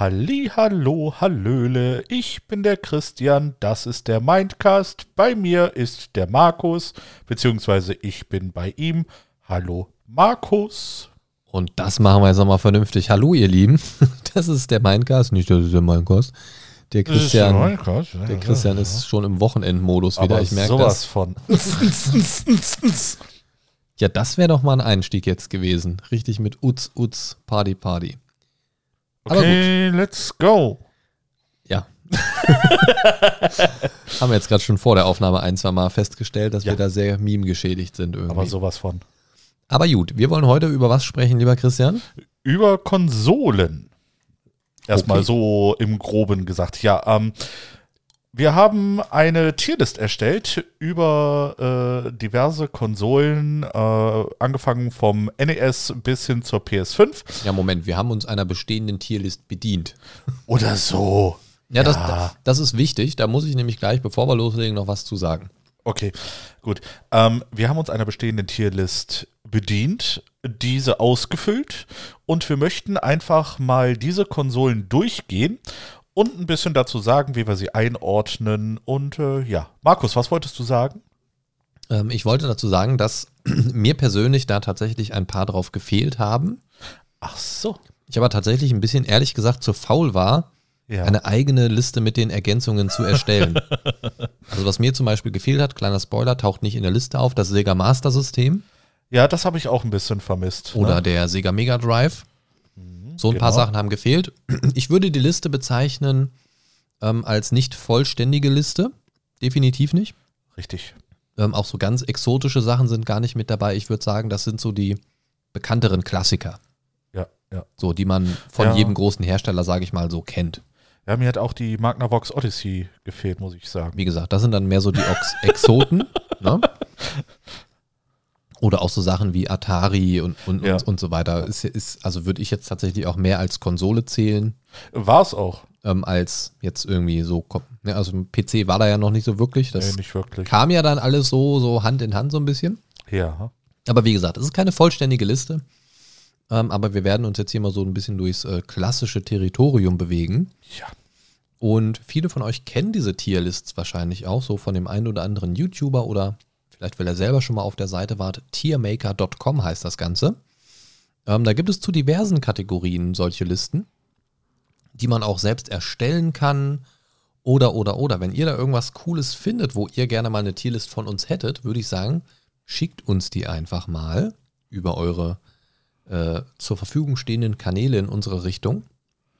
Halli, hallo, hallöle, ich bin der Christian, das ist der Mindcast, bei mir ist der Markus, beziehungsweise ich bin bei ihm. Hallo, Markus. Und das machen wir jetzt nochmal vernünftig. Hallo, ihr Lieben. Das ist der Mindcast. Nicht, das ist der Mindcast. Der Christian, ist der Mindcast, ja, der Christian ja. ist schon im Wochenendmodus wieder. Aber Ich merke sowas das. von. Ja, das wäre doch mal ein Einstieg jetzt gewesen. Richtig mit Utz, Utz, Party, Party. Okay, let's go. Ja. Haben wir jetzt gerade schon vor der Aufnahme ein, zwei Mal festgestellt, dass Ja. wir da sehr meme geschädigt sind irgendwie. Aber sowas von. Aber gut, wir wollen heute über was sprechen, lieber Christian? Über Konsolen. Erstmal Okay. so im Groben gesagt. Ja, ähm, wir haben eine Tierlist erstellt über äh, diverse Konsolen, äh, angefangen vom NES bis hin zur PS5 Ja, Moment, wir haben uns einer bestehenden Tierlist bedient. oder so. Ja, das, Ja. das ist wichtig. Da muss ich nämlich gleich, bevor wir loslegen, noch was zu sagen. Okay, gut. Ähm, wir haben uns einer bestehenden Tierlist bedient, diese ausgefüllt und wir möchten einfach mal diese Konsolen durchgehen und ein bisschen dazu sagen, wie wir sie einordnen. Und äh, ja, Markus, was wolltest du sagen? Ähm, ich wollte dazu sagen, dass mir persönlich da tatsächlich ein paar drauf gefehlt haben. Ach so. Ich aber tatsächlich ein bisschen, ehrlich gesagt, zu faul war, Ja. eine eigene Liste mit den Ergänzungen zu erstellen. also was mir zum Beispiel gefehlt hat, kleiner Spoiler, taucht nicht in der Liste auf, das Sega Master System ja, das habe ich auch ein bisschen vermisst. oder ne? der Sega Mega Drive. So ein paar genau. Sachen haben gefehlt. Ich würde die Liste bezeichnen ähm, als nicht vollständige Liste. Definitiv nicht. Richtig. Ähm, auch so ganz exotische Sachen sind gar nicht mit dabei. Ich würde sagen, das sind so die bekannteren Klassiker. Ja, ja. So, die man von Ja. jedem großen Hersteller, sage ich mal, so kennt. Ja, mir hat auch die Magnavox Odyssey gefehlt, muss ich sagen. Wie gesagt, das sind dann mehr so die Ox Exoten. ne? Oder auch so Sachen wie Atari und, und, Ja. und, und so weiter. Ist, ist, also würde ich jetzt tatsächlich auch mehr als Konsole zählen, War es auch. ähm, als jetzt irgendwie so. Ne, also PC war da ja noch nicht so wirklich. Das Nee, nicht wirklich. kam ja dann alles so, so Hand in Hand so ein bisschen. Ja. Aber wie gesagt, es ist keine vollständige Liste. Ähm, aber wir werden uns jetzt hier mal so ein bisschen durchs äh, klassische Territorium bewegen. Ja. Und viele von euch kennen diese Tierlists wahrscheinlich auch, so von dem einen oder anderen YouTuber oder vielleicht, weil er selber schon mal auf der Seite war, tiermaker.com heißt das Ganze. Ähm, da gibt es zu diversen Kategorien solche Listen, die man auch selbst erstellen kann. Oder, oder, oder. Wenn ihr da irgendwas Cooles findet, wo ihr gerne mal eine Tierlist von uns hättet, würde ich sagen, schickt uns die einfach mal über eure äh, zur Verfügung stehenden Kanäle in unsere Richtung.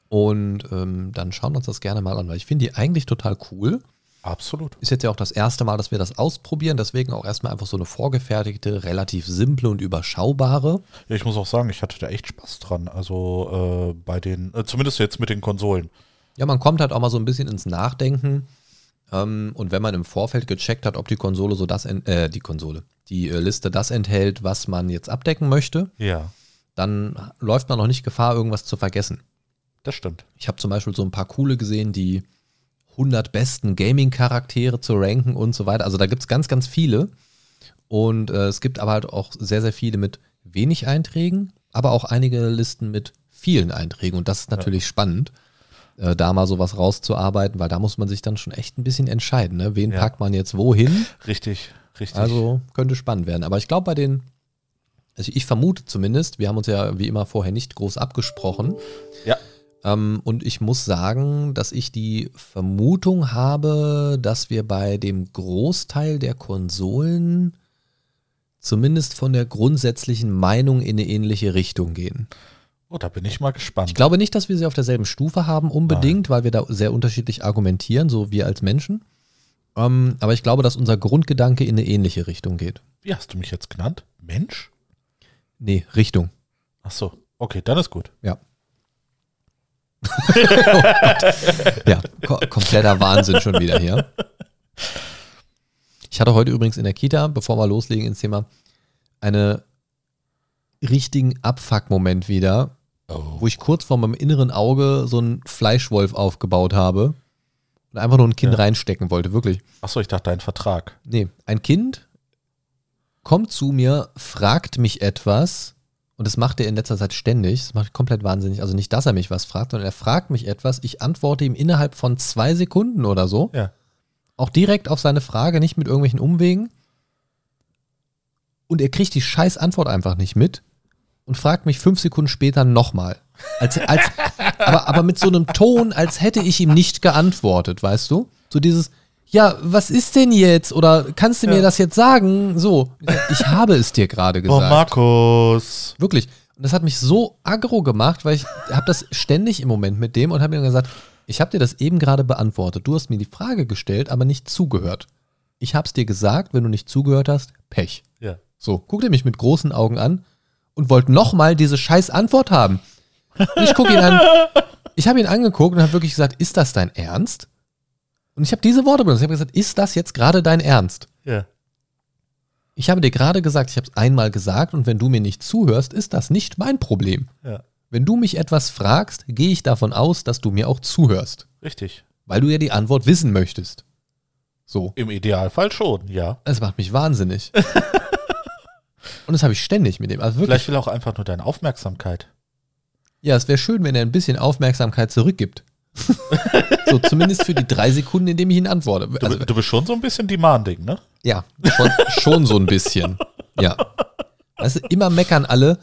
Und ähm, dann schauen wir uns das gerne mal an, weil ich finde die eigentlich total cool. Absolut. Ist jetzt ja auch das erste Mal, dass wir das ausprobieren, deswegen auch erstmal einfach so eine vorgefertigte, relativ simple und überschaubare. Ja, ich muss auch sagen, ich hatte da echt Spaß dran. Also äh, bei den, äh, zumindest jetzt mit den Konsolen. Ja, man kommt halt auch mal so ein bisschen ins Nachdenken. Ähm, und wenn man im Vorfeld gecheckt hat, ob die Konsole so das, äh, die Konsole, die äh, Liste das enthält, was man jetzt abdecken möchte, Ja, dann läuft man noch nicht Gefahr, irgendwas zu vergessen. das stimmt. Ich habe zum Beispiel so ein paar coole gesehen, die 100 besten Gaming-Charaktere zu ranken und so weiter. Also da gibt es ganz, ganz viele. Und äh, es gibt aber halt auch sehr, sehr viele mit wenig Einträgen, aber auch einige Listen mit vielen Einträgen. Und das ist natürlich spannend, äh, da mal sowas rauszuarbeiten, weil da muss man sich dann schon echt ein bisschen entscheiden. Ne? Wen Ja. packt man jetzt wohin? Richtig, richtig. Also könnte spannend werden. Aber ich glaube, bei den, also ich vermute zumindest, wir haben uns ja wie immer vorher nicht groß abgesprochen. Ja. Ähm, und ich muss sagen, dass ich die Vermutung habe, dass wir bei dem Großteil der Konsolen zumindest von der grundsätzlichen Meinung in eine ähnliche Richtung gehen. oh, da bin ich mal gespannt. Ich glaube nicht, dass wir sie auf derselben Stufe haben, unbedingt, weil wir da sehr unterschiedlich argumentieren, so wir als Menschen. Ähm, aber ich glaube, dass unser Grundgedanke in eine ähnliche Richtung geht. Wie hast du mich jetzt genannt? Mensch? Nee, Richtung. Ach so, okay, dann ist gut. Ja. Ja, ko kompletter Wahnsinn schon wieder hier. Ich hatte heute übrigens in der Kita, bevor wir loslegen ins Thema, eine richtigen Abfuck-Moment wieder, Oh. wo ich kurz vor meinem inneren Auge so einen Fleischwolf aufgebaut habe und einfach nur ein Kind Ja. reinstecken wollte, wirklich. Achso, ich dachte, dein Vertrag. Nee, ein Kind kommt zu mir, fragt mich etwas und das macht er in letzter Zeit ständig. Das macht komplett wahnsinnig. Also nicht, dass er mich was fragt, sondern er fragt mich etwas. Ich antworte ihm innerhalb von zwei Sekunden oder so. Ja. Auch direkt auf seine Frage, nicht mit irgendwelchen Umwegen. Und er kriegt die scheiß Antwort einfach nicht mit und fragt mich fünf Sekunden später nochmal. Als, als, aber, aber mit so einem Ton, als hätte ich ihm nicht geantwortet, weißt du? So dieses, ja, was ist denn jetzt? Oder kannst du mir Ja. das jetzt sagen? So, ich habe es dir gerade Oh, gesagt. Markus. Wirklich. Und das hat mich so aggro gemacht, weil ich habe das ständig im Moment mit dem und habe ihm gesagt, ich habe dir das eben gerade beantwortet. Du hast mir die Frage gestellt, aber nicht zugehört. Ich habe es dir gesagt, wenn du nicht zugehört hast, Pech. Ja. So, guckt er mich mit großen Augen an und wollte nochmal diese scheiß Antwort haben. Und ich gucke ihn an. Ich habe ihn angeguckt und habe wirklich gesagt, ist das dein Ernst? Und ich habe diese Worte benutzt. Ich habe gesagt, ist das jetzt gerade dein Ernst? Ja. Ich habe dir gerade gesagt, ich habe es einmal gesagt und wenn du mir nicht zuhörst, ist das nicht mein Problem. Ja. Wenn du mich etwas fragst, gehe ich davon aus, dass du mir auch zuhörst, Richtig. weil du ja die Antwort wissen möchtest. So, Im Idealfall schon, ja. das macht mich wahnsinnig. und das habe ich ständig mit dem. Also wirklich, Vielleicht will er auch einfach nur deine Aufmerksamkeit. ja, es wäre schön, wenn er ein bisschen Aufmerksamkeit zurückgibt. So, zumindest für die drei Sekunden, in denen ich ihn antworte. Du, Also, du bist schon so ein bisschen demanding, ne? Ja, schon, schon so ein bisschen. Ja. Weißt du, immer meckern alle.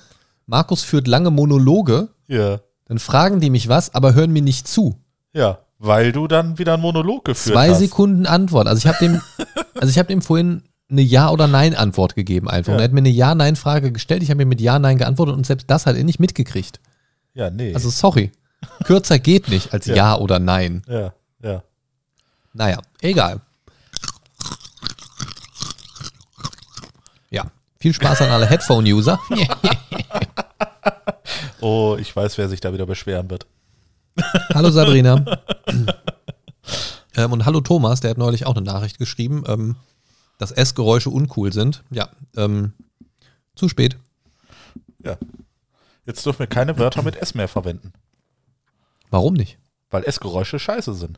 Markus führt lange Monologe, Ja. dann fragen die mich was, aber hören mir nicht zu. Ja. Weil du dann wieder einen Monolog geführt Zwei hast. Sekunden Antwort. Also ich habe dem, also ich habe dem vorhin eine Ja- oder Nein-Antwort gegeben einfach. Und Ja. er hat mir eine Ja-Nein-Frage gestellt. Ich habe mir mit Ja-Nein geantwortet und selbst das hat er nicht mitgekriegt. Ja, nee. Also sorry. Kürzer geht nicht als Ja. Ja, oder Nein. ja, ja. Naja, egal. Ja, viel Spaß an alle Headphone-User. Oh, ich weiß, wer sich da wieder beschweren wird. hallo Sabrina. ähm, und hallo Thomas, der hat neulich auch eine Nachricht geschrieben, ähm, dass Essgeräusche uncool sind. Ja, ähm, zu spät. Ja. Jetzt dürfen wir keine Wörter mit S mehr verwenden, Warum nicht? weil Essgeräusche scheiße sind.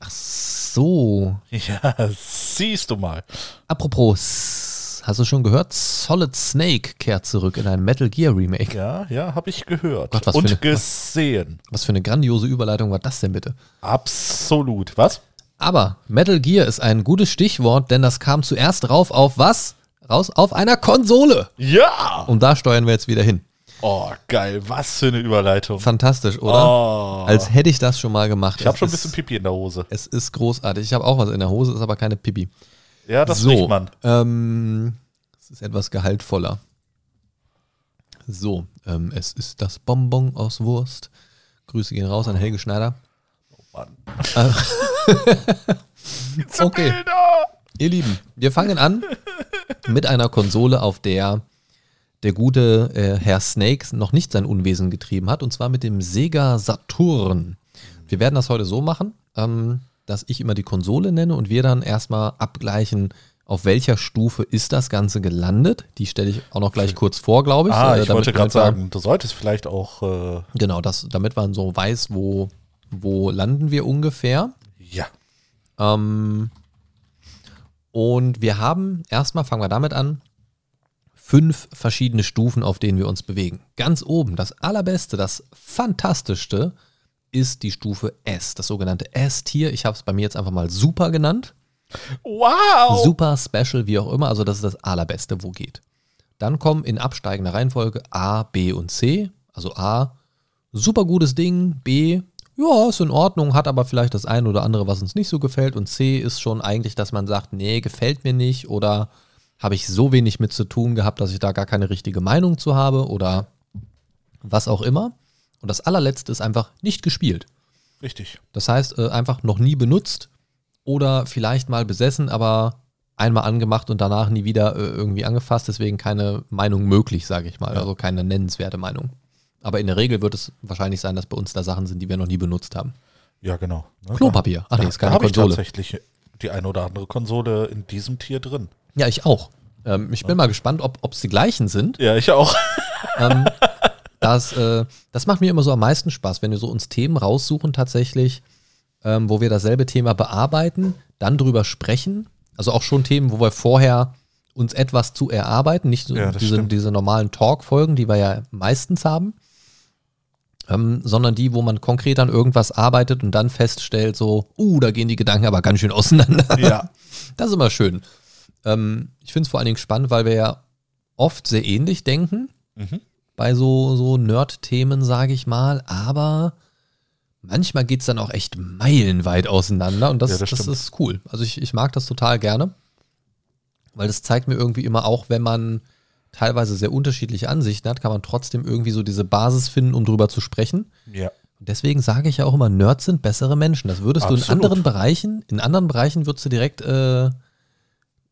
Ach so. Ja, siehst du mal. Apropos, hast du schon gehört? Solid Snake kehrt zurück in ein Metal Gear Remake. Ja, ja, habe ich gehört. Gott, was Und eine- gesehen. Was für eine grandiose Überleitung war das denn bitte? Absolut. Was? Aber Metal Gear ist ein gutes Stichwort, denn das kam zuerst rauf auf was? Raus auf einer Konsole. Ja! Und da steuern wir jetzt wieder hin. Oh, geil. Was für eine Überleitung. Fantastisch, oder? Oh. Als hätte ich das schon mal gemacht. ich habe schon ein bisschen Pipi in der Hose. Es ist großartig. Ich habe auch was in der Hose, ist aber keine Pipi. Ja, das so, riecht man. Ähm, es ist etwas gehaltvoller. So, ähm, es ist das Bonbon aus Wurst. Grüße gehen raus an Helge Schneider. Mann. Okay, ihr Lieben, wir fangen an mit einer Konsole, auf der der gute äh, Herr Snake noch nicht sein Unwesen getrieben hat, und zwar mit dem Sega Saturn. Wir werden das heute so machen, ähm, dass ich immer die Konsole nenne und wir dann erstmal abgleichen, auf welcher Stufe ist das Ganze gelandet. Die stelle ich auch noch gleich kurz vor, glaube ich. Ah, äh, ich wollte gerade wir- sagen, du solltest vielleicht auch. Äh, Genau, das, damit man so weiß, wo, wo landen wir ungefähr. ja. Ähm, und wir haben, erstmal fangen wir damit an, fünf verschiedene Stufen, auf denen wir uns bewegen. Ganz oben, das allerbeste, das fantastischste ist die Stufe S, das sogenannte S-Tier. Ich habe es bei mir jetzt einfach mal Super genannt. Wow! Super Special, wie auch immer. Also das ist das allerbeste, wo geht. Dann kommen in absteigender Reihenfolge A, B und C. Also A, super gutes Ding. B, ja, ist in Ordnung, hat aber vielleicht das eine oder andere, was uns nicht so gefällt. Und C ist schon eigentlich, dass man sagt, nee, gefällt mir nicht oder habe ich so wenig mit zu tun gehabt, dass ich da gar keine richtige Meinung zu habe oder was auch immer. Und das allerletzte ist einfach nicht gespielt. Richtig. Das heißt, äh, einfach noch nie benutzt oder vielleicht mal besessen, aber einmal angemacht und danach nie wieder äh, irgendwie angefasst. Deswegen keine Meinung möglich, sage ich mal. Ja. Also keine nennenswerte Meinung. Aber in der Regel wird es wahrscheinlich sein, dass bei uns da Sachen sind, die wir noch nie benutzt haben. Ja, genau. Ne, Klopapier. Ach Da, nee, ist da keine ich Konsole. tatsächlich die eine oder andere Konsole in diesem Tier drin. Ja, ich auch. Ähm, ich bin mal gespannt, ob es die gleichen sind. Ja, ich auch. ähm, das, äh, das macht mir immer so am meisten Spaß, wenn wir so uns Themen raussuchen tatsächlich, ähm, wo wir dasselbe Thema bearbeiten, dann drüber sprechen. Also auch schon Themen, wo wir vorher uns etwas zu erarbeiten, nicht so Ja, diese, diese normalen Talk-Folgen, die wir ja meistens haben, ähm, sondern die, wo man konkret an irgendwas arbeitet und dann feststellt, so, uh, da gehen die Gedanken aber ganz schön auseinander. Ja. Das ist immer schön. Ähm, ich finde es vor allen Dingen spannend, weil wir ja oft sehr ähnlich denken Mhm. bei so, so Nerd-Themen, sage ich mal, aber manchmal geht es dann auch echt meilenweit auseinander und das, Ja, das das, ist cool. Also ich, ich mag das total gerne, weil das zeigt mir irgendwie immer auch, wenn man teilweise sehr unterschiedliche Ansichten hat, kann man trotzdem irgendwie so diese Basis finden, um drüber zu sprechen. Ja. Und deswegen sage ich ja auch immer, Nerds sind bessere Menschen. Das würdest du in Absolut. anderen Bereichen, in anderen Bereichen würdest du direkt äh,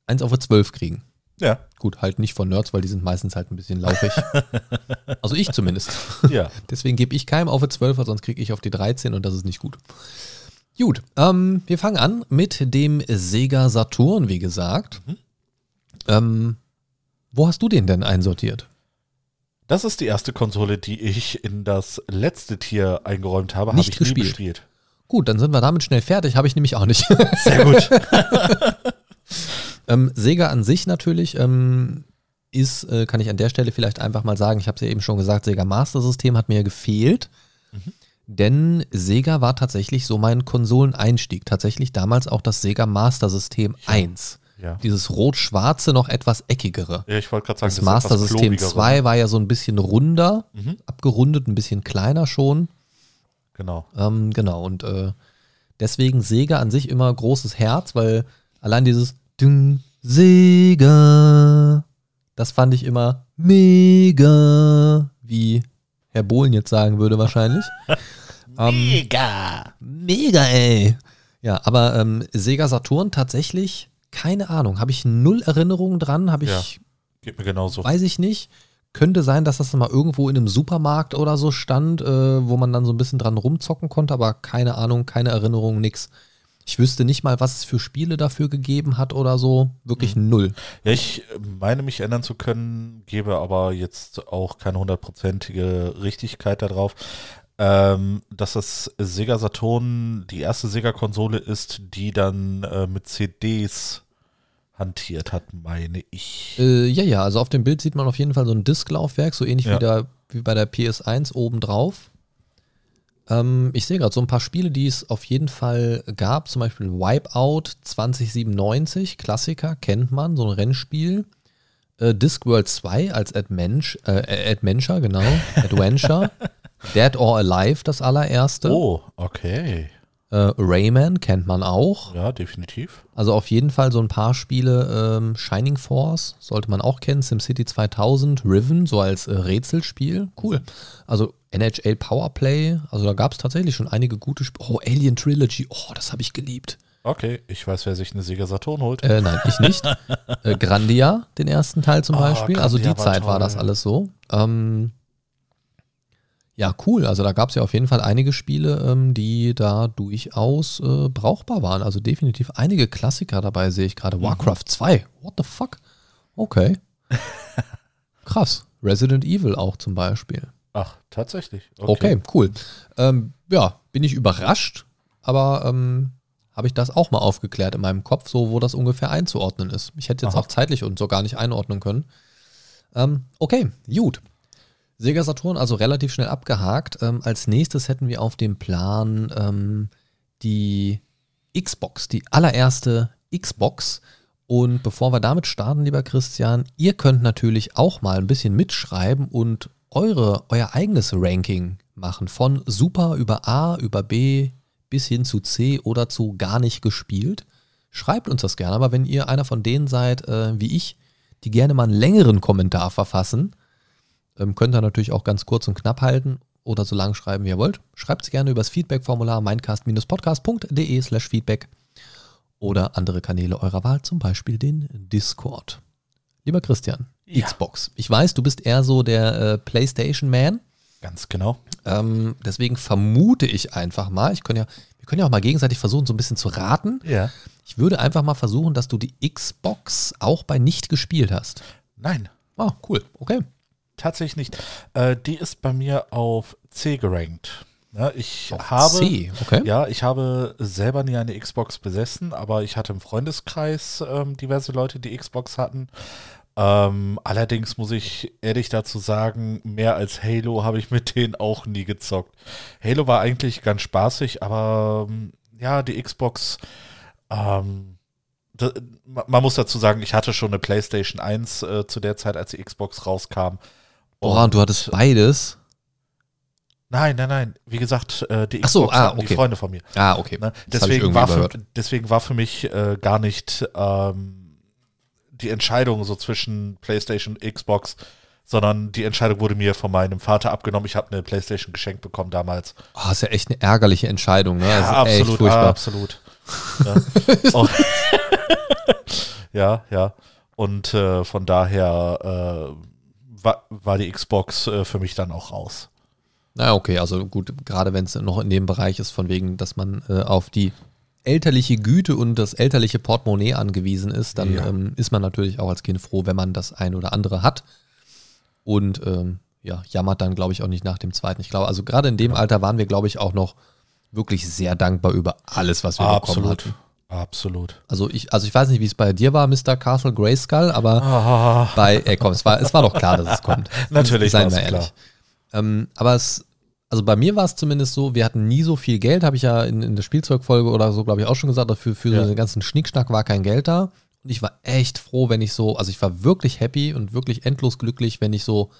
eins auf eine 12 kriegen. Ja. Gut, halt nicht von Nerds, weil die sind meistens halt ein bisschen lauchig. also ich zumindest. Ja. Deswegen gebe ich keinem auf die 12, weil sonst kriege ich auf die 13 und das ist nicht gut. Gut, ähm, wir fangen an mit dem Sega Saturn, wie gesagt. Mhm. Ähm, wo hast du den denn einsortiert? Das ist die erste Konsole, die ich in das letzte Tier eingeräumt habe. Nicht nie gespielt. bespielt. Gut, dann sind wir damit schnell fertig. Habe ich nämlich auch nicht. Sehr gut. Ähm, Sega an sich natürlich ähm, ist, äh, kann ich an der Stelle vielleicht einfach mal sagen, ich habe es ja eben schon gesagt, Sega Master System hat mir gefehlt. Denn Sega war tatsächlich so mein Konsoleneinstieg. Tatsächlich damals auch das Sega Master System 1. ja. Dieses rot-schwarze, noch etwas eckigere. ja, ich wollte gerade sagen, Das ist Master System klobigere, 2 ne? war ja so ein bisschen runder, Mhm. abgerundet, ein bisschen kleiner schon. Genau. Ähm, genau, und äh, deswegen Sega an sich immer großes Herz, weil allein dieses Ding, Sega, das fand ich immer mega, wie Herr Bohlen jetzt sagen würde wahrscheinlich. Ähm, Mega. mega, ey. Ja, aber ähm, Sega Saturn tatsächlich, keine Ahnung, habe ich null Erinnerungen dran, habe ich, Ja. Geht mir genauso. weiß ich nicht. Könnte sein, dass das mal irgendwo in einem Supermarkt oder so stand, äh, wo man dann so ein bisschen dran rumzocken konnte, aber keine Ahnung, keine Erinnerung, nix. Ich wüsste nicht mal, was es für Spiele dafür gegeben hat oder so. Wirklich null. Ja, ich meine mich erinnern zu können, gebe aber jetzt auch keine hundertprozentige Richtigkeit darauf, ähm, dass das Sega Saturn die erste Sega-Konsole ist, die dann äh, mit CDs hantiert hat, meine ich. Äh, ja, ja, also auf dem Bild sieht man auf jeden Fall so ein Disklaufwerk, so ähnlich Ja. wie, der, wie bei der PS1 obendrauf. Ähm, ich sehe gerade so ein paar Spiele, die es auf jeden Fall gab, zum Beispiel Wipeout 2097, Klassiker, kennt man, so ein Rennspiel. Äh, Discworld 2 als Adventure, äh, Adventure, genau, Adventure. Dead or Alive, das allererste. Oh, okay. Äh, Rayman kennt man auch. Ja, definitiv. Also auf jeden Fall so ein paar Spiele. Ähm, Shining Force sollte man auch kennen. SimCity 2000, Riven, so als äh, Rätselspiel. Cool. Also NHL Powerplay. Also da gab es tatsächlich schon einige gute Spiele. Oh, Alien Trilogy. Oh, das habe ich geliebt. Okay, ich weiß, wer sich eine Sega Saturn holt. Äh, nein, ich nicht. äh, Grandia, den ersten Teil zum Oh, Beispiel. Also die Grandia war Zeit war toll. das alles so. Ähm, ja, cool. Also da gab es ja auf jeden Fall einige Spiele, ähm, die da durchaus äh, brauchbar waren. Also definitiv einige Klassiker dabei sehe ich Mhm. gerade. Warcraft 2. What the fuck? Okay. Krass. Resident Evil auch zum Beispiel. Ach, tatsächlich. Okay, cool. Ähm, ja, bin ich überrascht, aber ähm, habe ich das auch mal aufgeklärt in meinem Kopf, so wo das ungefähr einzuordnen ist. Ich hätte jetzt Aha. auch zeitlich und so gar nicht einordnen können. Ähm, okay, gut. Sega Saturn also relativ schnell abgehakt. Ähm, als nächstes hätten wir auf dem Plan ähm, die Xbox, die allererste Xbox. Und bevor wir damit starten, lieber Christian, ihr könnt natürlich auch mal ein bisschen mitschreiben und eure, euer eigenes Ranking machen. Von Super über A, über B bis hin zu C oder zu gar nicht gespielt. Schreibt uns das gerne, aber wenn ihr einer von denen seid, äh, wie ich, die gerne mal einen längeren Kommentar verfassen, ähm, könnt ihr natürlich auch ganz kurz und knapp halten oder so lang schreiben, wie ihr wollt. Schreibt es gerne übers Feedback-Formular mindcast-podcast.de slash feedback oder andere Kanäle eurer Wahl, zum Beispiel den Discord. Lieber Christian, Ja. Xbox. Ich weiß, du bist eher so der äh, PlayStation-Man. Ganz genau. Ähm, deswegen vermute ich einfach mal, ich können ja, wir können ja auch mal gegenseitig versuchen, so ein bisschen zu raten. Ja. Ich würde einfach mal versuchen, dass du die Xbox auch bei nicht gespielt hast. Nein. Ah, cool, okay. Tatsächlich nicht. Äh, die ist bei mir auf C gerankt. Ja, ich Auf habe, C, okay. ja, ich habe selber nie eine Xbox besessen, aber ich hatte im Freundeskreis ähm, diverse Leute, die Xbox hatten. Ähm, allerdings muss ich ehrlich dazu sagen, mehr als Halo habe ich mit denen auch nie gezockt. Halo war eigentlich ganz spaßig, aber ähm, ja, die Xbox, ähm, da, ma- man muss dazu sagen, ich hatte schon eine PlayStation 1 äh, zu der Zeit, als die Xbox rauskam. Boah, und du hattest beides. Nein, nein, nein. Wie gesagt, äh, die Ach so, Xbox ah, hatten die okay. Freunde von mir. Ah, okay. Ne? Deswegen, war für, deswegen war für mich äh, gar nicht ähm, die Entscheidung so zwischen PlayStation und Xbox, sondern die Entscheidung wurde mir von meinem Vater abgenommen. Ich habe eine PlayStation geschenkt bekommen damals. Oh, ist ja echt eine ärgerliche Entscheidung, ne? Ist echt absolut, furchtbar. absolut. Ja. Ja, ja. Und äh, von daher äh, war, war die Xbox äh, für mich dann auch raus. Na okay, also gut, gerade wenn es noch in dem Bereich ist, von wegen, dass man äh, auf die elterliche Güte und das elterliche Portemonnaie angewiesen ist, dann Ja. ähm, ist man natürlich auch als Kind froh, wenn man das ein oder andere hat. Und ähm, ja, jammert dann, glaube ich, auch nicht nach dem zweiten. Ich glaube, also gerade in dem Alter waren wir, glaube ich, auch noch wirklich sehr dankbar über alles, was wir bekommen Absolut. hatten. Absolut. Also ich, also ich weiß nicht, wie es bei dir war, Mr. Castle Grayskull, aber Ah, bei, ey, komm, es war, es war doch klar, dass es kommt. Natürlich Seien wir klar. ehrlich. Ähm, aber es, also bei mir war es zumindest so, wir hatten nie so viel Geld, habe ich ja in, in der Spielzeugfolge oder so, glaube ich, auch schon gesagt, dafür für Ja. so den ganzen Schnickschnack war kein Geld da. Und ich war echt froh, wenn ich so, also ich war wirklich happy und wirklich endlos glücklich, wenn ich so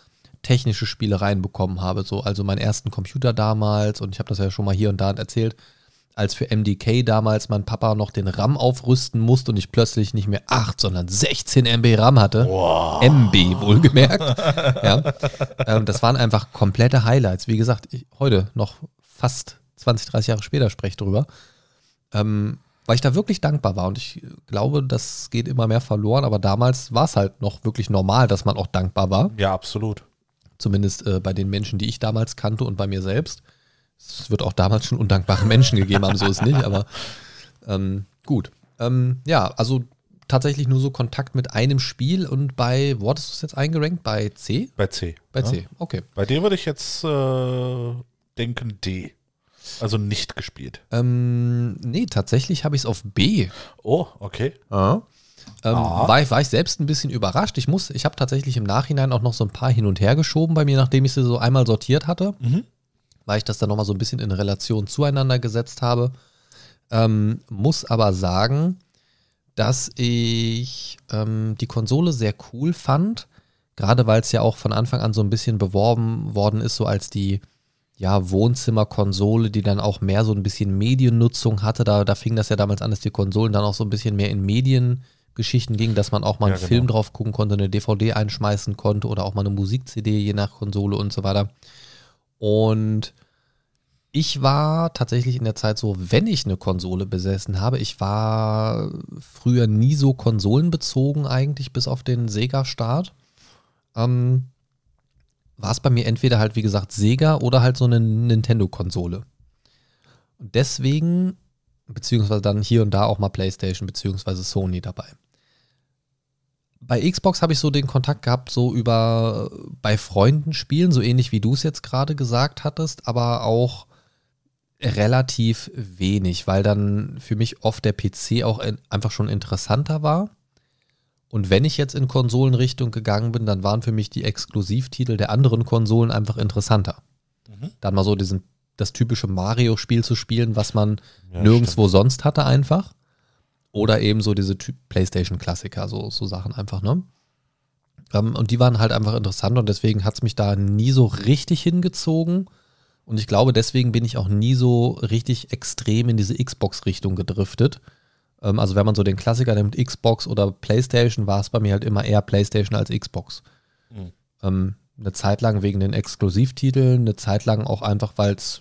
technische Spielereien bekommen habe. So, also meinen ersten Computer damals, und ich habe das ja schon mal hier und da erzählt, als für MDK damals mein Papa noch den RAM aufrüsten musste und ich plötzlich nicht mehr 8, sondern 16 MB RAM hatte. MB wohlgemerkt. ja. ähm, das waren einfach komplette Highlights. Wie gesagt, ich, heute noch fast 20, 30 Jahre später spreche ich drüber. Ähm, weil ich da wirklich dankbar war und ich glaube, das geht immer mehr verloren, aber damals war es halt noch wirklich normal, dass man auch dankbar war. Ja, absolut. Zumindest äh, bei den Menschen, die ich damals kannte und bei mir selbst. Es wird auch damals schon undankbare Menschen gegeben haben, so ist nicht, aber ähm, gut. Ähm, ja, also tatsächlich nur so Kontakt mit einem Spiel und bei, wo hattest du es jetzt eingerankt? Bei C? Bei C. Bei ne? C, okay. Bei dir würde ich jetzt äh, denken D. Also nicht gespielt. Ähm, nee, tatsächlich habe ich es auf B. Oh, okay. Ähm, Ah. war, ich, war ich selbst ein bisschen überrascht. Ich muss, ich habe tatsächlich im Nachhinein auch noch so ein paar hin und her geschoben bei mir, nachdem ich sie so einmal sortiert hatte, Mhm. Weil ich das dann nochmal so ein bisschen in Relation zueinander gesetzt habe. Ähm, muss aber sagen, dass ich ähm, die Konsole sehr cool fand, gerade weil es ja auch von Anfang an so ein bisschen beworben worden ist, so als die ja, Wohnzimmerkonsole, die dann auch mehr so ein bisschen Mediennutzung hatte. Da, da fing das ja damals an, dass die Konsolen dann auch so ein bisschen mehr in Mediengeschichten gingen, dass man auch mal Ja, einen genau. Film drauf gucken konnte, eine DVD einschmeißen konnte oder auch mal eine Musik-CD, je nach Konsole und so weiter. Und ich war tatsächlich in der Zeit so, wenn ich eine Konsole besessen habe, ich war früher nie so konsolenbezogen eigentlich, bis auf den Sega-Start. Ähm, war es bei mir entweder halt, wie gesagt, Sega oder halt so eine Nintendo-Konsole. Und deswegen, beziehungsweise dann hier und da auch mal PlayStation, beziehungsweise Sony dabei. Bei Xbox habe ich so den Kontakt gehabt, so über bei Freunden spielen, so ähnlich wie du es jetzt gerade gesagt hattest, aber auch relativ wenig, weil dann für mich oft der PC auch in, einfach schon interessanter war. Und wenn ich jetzt in Konsolenrichtung gegangen bin, dann waren für mich die Exklusivtitel der anderen Konsolen einfach interessanter. Mhm. Dann mal so diesen, das typische Mario-Spiel zu spielen, was man Ja, nirgendwo sonst hatte einfach. Oder eben so diese Ty- PlayStation-Klassiker, so, so Sachen einfach, ne? Ähm, und die waren halt einfach interessant und deswegen hat es mich da nie so richtig hingezogen. Und ich glaube, deswegen bin ich auch nie so richtig extrem in diese Xbox-Richtung gedriftet. Ähm, also wenn man so den Klassiker nimmt, Xbox oder PlayStation, war es bei mir halt immer eher PlayStation als Xbox. Mhm. Ähm, eine Zeit lang wegen den Exklusivtiteln, eine Zeit lang auch einfach, weil es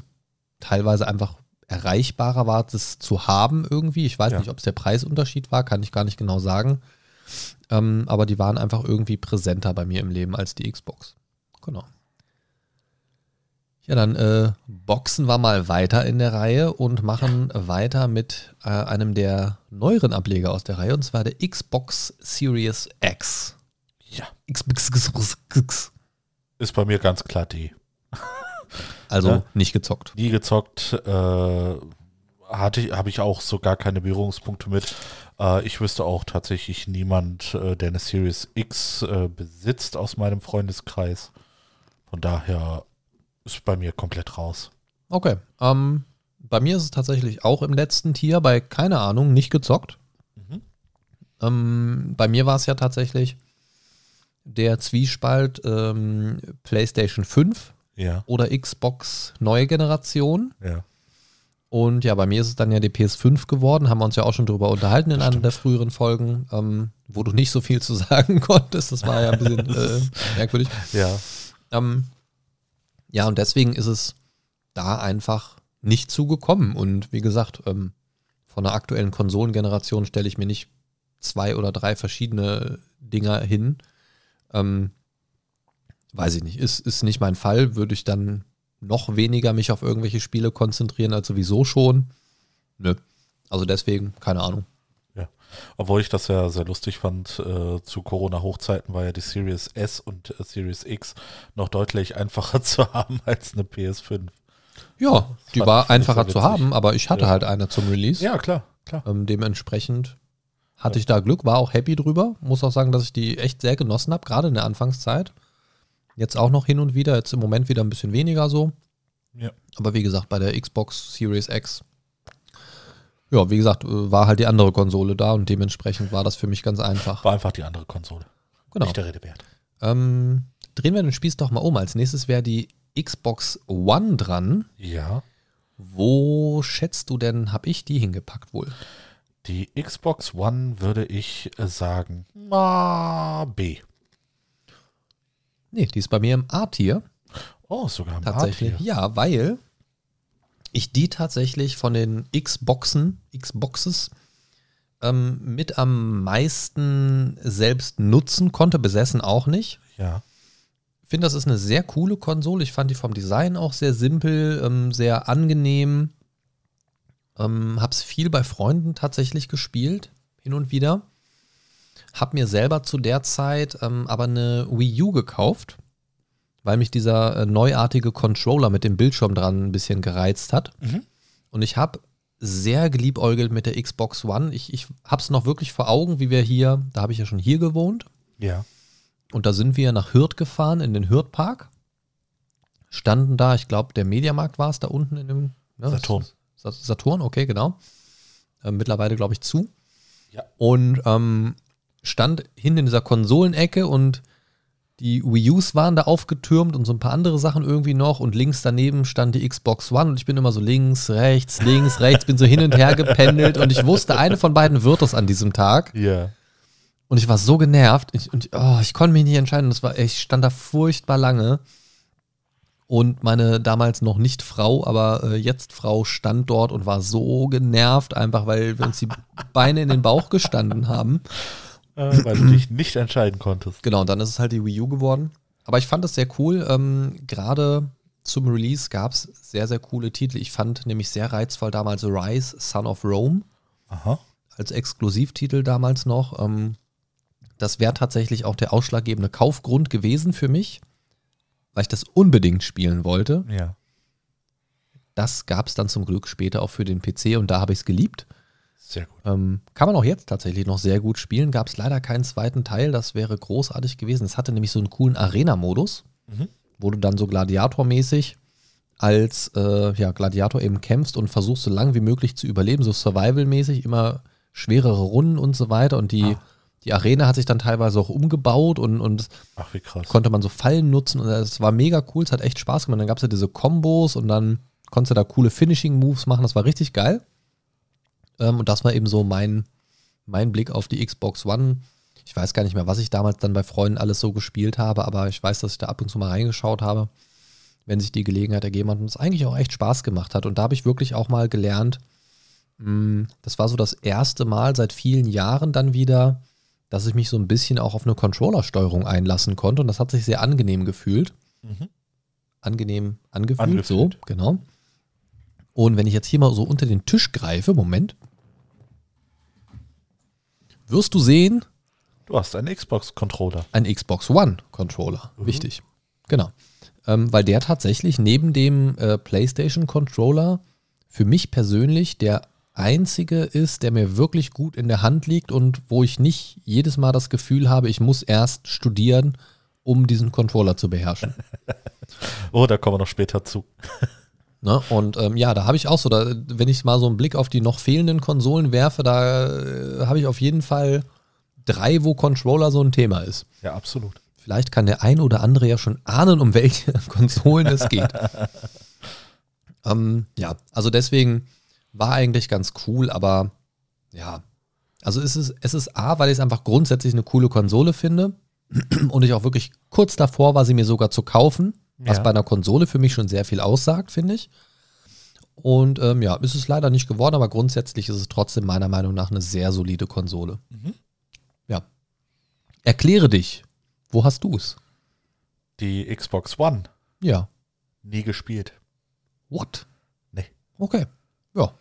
teilweise einfach erreichbarer war, das zu haben irgendwie. Ich weiß Ja. nicht, ob es der Preisunterschied war, kann ich gar nicht genau sagen. Ähm, aber die waren einfach irgendwie präsenter bei mir im Leben als die Xbox. Genau. Ja, dann äh, boxen wir mal weiter in der Reihe und machen weiter mit äh, einem der neueren Ableger aus der Reihe, und zwar der Xbox Series X. Ja. Xbox. Ist bei mir ganz klar D. Also Ja. nicht gezockt. Nie gezockt, äh, hatte, habe ich auch so gar keine Berührungspunkte mit. Äh, ich wüsste auch tatsächlich niemand, äh, der eine Series X äh, besitzt aus meinem Freundeskreis. Von daher ist bei mir komplett raus. Okay. Ähm, bei mir ist es tatsächlich auch im letzten Tier bei, keine Ahnung, nicht gezockt. Mhm. Ähm, bei mir war es ja tatsächlich der Zwiespalt ähm, PlayStation 5 Ja, oder Xbox neue Generation. ja. Und ja, bei mir ist es dann ja die PS5 geworden, haben wir uns ja auch schon drüber unterhalten in einer der früheren Folgen, ähm, wo du nicht so viel zu sagen konntest. Das war ja ein bisschen äh, merkwürdig. Ja, Ähm, ja, und deswegen ist es da einfach nicht zugekommen. Und wie gesagt, ähm, von der aktuellen Konsolengeneration stelle ich mir nicht zwei oder drei verschiedene Dinger hin. Ähm, weiß ich nicht. Ist, ist nicht mein Fall. Würde ich dann noch weniger mich auf irgendwelche Spiele konzentrieren als sowieso schon. Nö. Also deswegen, keine Ahnung. obwohl ich das ja sehr lustig fand, äh, zu Corona-Hochzeiten war ja die Series S und äh, Series X noch deutlich einfacher zu haben als eine PS5. Ja, die fand- war einfacher zu haben, aber ich hatte Ja. halt eine zum Release. Ja, klar, klar. Ähm, dementsprechend hatte ich da Glück, war auch happy drüber. Muss auch sagen, dass ich die echt sehr genossen habe, gerade in der Anfangszeit. Jetzt auch noch hin und wieder, jetzt im Moment wieder ein bisschen weniger so. Ja. Aber wie gesagt, bei der Xbox Series X, ja, wie gesagt, äh, war halt die andere Konsole da und dementsprechend war das für mich ganz einfach. War einfach die andere Konsole. Genau. Nicht der Rede wert. Ähm, drehen wir den Spieß doch mal um. Als nächstes wäre die Xbox One dran. Ja. Wo schätzt du denn, habe ich die hingepackt wohl? Die Xbox One würde ich sagen, na, B. Nee, die ist bei mir im A-Tier. Oh, sogar im Tatsächlich. A-Tier. Ja, weil ich die tatsächlich von den Xboxen, Xboxes, ähm, mit am meisten selbst nutzen konnte, besessen auch nicht. Ja. finde, das ist eine sehr coole Konsole. Ich fand die vom Design auch sehr simpel, ähm, sehr angenehm. Ähm, hab's viel bei Freunden tatsächlich gespielt, hin und wieder. Hab mir selber zu der Zeit ähm, aber eine Wii U gekauft, weil mich dieser äh, neuartige Controller mit dem Bildschirm dran ein bisschen gereizt hat. Mhm. Und ich habe sehr geliebäugelt mit der Xbox One. Ich, ich hab's noch wirklich vor Augen, wie wir hier, da habe ich ja schon hier gewohnt. Ja. Und da sind wir nach Hürth gefahren, in den Hürth-Park. Standen da, ich glaube, der Mediamarkt war es da unten in dem ne, Saturn. Sa- Saturn, okay, genau. Äh, mittlerweile, glaube ich, zu. Ja. Und ähm, stand hinten in dieser Konsolenecke und die Wii U's waren da aufgetürmt und so ein paar andere Sachen irgendwie noch. Und links daneben stand die Xbox One und ich bin immer so links, rechts, links, rechts, bin so hin und her gependelt und ich wusste, eine von beiden wird es an diesem Tag. Ja. Und ich war so genervt. Ich, und oh, ich konnte mich nicht entscheiden. Das war, ich stand da furchtbar lange. Und meine damals noch nicht Frau, aber äh, jetzt Frau stand dort und war so genervt, einfach weil wir uns die Beine in den Bauch gestanden haben. Äh, weil du dich nicht entscheiden konntest. Genau, und dann ist es halt die Wii U geworden. Aber ich fand es sehr cool. Ähm, Gerade zum Release gab es sehr, sehr coole Titel. Ich fand nämlich sehr reizvoll damals Rise, Son of Rome Aha. als Exklusivtitel damals noch. Ähm, das wäre tatsächlich auch der ausschlaggebende Kaufgrund gewesen für mich, weil ich das unbedingt spielen wollte. Ja. Das gab es dann zum Glück später auch für den PC und da habe ich es geliebt. Sehr gut. Ähm, kann man auch jetzt tatsächlich noch sehr gut spielen. Gab es leider keinen zweiten Teil, das wäre großartig gewesen. Es hatte nämlich so einen coolen Arena-Modus, Mhm. wo du dann so Gladiator-mäßig als äh, ja, Gladiator eben kämpfst und versuchst so lang wie möglich zu überleben, so Survival-mäßig, immer schwerere Runden und so weiter. Und die, Ah. die Arena hat sich dann teilweise auch umgebaut und, und Ach, konnte man so Fallen nutzen und es war mega cool, es hat echt Spaß gemacht. Dann gab es ja diese Kombos und dann konntest du da coole Finishing-Moves machen, das war richtig geil. Ähm, und das war eben so mein, mein Blick auf die Xbox One. Ich weiß gar nicht mehr, was ich damals dann bei Freunden alles so gespielt habe, aber ich weiß, dass ich da ab und zu mal reingeschaut habe, wenn sich die Gelegenheit ergeben hat und es eigentlich auch echt Spaß gemacht hat. Und da habe ich wirklich auch mal gelernt, mh, das war so das erste Mal seit vielen Jahren dann wieder, dass ich mich so ein bisschen auch auf eine Controllersteuerung einlassen konnte und das hat sich sehr angenehm gefühlt. Mhm. Angenehm angefühlt, Angefühlt. so, genau. Und wenn ich jetzt hier mal so unter den Tisch greife, Moment, wirst du sehen, Du hast einen Xbox-Controller. ein Xbox One Controller. Mhm. Wichtig. Genau. Ähm, weil der tatsächlich neben dem äh, PlayStation Controller für mich persönlich der einzige ist, der mir wirklich gut in der Hand liegt und wo ich nicht jedes Mal das Gefühl habe, ich muss erst studieren, um diesen Controller zu beherrschen. oh, da kommen wir noch später zu. Ne? Und ähm, ja, da habe ich auch so, da, wenn ich mal so einen Blick auf die noch fehlenden Konsolen werfe, da äh, habe ich auf jeden Fall drei, wo Controller so ein Thema ist. Ja, absolut. Vielleicht kann der ein oder andere ja schon ahnen, um welche Konsolen es geht. ähm, ja, also deswegen war eigentlich ganz cool, aber ja, also es ist, es ist A, weil ich es einfach grundsätzlich eine coole Konsole finde und ich auch wirklich kurz davor war, sie mir sogar zu kaufen was ja. bei einer Konsole für mich schon sehr viel aussagt, finde ich. Und ähm, ja, ist es leider nicht geworden, aber grundsätzlich ist es trotzdem meiner Meinung nach eine sehr solide Konsole. Mhm. Ja. Erkläre dich. Wo hast du es? Die Xbox One. Ja. Nie gespielt. What? Nee. Okay. Ja.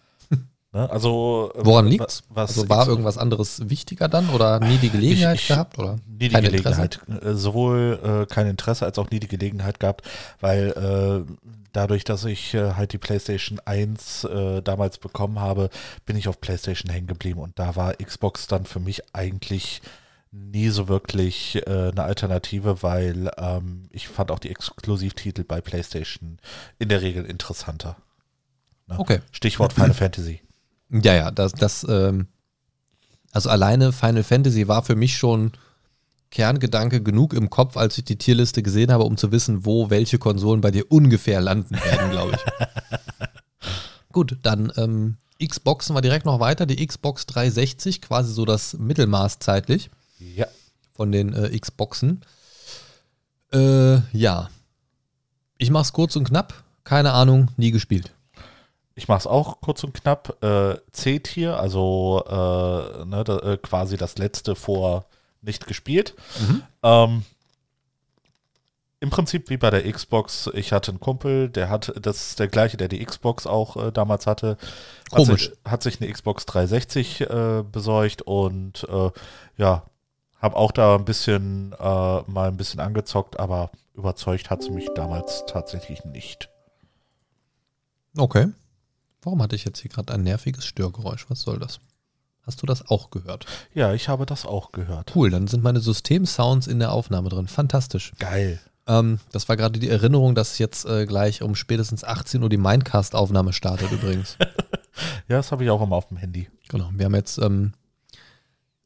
Ne? Also, ähm, Woran liegt's? Was also war irgendwas anderes wichtiger dann oder nie die Gelegenheit ich, ich, gehabt? Oder nie die Gelegenheit. Interesse? Äh, sowohl äh, kein Interesse als auch nie die Gelegenheit gehabt, weil äh, dadurch, dass ich äh, halt die PlayStation 1 äh, damals bekommen habe, bin ich auf PlayStation hängen geblieben und da war Xbox dann für mich eigentlich nie so wirklich äh, eine Alternative, weil ähm, ich fand auch die Exklusivtitel bei PlayStation in der Regel interessanter. Ne? Okay. Stichwort Final Fantasy. Ja, ja, das, das, ähm, also alleine Final Fantasy war für mich schon Kerngedanke genug im Kopf, als ich die Tierliste gesehen habe, um zu wissen, wo welche Konsolen bei dir ungefähr landen werden, glaube ich. Gut, dann ähm, Xboxen wir direkt noch weiter. Die Xbox 360, quasi so das Mittelmaß zeitlich. Ja. Von den äh, Xboxen. Äh, ja. Ich mach's kurz und knapp. Keine Ahnung, nie gespielt ich mache es auch kurz und knapp. Äh, C-Tier, also äh, ne, da, äh, quasi das letzte vor nicht gespielt. Mhm. Ähm, Im Prinzip wie bei der Xbox. Ich hatte einen Kumpel, der hat, das ist der gleiche, der die Xbox auch äh, damals hatte. Komisch. Hat sich, hat sich eine Xbox 360 äh, besorgt und äh, ja, habe auch da ein bisschen mal ein bisschen angezockt, aber überzeugt hat sie mich damals tatsächlich nicht. Okay. Warum hatte ich jetzt hier gerade ein nerviges Störgeräusch? Was soll das? Hast du das auch gehört? Ja, ich habe das auch gehört. Cool, dann sind meine Systemsounds in der Aufnahme drin. Fantastisch. Geil. Ähm, das war gerade die Erinnerung, dass jetzt äh, gleich um spätestens 18 Uhr die Mindcast-Aufnahme startet übrigens. ja, das habe ich auch immer auf dem Handy. Genau, wir haben jetzt ähm,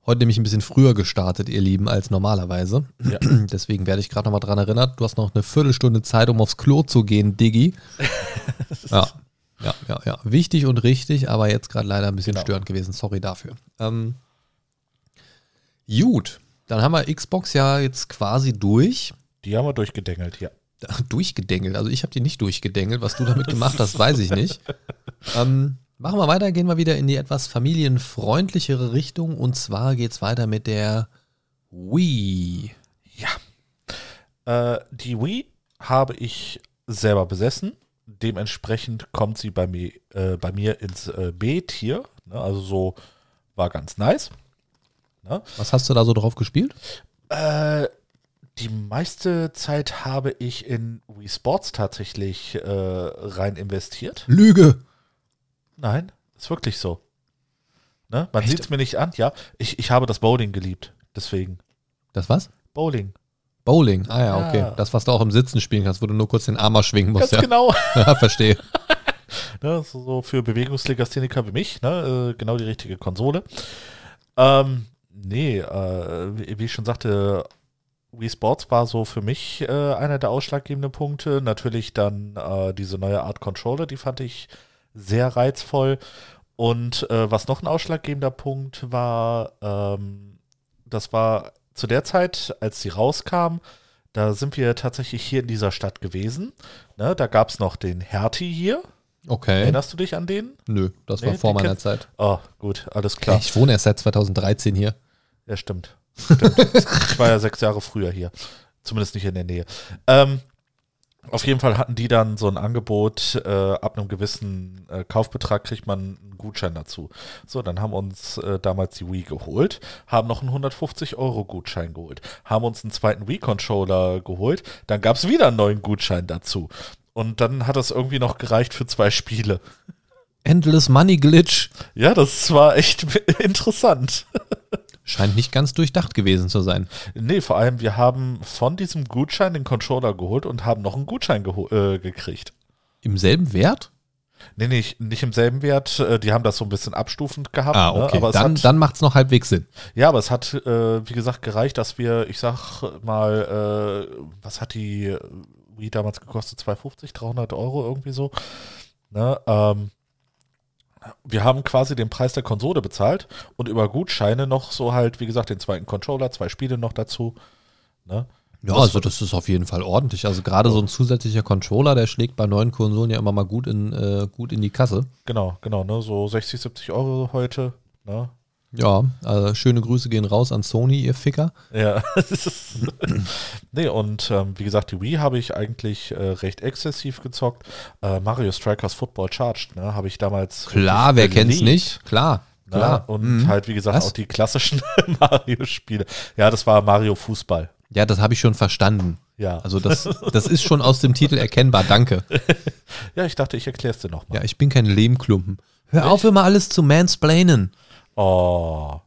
heute nämlich ein bisschen früher gestartet, ihr Lieben, als normalerweise. Ja. Deswegen werde ich gerade nochmal dran erinnert. Du hast noch eine Viertelstunde Zeit, um aufs Klo zu gehen, Diggi. ja, ja, ja, ja. Wichtig und richtig, aber jetzt gerade leider ein bisschen genau. störend gewesen. Sorry dafür. Ähm, gut, dann haben wir Xbox ja jetzt quasi durch. Die haben wir durchgedengelt, ja. Durchgedengelt, also ich habe die nicht durchgedengelt. Was du damit gemacht hast, weiß ich nicht. Ähm, machen wir weiter, gehen wir wieder in die etwas familienfreundlichere Richtung. Und zwar geht es weiter mit der Wii. Ja. Äh, die Wii habe ich selber besessen dementsprechend kommt sie bei mir, äh, bei mir ins äh, B-Tier. Ne? Also so war ganz nice. Ne? Was hast du da so drauf gespielt? Äh, die meiste Zeit habe ich in Wii Sports tatsächlich äh, rein investiert. Lüge! Nein, ist wirklich so. Ne? Man sieht es mir nicht an, ja. Ich, ich habe das Bowling geliebt, deswegen. Das was? Bowling. Bowling, ah ja, okay. Das, was du auch im Sitzen spielen kannst, wo du nur kurz den Arm schwingen musst. Ganz ja. genau. ja, verstehe. ne, so für Bewegungslegastheniker wie mich, ne, äh, genau die richtige Konsole. Ähm, nee, äh, wie ich schon sagte, Wii Sports war so für mich äh, einer der ausschlaggebenden Punkte. Natürlich dann äh, diese neue Art Controller, die fand ich sehr reizvoll. Und äh, was noch ein ausschlaggebender Punkt war, ähm, das war zu der Zeit, als sie rauskam, da sind wir tatsächlich hier in dieser Stadt gewesen. Ne, da gab es noch den Hertie hier. Okay. Erinnerst du dich an den? Nö, das nee, war vor meiner Zeit. Oh, gut, alles klar. Ich wohne erst seit 2013 hier. Ja, stimmt. stimmt. ich war ja sechs Jahre früher hier. Zumindest nicht in der Nähe. Ähm, Auf jeden Fall hatten die dann so ein Angebot, äh, ab einem gewissen äh, Kaufbetrag kriegt man einen Gutschein dazu. So, dann haben uns äh, damals die Wii geholt, haben noch einen 150-Euro-Gutschein geholt, haben uns einen zweiten Wii-Controller geholt, dann gab es wieder einen neuen Gutschein dazu. Und dann hat das irgendwie noch gereicht für zwei Spiele. Endless Money Glitch. Ja, das war echt interessant. Scheint nicht ganz durchdacht gewesen zu sein. Nee, vor allem, wir haben von diesem Gutschein den Controller geholt und haben noch einen Gutschein äh, gekriegt. Im selben Wert? Nee, nicht, nicht im selben Wert. Äh, die haben das so ein bisschen abstufend gehabt. Ah, okay. Ne? Aber dann hat, dann macht es noch halbwegs Sinn. Ja, aber es hat, äh, wie gesagt, gereicht, dass wir, ich sag mal, äh, was hat die Wii damals gekostet? 250, 300 Euro irgendwie so. Ne? Ähm, wir haben quasi den Preis der Konsole bezahlt und über Gutscheine noch so halt, wie gesagt, den zweiten Controller, zwei Spiele noch dazu. Ne? Ja, das also das ist auf jeden Fall ordentlich. Also gerade so ein zusätzlicher Controller, der schlägt bei neuen Konsolen ja immer mal gut in, äh, gut in die Kasse. Genau, genau, ne? So 60, 70 Euro heute. Ne? Ja, also schöne Grüße gehen raus an Sony, ihr Ficker. Ja. nee, und ähm, wie gesagt, die Wii habe ich eigentlich äh, recht exzessiv gezockt. Äh, Mario Strikers Football Charged, ne, habe ich damals. Klar, wer kennt's nicht? Klar. Ne? Klar. Und Mhm. halt, wie gesagt, Was? auch die klassischen Mario-Spiele. Ja, das war Mario Fußball. Ja, das habe ich schon verstanden. Ja. Also das, das ist schon aus dem Titel erkennbar, danke. ja, ich dachte, ich erkläre es dir nochmal. Ja, ich bin kein Lehmklumpen. Hör auf, immer alles zu mansplainen. Oh.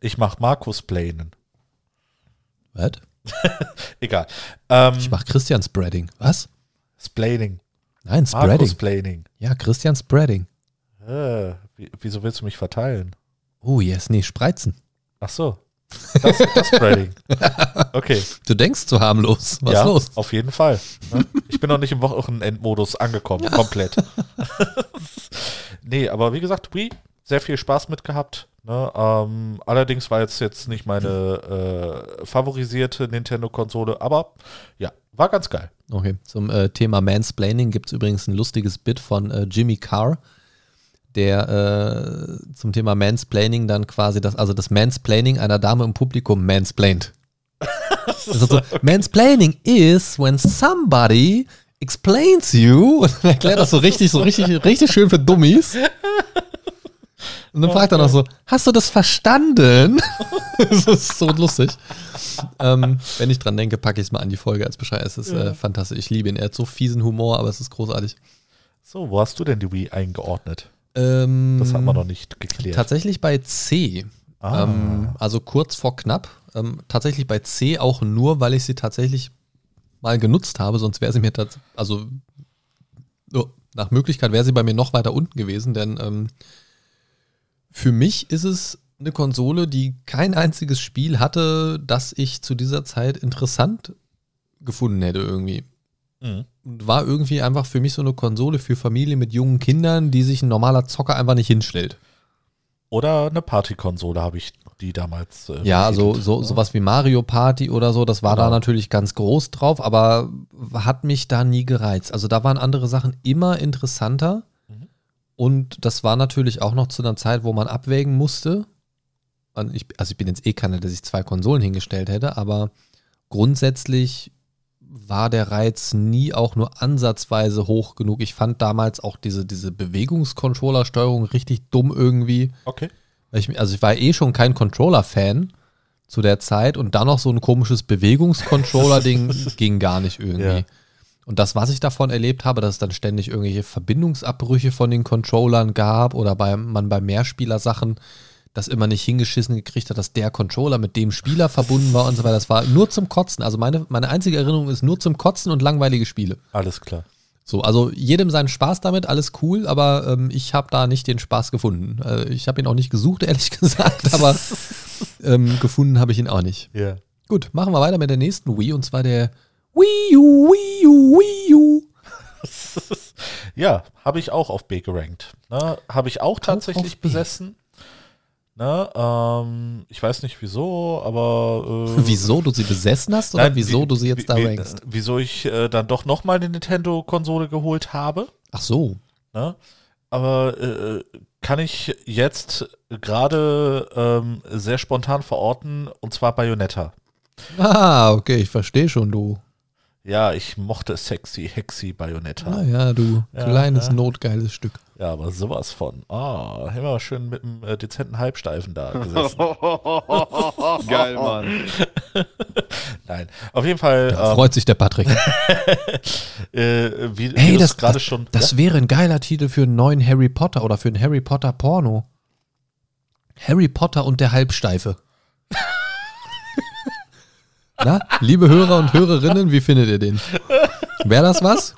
Ich mach Markus Planen. Was? Egal. Ähm, Ich mach Christian Spreading. Was? Splaining. Nein, Spreading. Markus Planing. Ja, Christian Spreading. Äh, wie, wieso willst du mich verteilen? Oh, yes, nee, Spreizen. Ach so. Das, das Spreading. Okay. Du denkst zu harmlos. Was ja, ist los? Auf jeden Fall. Ne? Ich bin noch nicht im Wochenendmodus angekommen, komplett. nee, aber wie gesagt, Wii, sehr viel Spaß mit gehabt. Ne? Ähm, allerdings war jetzt, jetzt nicht meine äh, favorisierte Nintendo-Konsole, aber ja, war ganz geil. Okay, zum äh, Thema Mansplaining gibt es übrigens ein lustiges Bit von äh, Jimmy Carr, der äh, zum Thema Mansplaining dann quasi das, also das Mansplaining einer Dame im Publikum mansplained. Das ist so, Mansplaining is when somebody explains you und erklärt das so richtig, so richtig, richtig schön für Dummies. Und dann fragt er noch so, hast du das verstanden? das ist so lustig. Ähm, wenn ich dran denke, packe ich es mal an die Folge als Bescheid. Es ist äh, fantastisch. Ich liebe ihn. Er hat so fiesen Humor, aber es ist großartig. So, wo hast du denn die Wii eingeordnet? Ähm, Das haben wir noch nicht geklärt. Tatsächlich bei C. Ah. Ähm, also kurz vor knapp. Ähm, tatsächlich bei C auch nur, weil ich sie tatsächlich mal genutzt habe, sonst wäre sie mir tats- also oh, nach Möglichkeit wäre sie bei mir noch weiter unten gewesen, denn ähm, für mich ist es eine Konsole, die kein einziges Spiel hatte, das ich zu dieser Zeit interessant gefunden hätte irgendwie. Mhm. Und war irgendwie einfach für mich so eine Konsole für Familien mit jungen Kindern, die sich ein normaler Zocker einfach nicht hinstellt. Oder eine Partykonsole habe ich die damals. Äh, Ja, so, betitelt, so ne? sowas wie Mario Party oder so, das war da Genau. natürlich ganz groß drauf, aber hat mich da nie gereizt. Also da waren andere Sachen immer interessanter. Und das war natürlich auch noch zu einer Zeit, wo man abwägen musste. Ich, also ich bin jetzt eh keiner, der sich zwei Konsolen hingestellt hätte, aber grundsätzlich war der Reiz nie auch nur ansatzweise hoch genug. Ich fand damals auch diese, diese Bewegungscontroller-Steuerung richtig dumm irgendwie. Okay. Ich, also ich war eh schon kein Controller-Fan zu der Zeit und dann noch so ein komisches Bewegungscontroller-Ding ging gar nicht irgendwie. Ja. Und das, was ich davon erlebt habe, dass es dann ständig irgendwelche Verbindungsabbrüche von den Controllern gab oder bei, man bei Mehrspieler-Sachen das immer nicht hingeschissen gekriegt hat, dass der Controller mit dem Spieler verbunden war und so weiter. Das war nur zum Kotzen. Also meine, meine einzige Erinnerung ist nur zum Kotzen und langweilige Spiele. Alles klar. So, also jedem seinen Spaß damit, alles cool, aber ähm, ich habe da nicht den Spaß gefunden. Äh, ich habe ihn auch nicht gesucht, ehrlich gesagt, aber ähm, gefunden habe ich ihn auch nicht. Ja. Gut, machen wir weiter mit der nächsten Wii und zwar der Wii U, Wii U, Wii U. Ja, habe ich auch auf B gerankt. Ne? Habe ich auch tatsächlich besessen. Ne? Ähm, ich weiß nicht wieso, aber. Äh, Wieso du sie besessen hast oder Nein, wieso wie- du sie jetzt wie, da rankst? Wieso ich äh, dann doch nochmal eine Nintendo-Konsole geholt habe. Ach so. Ne? Aber äh, kann ich jetzt gerade ähm, sehr spontan verorten, und zwar Bayonetta. Ah, okay, ich verstehe schon, du. Ja, ich mochte sexy, hexy Bayonetta. Naja, du Ja, kleines, ja. notgeiles Stück. Ja, aber sowas von. Ah, immer schön mit einem äh, dezenten Halbsteifen da gesessen. Geil, Mann. Nein, auf jeden Fall, Da freut sich der Patrick. ähm, äh, wie, wie Hey, es das, gerade schon. das wäre ein geiler Titel für einen neuen Harry Potter oder für einen Harry Potter Porno. Harry Potter und der Halbsteife. Na, liebe Hörer und Hörerinnen, wie findet ihr den? Wäre das was?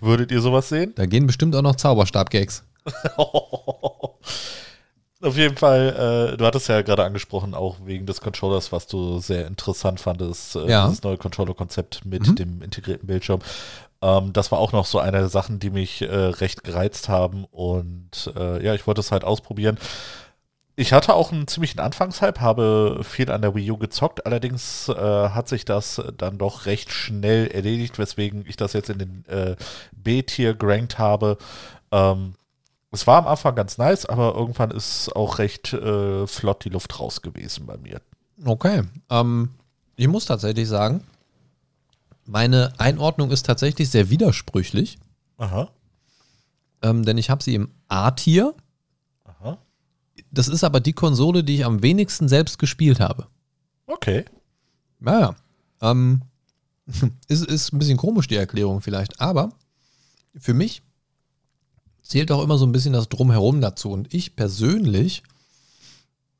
würdet ihr sowas sehen? Da gehen bestimmt auch noch Zauberstab-Gags. Auf jeden Fall, äh, du hattest ja gerade angesprochen, auch wegen des Controllers, was du sehr interessant fandest, äh, Ja. dieses neue Controller-Konzept mit Mhm. dem integrierten Bildschirm. Ähm, das war auch noch so eine der Sachen, die mich äh, recht gereizt haben und äh, ja, ich wollte es halt ausprobieren. Ich hatte auch einen ziemlichen Anfangshype, habe viel an der Wii U gezockt, allerdings äh, hat sich das dann doch recht schnell erledigt, weswegen ich das jetzt in den äh, B-Tier gerankt habe. Ähm, es war am Anfang ganz nice, aber irgendwann ist auch recht äh, flott die Luft raus gewesen bei mir. Okay. Ähm, ich muss tatsächlich sagen, meine Einordnung ist tatsächlich sehr widersprüchlich, Aha, ähm, denn ich habe sie im A-Tier. Das ist aber die Konsole, die ich am wenigsten selbst gespielt habe. Okay. Naja. Ähm, ist, ist ein bisschen komisch, die Erklärung vielleicht, aber für mich zählt auch immer so ein bisschen das Drumherum dazu. Und ich persönlich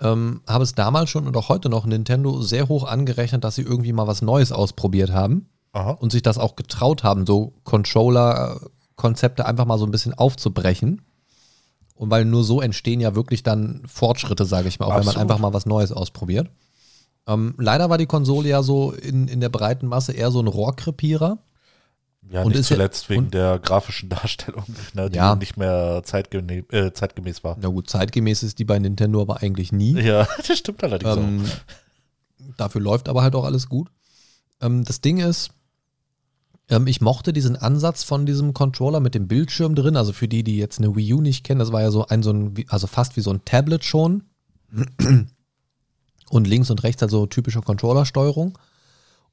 ähm, habe es damals schon und auch heute noch Nintendo sehr hoch angerechnet, dass sie irgendwie mal was Neues ausprobiert haben Aha. und sich das auch getraut haben, so Controller-Konzepte einfach mal so ein bisschen aufzubrechen. Und weil nur so entstehen ja wirklich dann Fortschritte, sage ich mal, auch wenn man Absolut. einfach mal was Neues ausprobiert. Ähm, leider war die Konsole ja so in, in der breiten Masse eher so ein Rohrkrepierer. Ja, Und nicht ist ja- zuletzt wegen der grafischen Darstellung, ne, die Ja. nicht mehr zeitgene äh, zeitgemäß war. Na gut, zeitgemäß ist die bei Nintendo aber eigentlich nie. Ja, das stimmt allerdings Ähm, dafür läuft aber halt auch alles gut. Ähm, das Ding ist, ähm, ich mochte diesen Ansatz von diesem Controller mit dem Bildschirm drin. Also für die, die jetzt eine Wii U nicht kennen, das war ja so ein, so ein also fast wie so ein Tablet schon. Und links und rechts halt so typische Controllersteuerung.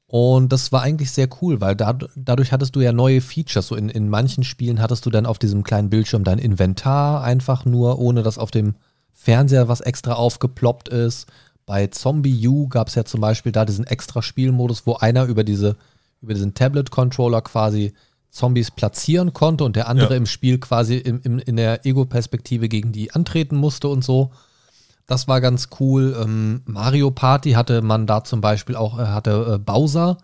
Und das war eigentlich sehr cool, weil da, dadurch hattest du ja neue Features. So in, in manchen Spielen hattest du dann auf diesem kleinen Bildschirm dein Inventar einfach nur, ohne dass auf dem Fernseher was extra aufgeploppt ist. Bei Zombie U gab es ja zum Beispiel da diesen extra Spielmodus, wo einer über, diese, über diesen Tablet-Controller quasi Zombies platzieren konnte und der andere Ja. im Spiel quasi im, im, in der Ego-Perspektive gegen die antreten musste und so. Das war ganz cool. Ähm, Mario Party hatte man da zum Beispiel auch, äh, hatte äh, Bowser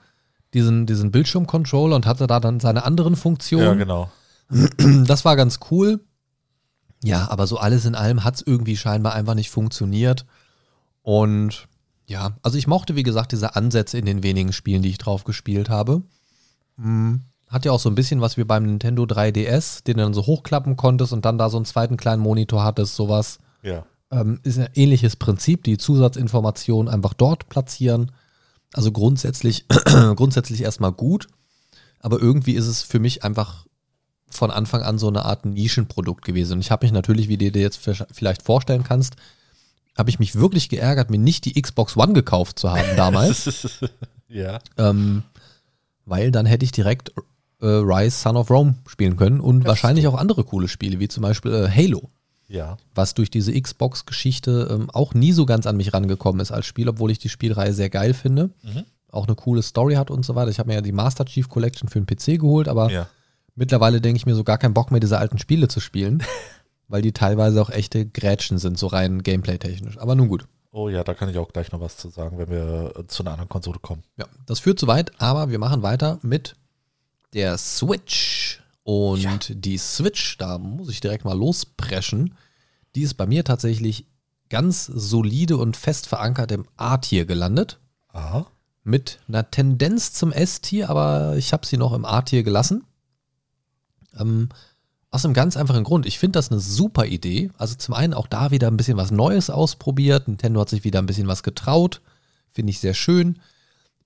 diesen, diesen Bildschirmcontroller und hatte da dann seine anderen. Funktionen. Ja, genau. Das war ganz cool. Ja, aber so alles in allem hat es irgendwie scheinbar einfach nicht funktioniert. Und ja, also ich mochte, wie gesagt, diese Ansätze in den wenigen Spielen, die ich drauf gespielt habe. Hm, Hat ja auch so ein bisschen was wie beim Nintendo 3DS, den du dann so hochklappen konntest und dann da so einen zweiten kleinen Monitor hattest, sowas. Ja. Ähm, ist ein ähnliches Prinzip, die Zusatzinformationen einfach dort platzieren. Also grundsätzlich, grundsätzlich erstmal gut, aber irgendwie ist es für mich einfach von Anfang an so eine Art Nischenprodukt gewesen. Und ich habe mich natürlich, wie du dir jetzt vielleicht vorstellen kannst, habe ich mich wirklich geärgert, mir nicht die Xbox One gekauft zu haben damals, ja. ähm, weil dann hätte ich direkt äh, Rise Son of Rome spielen können und Das wahrscheinlich auch andere coole Spiele, wie zum Beispiel äh, Halo Ja. was durch diese Xbox-Geschichte ähm, auch nie so ganz an mich rangekommen ist als Spiel, obwohl ich die Spielreihe sehr geil finde. Mhm. Auch eine coole Story hat und so weiter. Ich habe mir ja die Master Chief Collection für den PC geholt, aber Ja. mittlerweile denke ich mir so gar keinen Bock mehr, diese alten Spiele zu spielen, weil die teilweise auch echte Grätschen sind, so rein gameplay-technisch. Aber nun gut. Oh ja, da kann ich auch gleich noch was zu sagen, wenn wir äh, zu einer anderen Konsole kommen. Ja, das führt zu weit, aber wir machen weiter mit der Switch. Und Ja. die Switch, da muss ich direkt mal lospreschen, die ist bei mir tatsächlich ganz solide und fest verankert im A-Tier gelandet. Aha. Mit einer Tendenz zum S-Tier, aber ich habe sie noch im A-Tier gelassen. Ähm, aus einem ganz einfachen Grund. Ich finde das eine super Idee. Also zum einen auch da wieder ein bisschen was Neues ausprobiert. Nintendo hat sich wieder ein bisschen was getraut. Finde ich sehr schön.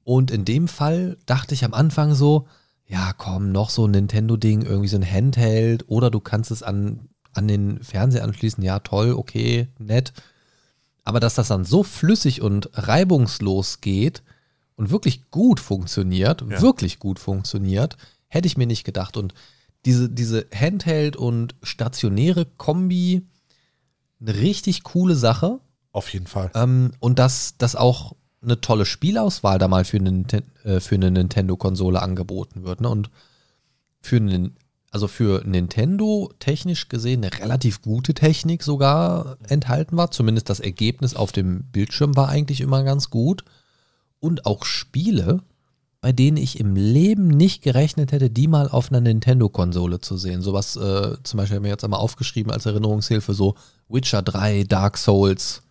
Und in dem Fall dachte ich am Anfang so, ja komm, noch so ein Nintendo-Ding, irgendwie so ein Handheld oder du kannst es an, an den Fernseher anschließen. Ja, toll, okay, nett. Aber dass das dann so flüssig und reibungslos geht und wirklich gut funktioniert, Ja. wirklich gut funktioniert, hätte ich mir nicht gedacht. Und diese, diese Handheld- und stationäre Kombi, eine richtig coole Sache. Auf jeden Fall. Ähm, und dass das auch eine tolle Spielauswahl da mal für eine, äh, für eine Nintendo-Konsole angeboten wird. Ne? Und für einen, also für Nintendo technisch gesehen eine relativ gute Technik sogar enthalten war. Zumindest das Ergebnis auf dem Bildschirm war eigentlich immer ganz gut. Und auch Spiele, bei denen ich im Leben nicht gerechnet hätte, die mal auf einer Nintendo-Konsole zu sehen. Sowas, äh, zum Beispiel haben wir jetzt einmal aufgeschrieben als Erinnerungshilfe, so Witcher 3, Dark Souls.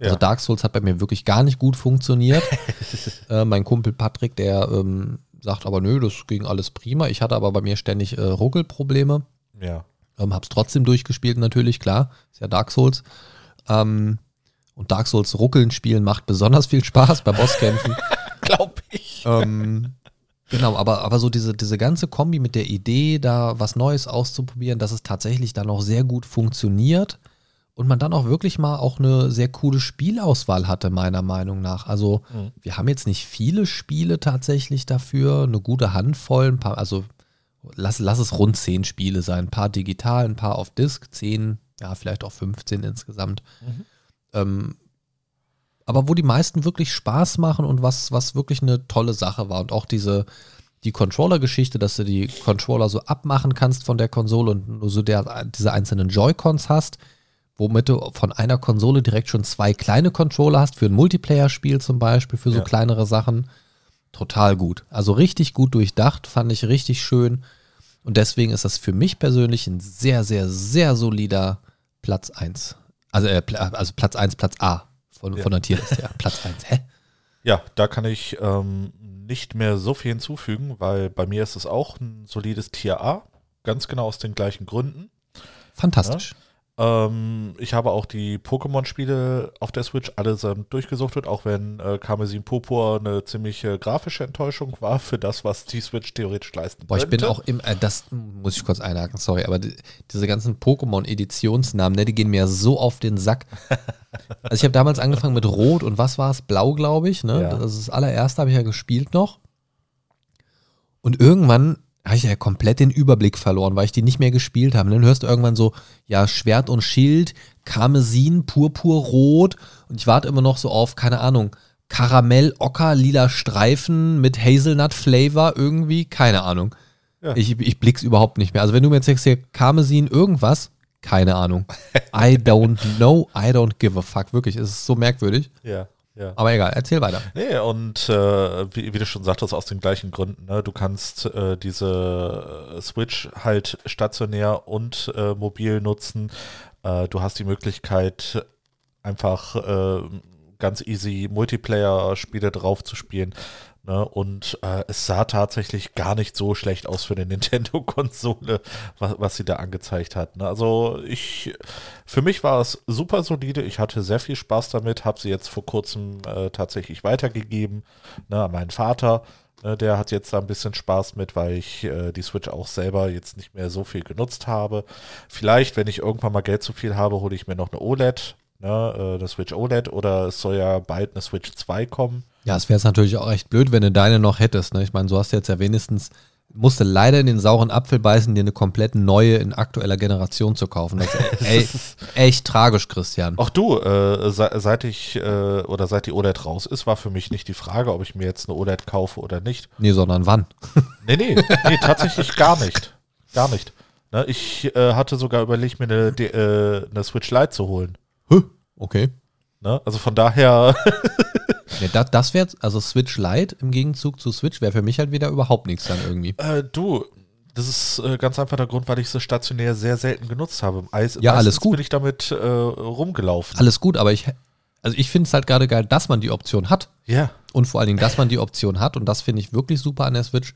Also Ja. Dark Souls hat bei mir wirklich gar nicht gut funktioniert. äh, mein Kumpel Patrick, der ähm, sagt aber, nö, das ging alles prima. Ich hatte aber bei mir ständig äh, Ruckelprobleme. Ja. Ähm, hab's trotzdem durchgespielt natürlich, klar. Ist ja Dark Souls. Ähm, und Dark Souls Ruckeln spielen macht besonders viel Spaß bei Bosskämpfen. Glaube ich. ähm, genau, aber, aber so diese, diese ganze Kombi mit der Idee, da was Neues auszuprobieren, dass es tatsächlich dann auch sehr gut funktioniert und man dann auch wirklich mal auch eine sehr coole Spielauswahl hatte, meiner Meinung nach. Also Mhm. wir haben jetzt nicht viele Spiele tatsächlich dafür, eine gute Handvoll, ein paar, also lass, lass es rund zehn Spiele sein, ein paar digital, ein paar auf Disk, zehn, ja, vielleicht auch 15 insgesamt. Mhm. Ähm, aber wo die meisten wirklich Spaß machen und was, was wirklich eine tolle Sache war. Und auch diese, die Controller-Geschichte, dass du die Controller so abmachen kannst von der Konsole und nur so der, diese einzelnen Joy-Cons hast, womit du von einer Konsole direkt schon zwei kleine Controller hast, für ein Multiplayer-Spiel zum Beispiel, für so Ja. kleinere Sachen. Total gut. Also richtig gut durchdacht, fand ich richtig schön. Und deswegen ist das für mich persönlich ein sehr, sehr, sehr solider Platz 1. Also, äh, also Platz 1, Platz A von, Ja. von der Tierliste. Ja, Platz 1. Hä? Ja, da kann ich ähm, nicht mehr so viel hinzufügen, weil bei mir ist es auch ein solides Tier A. Ganz genau aus den gleichen Gründen. Fantastisch. Ähm, ich habe auch die Pokémon-Spiele auf der Switch allesamt durchgesuchtet, auch wenn äh, Karmesin Purpur eine ziemliche grafische Enttäuschung war für das, was die Switch theoretisch leisten Boah, ich bin auch im, äh, das muss ich kurz einhaken, sorry, aber die, diese ganzen Pokémon-Editionsnamen, ne, die gehen mir so auf den Sack. Also ich habe damals angefangen mit Rot und was war es? Blau, glaube ich. Ne? Ja. Das ist das allererste, habe ich ja gespielt noch. Und irgendwann habe ich ja komplett den Überblick verloren, weil ich die nicht mehr gespielt habe. Und dann hörst du irgendwann so, ja, Schwert und Schild, Karmesin, Purpurrot. Und ich warte immer noch so auf, keine Ahnung, Karamell, Ocker, lila Streifen mit Hazelnut-Flavor irgendwie, keine Ahnung. Ja. Ich, ich blick's überhaupt nicht mehr. Also wenn du mir jetzt sagst, hier Karmesin irgendwas, keine Ahnung. I don't know, I don't give a fuck. Wirklich, es ist so merkwürdig. Ja, ja. Aber egal, erzähl weiter. Nee, und äh, wie, wie du schon sagtest, aus den gleichen Gründen. Ne? Du kannst äh, diese äh, Switch halt stationär und äh, mobil nutzen. Äh, du hast die Möglichkeit, einfach äh, ganz easy Multiplayer-Spiele drauf zu spielen. Ne? Und äh, es sah tatsächlich gar nicht so schlecht aus für eine Nintendo-Konsole, was, was sie da angezeigt hat. Ne? Also ich, für mich war es super solide. Ich hatte sehr viel Spaß damit, habe sie jetzt vor kurzem äh, tatsächlich weitergegeben ne, an meinen Vater. Ne, der hat jetzt da ein bisschen Spaß mit, weil ich äh, die Switch auch selber jetzt nicht mehr so viel genutzt habe. Vielleicht, wenn ich irgendwann mal Geld zu viel habe, hole ich mir noch eine OLED, ne, äh, eine Switch OLED oder es soll ja bald eine Switch 2 kommen. Ja, es wäre natürlich auch echt blöd, wenn du deine noch hättest. Ne? Ich meine, so hast du jetzt ja wenigstens, musste leider in den sauren Apfel beißen, dir eine komplett neue in aktueller Generation zu kaufen. Das ist ey, echt tragisch, Christian. Auch du, äh, se seit ich äh, oder seit die OLED raus ist, war für mich nicht die Frage, ob ich mir jetzt eine OLED kaufe oder nicht. Nee, sondern wann? Nee, nee, nee, tatsächlich gar nicht. Gar nicht. Ne, ich äh, hatte sogar überlegt, mir eine, D- äh, eine Switch Lite zu holen. Okay. Ne? Also von daher, Nee, das das wäre, also Switch Lite im Gegenzug zu Switch wäre für mich halt wieder überhaupt nichts dann irgendwie. äh, du, das ist äh, ganz einfach der Grund, weil ich sie stationär sehr selten genutzt habe. Eis, Ja, alles gut. bin ich damit äh, rumgelaufen. Alles gut, aber ich, also ich finde es halt gerade geil, dass man die Option hat. Ja, Und vor allen Dingen, dass man die Option hat, und das finde ich wirklich super an der Switch,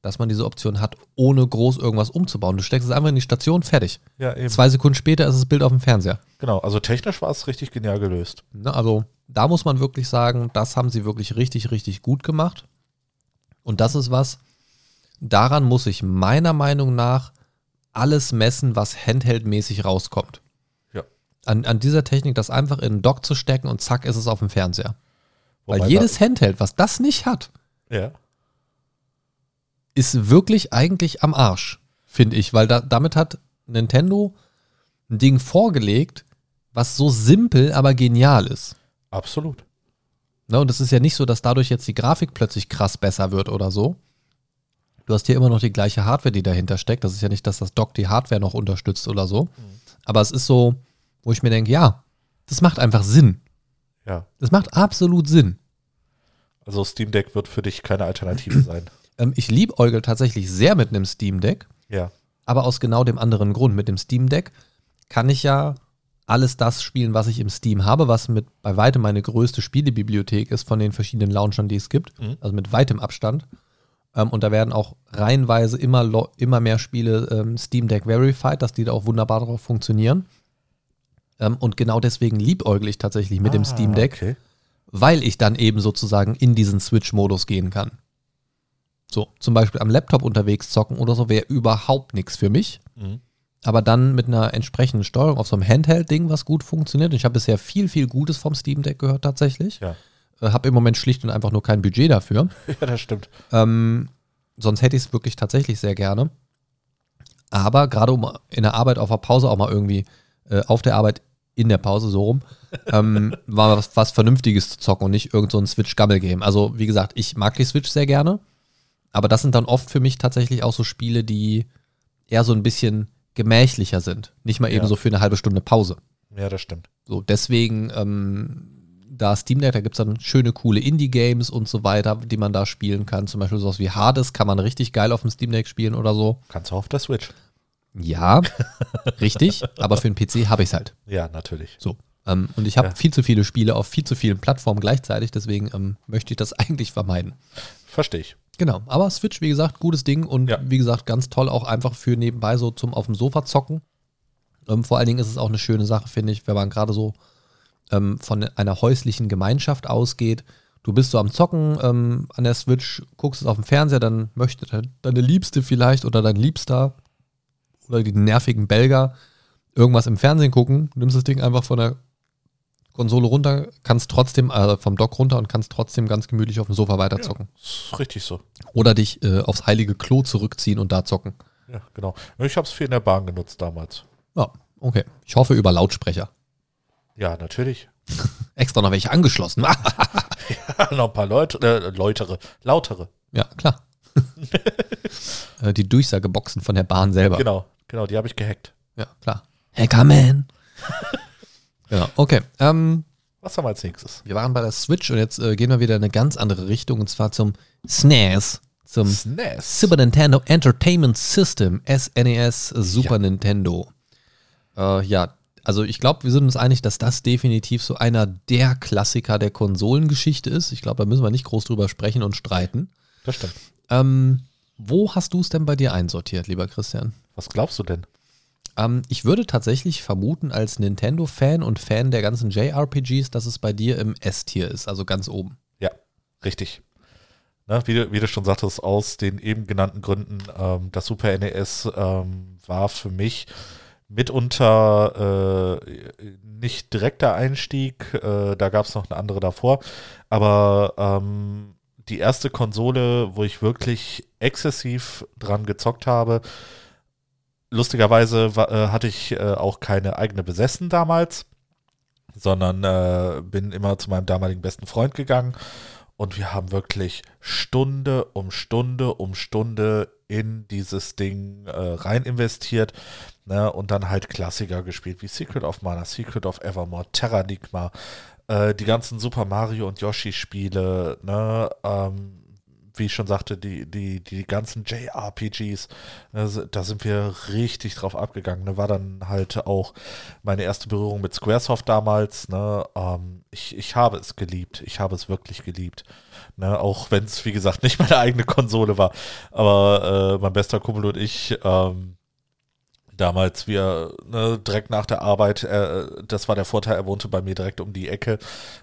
dass man diese Option hat, ohne groß irgendwas umzubauen. Du steckst es einfach in die Station, fertig. ja, eben. Zwei Sekunden später ist das Bild auf dem Fernseher. Genau, also technisch war es richtig genial gelöst. Ne, also da muss man wirklich sagen, das haben sie wirklich richtig, richtig gut gemacht. Und das ist was, daran muss ich meiner Meinung nach alles messen, was handheldmäßig rauskommt. Ja. An, an dieser Technik, das einfach in einen Dock zu stecken und zack ist es auf dem Fernseher. Weil Wobei jedes Handheld, was das nicht hat, Ja. ist wirklich eigentlich am Arsch, finde ich. Weil da, damit hat Nintendo ein Ding vorgelegt, was so simpel, aber genial ist. Absolut. Ne, und es ist ja nicht so, dass dadurch jetzt die Grafik plötzlich krass besser wird oder so. Du hast hier immer noch die gleiche Hardware, die dahinter steckt. Das ist ja nicht, dass das Dock die Hardware noch unterstützt oder so. Aber es ist so, wo ich mir denke, ja, das macht einfach Sinn. Ja. Das macht absolut Sinn. Also Steam Deck wird für dich keine Alternative sein. Ähm, ich liebäugel tatsächlich sehr mit einem Steam Deck, Ja. aber aus genau dem anderen Grund. Mit dem Steam Deck kann ich ja alles das spielen, was ich im Steam habe, was mit bei weitem meine größte Spielebibliothek ist von den verschiedenen Launchern, die es gibt. Mhm. Also mit weitem Abstand. Ähm, und da werden auch reihenweise immer, immer mehr Spiele ähm, Steam Deck verified, dass die da auch wunderbar drauf funktionieren. Ähm, und genau deswegen liebäugel ich tatsächlich mit dem Ah, Steam Deck, Okay. weil ich dann eben sozusagen in diesen Switch-Modus gehen kann. So, zum Beispiel am Laptop unterwegs zocken oder so wäre überhaupt nichts für mich. Mhm. Aber dann mit einer entsprechenden Steuerung auf so einem Handheld-Ding, was gut funktioniert. Ich habe bisher viel, viel Gutes vom Steam Deck gehört tatsächlich. Ja. Äh, habe im Moment schlicht und einfach nur kein Budget dafür. Ja, das stimmt. Ähm, sonst hätte ich es wirklich tatsächlich sehr gerne. Aber gerade um in der Arbeit auf der Pause auch mal irgendwie, äh, auf der Arbeit in der Pause so rum, ähm, war was, was Vernünftiges zu zocken und nicht irgend so ein Switch-Gammel-Game. Also wie gesagt, ich mag die Switch sehr gerne. Aber das sind dann oft für mich tatsächlich auch so Spiele, die eher so ein bisschen gemächlicher sind. Nicht mal eben Ja. so für eine halbe Stunde Pause. Ja, das stimmt. So, deswegen, ähm, da Steam Deck, da gibt es dann schöne, coole Indie-Games und so weiter, die man da spielen kann. Zum Beispiel sowas wie Hades kann man richtig geil auf dem Steam Deck spielen oder so. Kannst du auf der Switch. Ja, richtig, aber für den PC habe ich es halt. Ja, natürlich. So. Ähm, und ich habe Ja. viel zu viele Spiele auf viel zu vielen Plattformen gleichzeitig, deswegen ähm, möchte ich das eigentlich vermeiden. Verstehe ich. Genau, aber Switch, wie gesagt, gutes Ding und Ja. wie gesagt, ganz toll auch einfach für nebenbei so zum auf dem Sofa zocken. Ähm, vor allen Dingen ist es auch eine schöne Sache, finde ich, wenn man gerade so ähm, von einer häuslichen Gemeinschaft ausgeht. Du bist so am Zocken ähm, an der Switch, guckst es auf dem Fernseher, dann möchte de- deine Liebste vielleicht oder dein Liebster oder die nervigen Belger irgendwas im Fernsehen gucken, nimmst das Ding einfach von der Konsole runter, kannst trotzdem, äh, vom Dock runter und kannst trotzdem ganz gemütlich auf dem Sofa weiterzocken. Ist richtig so. Oder dich äh, aufs heilige Klo zurückziehen und da zocken. Ja, genau. Ich habe es viel in der Bahn genutzt damals. Ja, okay. Ich hoffe über Lautsprecher. Ja, natürlich. Extra noch welche angeschlossen. Noch ein paar Leute, äh, Leutere, lautere. ja, klar. Äh, Die Durchsageboxen von der Bahn selber. Genau, genau, die habe ich gehackt. Ja, klar. Hackerman. genau, okay. Ähm, Was haben wir als nächstes? wir waren bei der Switch und jetzt äh, gehen wir wieder in eine ganz andere Richtung und zwar zum SNES. Zum SNES. Super Nintendo Entertainment System, SNES, Super Ja. Nintendo. Äh, ja, also ich glaube, wir sind uns einig, dass das definitiv so einer der Klassiker der Konsolengeschichte ist. Ich glaube, da müssen wir nicht groß drüber sprechen und streiten. Das stimmt. Ähm, wo hast du es denn bei dir einsortiert, lieber Christian? Was glaubst du denn? Ähm, ich würde tatsächlich vermuten, als Nintendo-Fan und Fan der ganzen JRPGs, dass es bei dir im S-Tier ist, also ganz oben. Ja, richtig. Ne, wie, du, wie du schon sagtest, aus den eben genannten Gründen, ähm, das Super NES ähm, war für mich mitunter äh, nicht direkter Einstieg, äh, da gab es noch eine andere davor, aber ähm, die erste Konsole, wo ich wirklich exzessiv dran gezockt habe, lustigerweise äh, hatte ich äh, auch keine eigene besessen damals, sondern äh, bin immer zu meinem damaligen besten Freund gegangen und wir haben wirklich Stunde um Stunde um Stunde in dieses Ding äh, rein investiert ne, und dann halt Klassiker gespielt wie Secret of Mana, Secret of Evermore, Terranigma, äh, die ganzen Super Mario und Yoshi Spiele, ne, ähm, wie ich schon sagte, die, die, die ganzen JRPGs, also, da sind wir richtig drauf abgegangen. Ne? War dann halt auch meine erste Berührung mit Squaresoft damals. Ne? Ähm, ich, ich habe es geliebt. Ich habe es wirklich geliebt. Ne? Auch wenn es, wie gesagt, nicht meine eigene Konsole war. Aber äh, mein bester Kumpel und ich, ähm, damals wir ne, direkt nach der Arbeit, äh, das war der Vorteil, er wohnte bei mir direkt um die Ecke.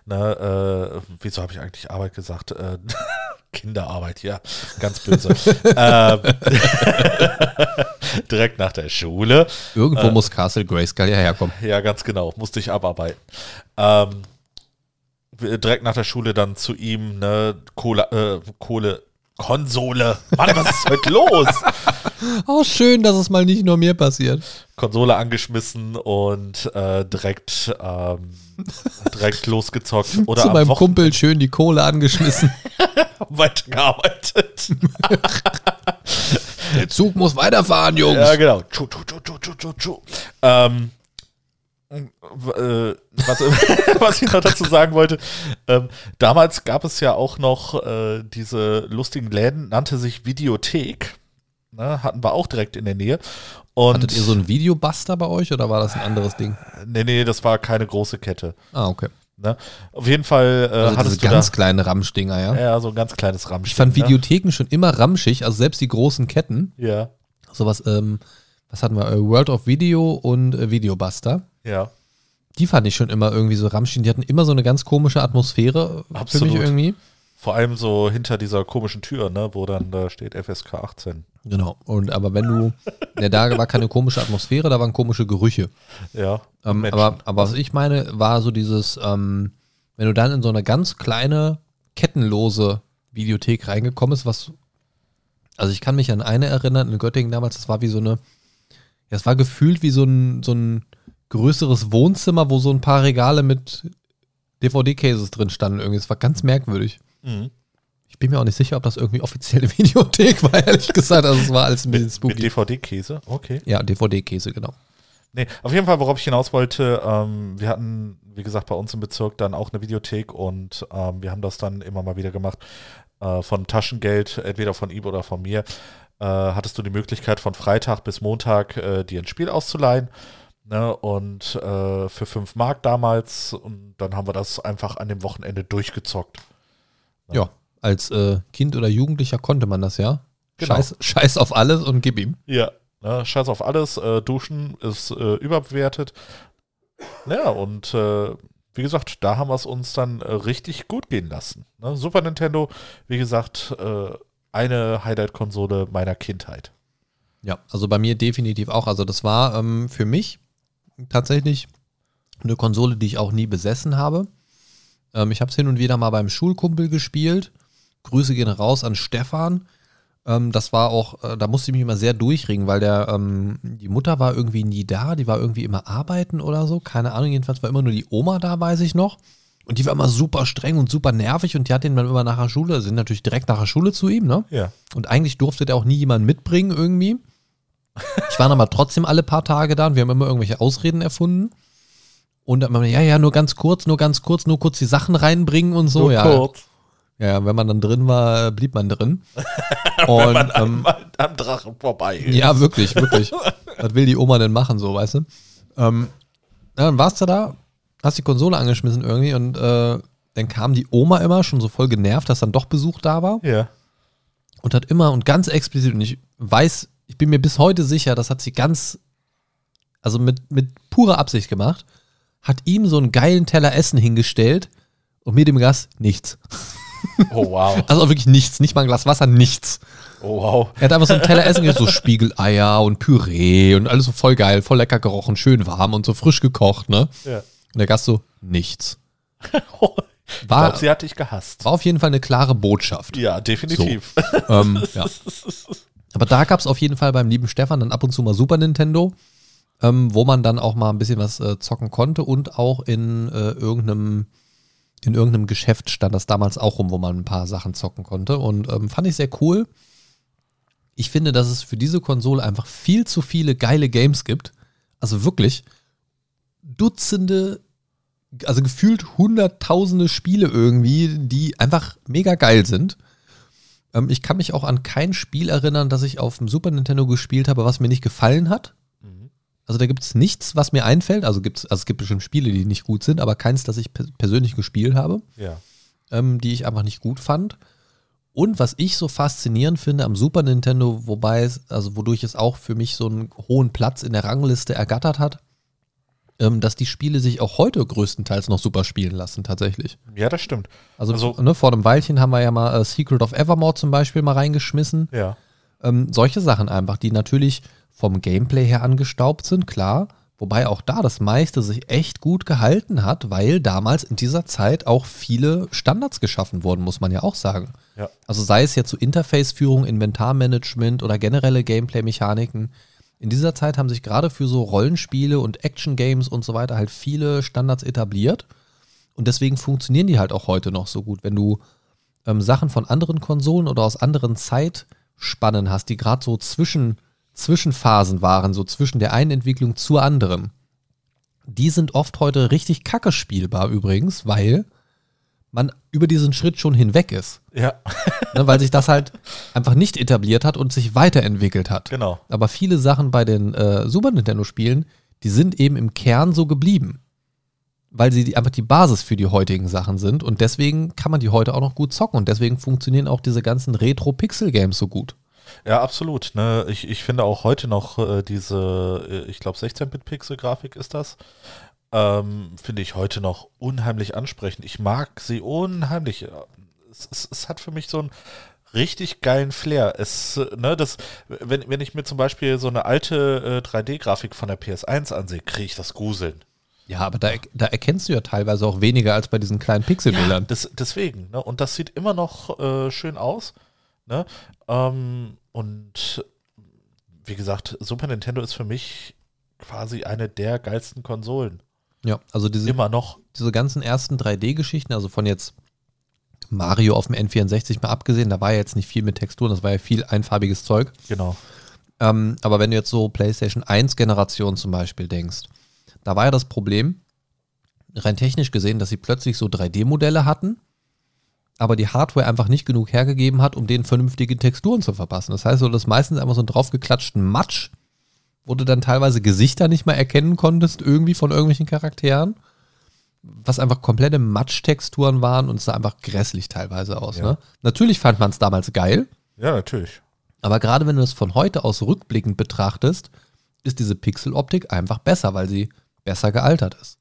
Ne, äh, wieso habe ich eigentlich Arbeit gesagt? Äh, Kinderarbeit, ja, ganz böse. ähm, direkt nach der Schule. Irgendwo Äh. muss Castle Grayskull ja herkommen. Ja, ganz genau. Musste ich abarbeiten. Ähm, direkt nach der Schule dann zu ihm, ne, Kohle, äh, Kohle, Konsole. Mann, was ist heute los? Oh, schön, dass es mal nicht nur mir passiert. Konsole angeschmissen und äh, direkt, ähm, direkt losgezockt. Oder Zu meinem Wochen- Kumpel schön die Kohle angeschmissen. weitergearbeitet. Der Zug muss weiterfahren, Jungs. Ja, genau. Tschu, tschu, tschu, tschu, tschu, tschu. Ähm, äh, was, was ich noch dazu sagen wollte, ähm, damals gab es ja auch noch äh, diese lustigen Läden, nannte sich Videothek. Ne, hatten wir auch direkt in der Nähe. Und Hattet ihr so einen Videobuster bei euch oder war das ein anderes Ding? nee, nee, das war keine große Kette. Ah, okay. Ne? Auf jeden Fall äh, Also hattest du ganz da kleinen Ramschdinger, ja. ja, so ein ganz kleines Ramsch. Ich fand Videotheken schon immer ramschig, also selbst die großen Ketten. Ja, Sowas, ähm, was hatten wir? Äh, World of Video und äh, Videobuster. ja. Die fand ich schon immer irgendwie so ramschig. Die hatten immer so eine ganz komische Atmosphäre für Absolut. mich irgendwie. Vor allem so hinter dieser komischen Tür, ne, wo dann da steht FSK 18. Genau. Und aber wenn du, ja, da war keine komische Atmosphäre, da waren komische Gerüche. Ja. Ähm, aber, aber was ich meine, war so dieses, ähm, wenn du dann in so eine ganz kleine, kettenlose Videothek reingekommen bist, was, also ich kann mich an eine erinnern, in Göttingen damals, das war wie so eine, es war gefühlt wie so ein, so ein größeres Wohnzimmer, wo so ein paar Regale mit DVD-Cases drin standen irgendwie. Es war ganz merkwürdig. Mhm. Ich bin mir auch nicht sicher, ob das irgendwie offizielle Videothek war, ehrlich gesagt. Also es war alles ein bisschen Mit spooky. DVD-Käse, okay. Ja, DVD-Käse, genau. Nee, auf jeden Fall, worauf ich hinaus wollte, ähm, wir hatten, wie gesagt, bei uns im Bezirk dann auch eine Videothek und ähm, wir haben das dann immer mal wieder gemacht. Äh, von Taschengeld, entweder von ihm oder von mir, äh, hattest du die Möglichkeit, von Freitag bis Montag äh, dir ein Spiel auszuleihen. Ne, und äh, für 5 Mark damals, und dann haben wir das einfach an dem Wochenende durchgezockt. Ja, als äh, Kind oder Jugendlicher konnte man das ja. Genau. Scheiß, scheiß auf alles und gib ihm. Ja, ne, scheiß auf alles. Äh, Duschen ist äh, überbewertet. Ja, und äh, wie gesagt, da haben wir es uns dann äh, richtig gut gehen lassen. Ne? Super Nintendo, wie gesagt, äh, eine Highlight-Konsole meiner Kindheit. Ja, also bei mir definitiv auch. Also das war ähm, für mich tatsächlich eine Konsole, die ich auch nie besessen habe. Ähm, ich habe es hin und wieder mal beim Schulkumpel gespielt. Grüße gehen raus an Stefan. Ähm, das war auch, äh, da musste ich mich immer sehr durchringen, weil der, ähm, die Mutter war irgendwie nie da, die war irgendwie immer arbeiten oder so. Keine Ahnung, jedenfalls war immer nur die Oma da, weiß ich noch. Und die war immer super streng und super nervig und die hat den dann immer nach der Schule, sind natürlich direkt nach der Schule zu ihm, ne? Ja. Und eigentlich durfte der auch nie jemanden mitbringen irgendwie. Ich war aber trotzdem alle paar Tage da und wir haben immer irgendwelche Ausreden erfunden. Und dann immer, ja, ja, nur ganz kurz, nur ganz kurz, nur kurz die Sachen reinbringen und so, Nur ja. kurz. Ja, wenn man dann drin war, blieb man drin. Und, Man ähm, am, am Drachen vorbei. ist. ja, wirklich, wirklich. Was will die Oma denn machen, so, weißt du? Ähm, ja, dann warst du da, hast die Konsole angeschmissen irgendwie und äh, dann kam die Oma immer schon so voll genervt, dass dann doch Besuch da war Ja. und hat immer und ganz explizit, und ich weiß, ich bin mir bis heute sicher, das hat sie ganz, also mit, mit purer Absicht gemacht, hat ihm so einen geilen Teller Essen hingestellt und mir dem Gast nichts. Oh, wow. Also auch wirklich nichts, nicht mal ein Glas Wasser, nichts. Oh, wow. Er hat einfach so einen Teller Essen, so Spiegeleier und Püree und alles so voll geil, voll lecker gerochen, schön warm und so frisch gekocht, ne? Ja. Und der Gast so, nichts. Ich War, glaube, sie hat dich gehasst. war auf jeden Fall eine klare Botschaft. Ja, definitiv. ähm, ja. Aber da gab es auf jeden Fall beim lieben Stefan dann ab und zu mal Super Nintendo, ähm, wo man dann auch mal ein bisschen was äh, zocken konnte und auch in äh, irgendeinem in irgendeinem Geschäft stand das damals auch rum, wo man ein paar Sachen zocken konnte und ähm, fand ich sehr cool. Ich finde, dass es für diese Konsole einfach viel zu viele geile Games gibt. Also wirklich Dutzende, also gefühlt hunderttausende Spiele irgendwie, die einfach mega geil sind. Ähm, ich kann mich auch an kein Spiel erinnern, das ich auf dem Super Nintendo gespielt habe, was mir nicht gefallen hat. Also da gibt es nichts, was mir einfällt. Also, gibt's, also es gibt bestimmt Spiele, die nicht gut sind, aber keins, das ich pe- persönlich gespielt habe, Ja. ähm, die ich einfach nicht gut fand. Und was ich so faszinierend finde am Super Nintendo, wobei es, also wodurch es auch für mich so einen hohen Platz in der Rangliste ergattert hat, ähm, dass die Spiele sich auch heute größtenteils noch super spielen lassen, tatsächlich. ja, das stimmt. Also, Also- ne, vor einem Weilchen haben wir ja mal äh, Secret of Evermore zum Beispiel mal reingeschmissen. Ja. Ähm, solche Sachen einfach, die natürlich vom Gameplay her angestaubt sind, klar. Wobei auch da das meiste sich echt gut gehalten hat, weil damals in dieser Zeit auch viele Standards geschaffen wurden, muss man ja auch sagen. Ja. Also sei es jetzt so Interface-Führung, Inventarmanagement oder generelle Gameplay-Mechaniken. In dieser Zeit haben sich gerade für so Rollenspiele und Action-Games und so weiter halt viele Standards etabliert. Und deswegen funktionieren die halt auch heute noch so gut. Wenn du ähm, Sachen von anderen Konsolen oder aus anderen Zeitspannen hast, die gerade so zwischen, Zwischenphasen waren, so zwischen der einen Entwicklung zur anderen, die sind oft heute richtig kacke spielbar übrigens, weil man über diesen Schritt schon hinweg ist. Ja, Ne, weil sich das halt einfach nicht etabliert hat und sich weiterentwickelt hat. genau. Aber viele Sachen bei den äh, Super Nintendo-Spielen, die sind eben im Kern so geblieben. Weil sie die, einfach die Basis für die heutigen Sachen sind und deswegen kann man die heute auch noch gut zocken und deswegen funktionieren auch diese ganzen Retro-Pixel-Games so gut. Ja, absolut. Ne? Ich, ich finde auch heute noch äh, diese, äh, ich glaube 16-Bit-Pixel-Grafik ist das, ähm, finde ich heute noch unheimlich ansprechend. Ich mag sie unheimlich. Es, es, es hat für mich so einen richtig geilen Flair. Es, äh, ne, das, wenn, wenn ich mir zum Beispiel so eine alte äh, 3D-Grafik von der PS1 ansehe, kriege ich das Gruseln. Ja, aber da, da erkennst du ja teilweise auch weniger als bei diesen kleinen Pixelbildern. Das, deswegen, ne? Und das sieht immer noch äh, schön aus. Ne? Ähm, und wie gesagt, Super Nintendo ist für mich quasi eine der geilsten Konsolen. Ja, also diese, Immer noch. diese ganzen ersten 3D-Geschichten, also von jetzt Mario auf dem N64 mal abgesehen, da war ja jetzt nicht viel mit Texturen, das war ja viel einfarbiges Zeug. Genau. Ähm, aber wenn du jetzt so PlayStation 1 Generation zum Beispiel denkst, da war ja das Problem, rein technisch gesehen, dass sie plötzlich so 3D-Modelle hatten, aber die Hardware einfach nicht genug hergegeben hat, um denen vernünftige Texturen zu verpassen. Das heißt, so das meistens einfach so einen draufgeklatschten Matsch, wo du dann teilweise Gesichter nicht mehr erkennen konntest, irgendwie von irgendwelchen Charakteren, was einfach komplette Matsch-Texturen waren und es sah einfach grässlich teilweise aus. Ja. Ne? Natürlich fand man es damals geil, Ja, natürlich. aber gerade wenn du es von heute aus rückblickend betrachtest, ist diese Pixeloptik einfach besser, weil sie besser gealtert ist.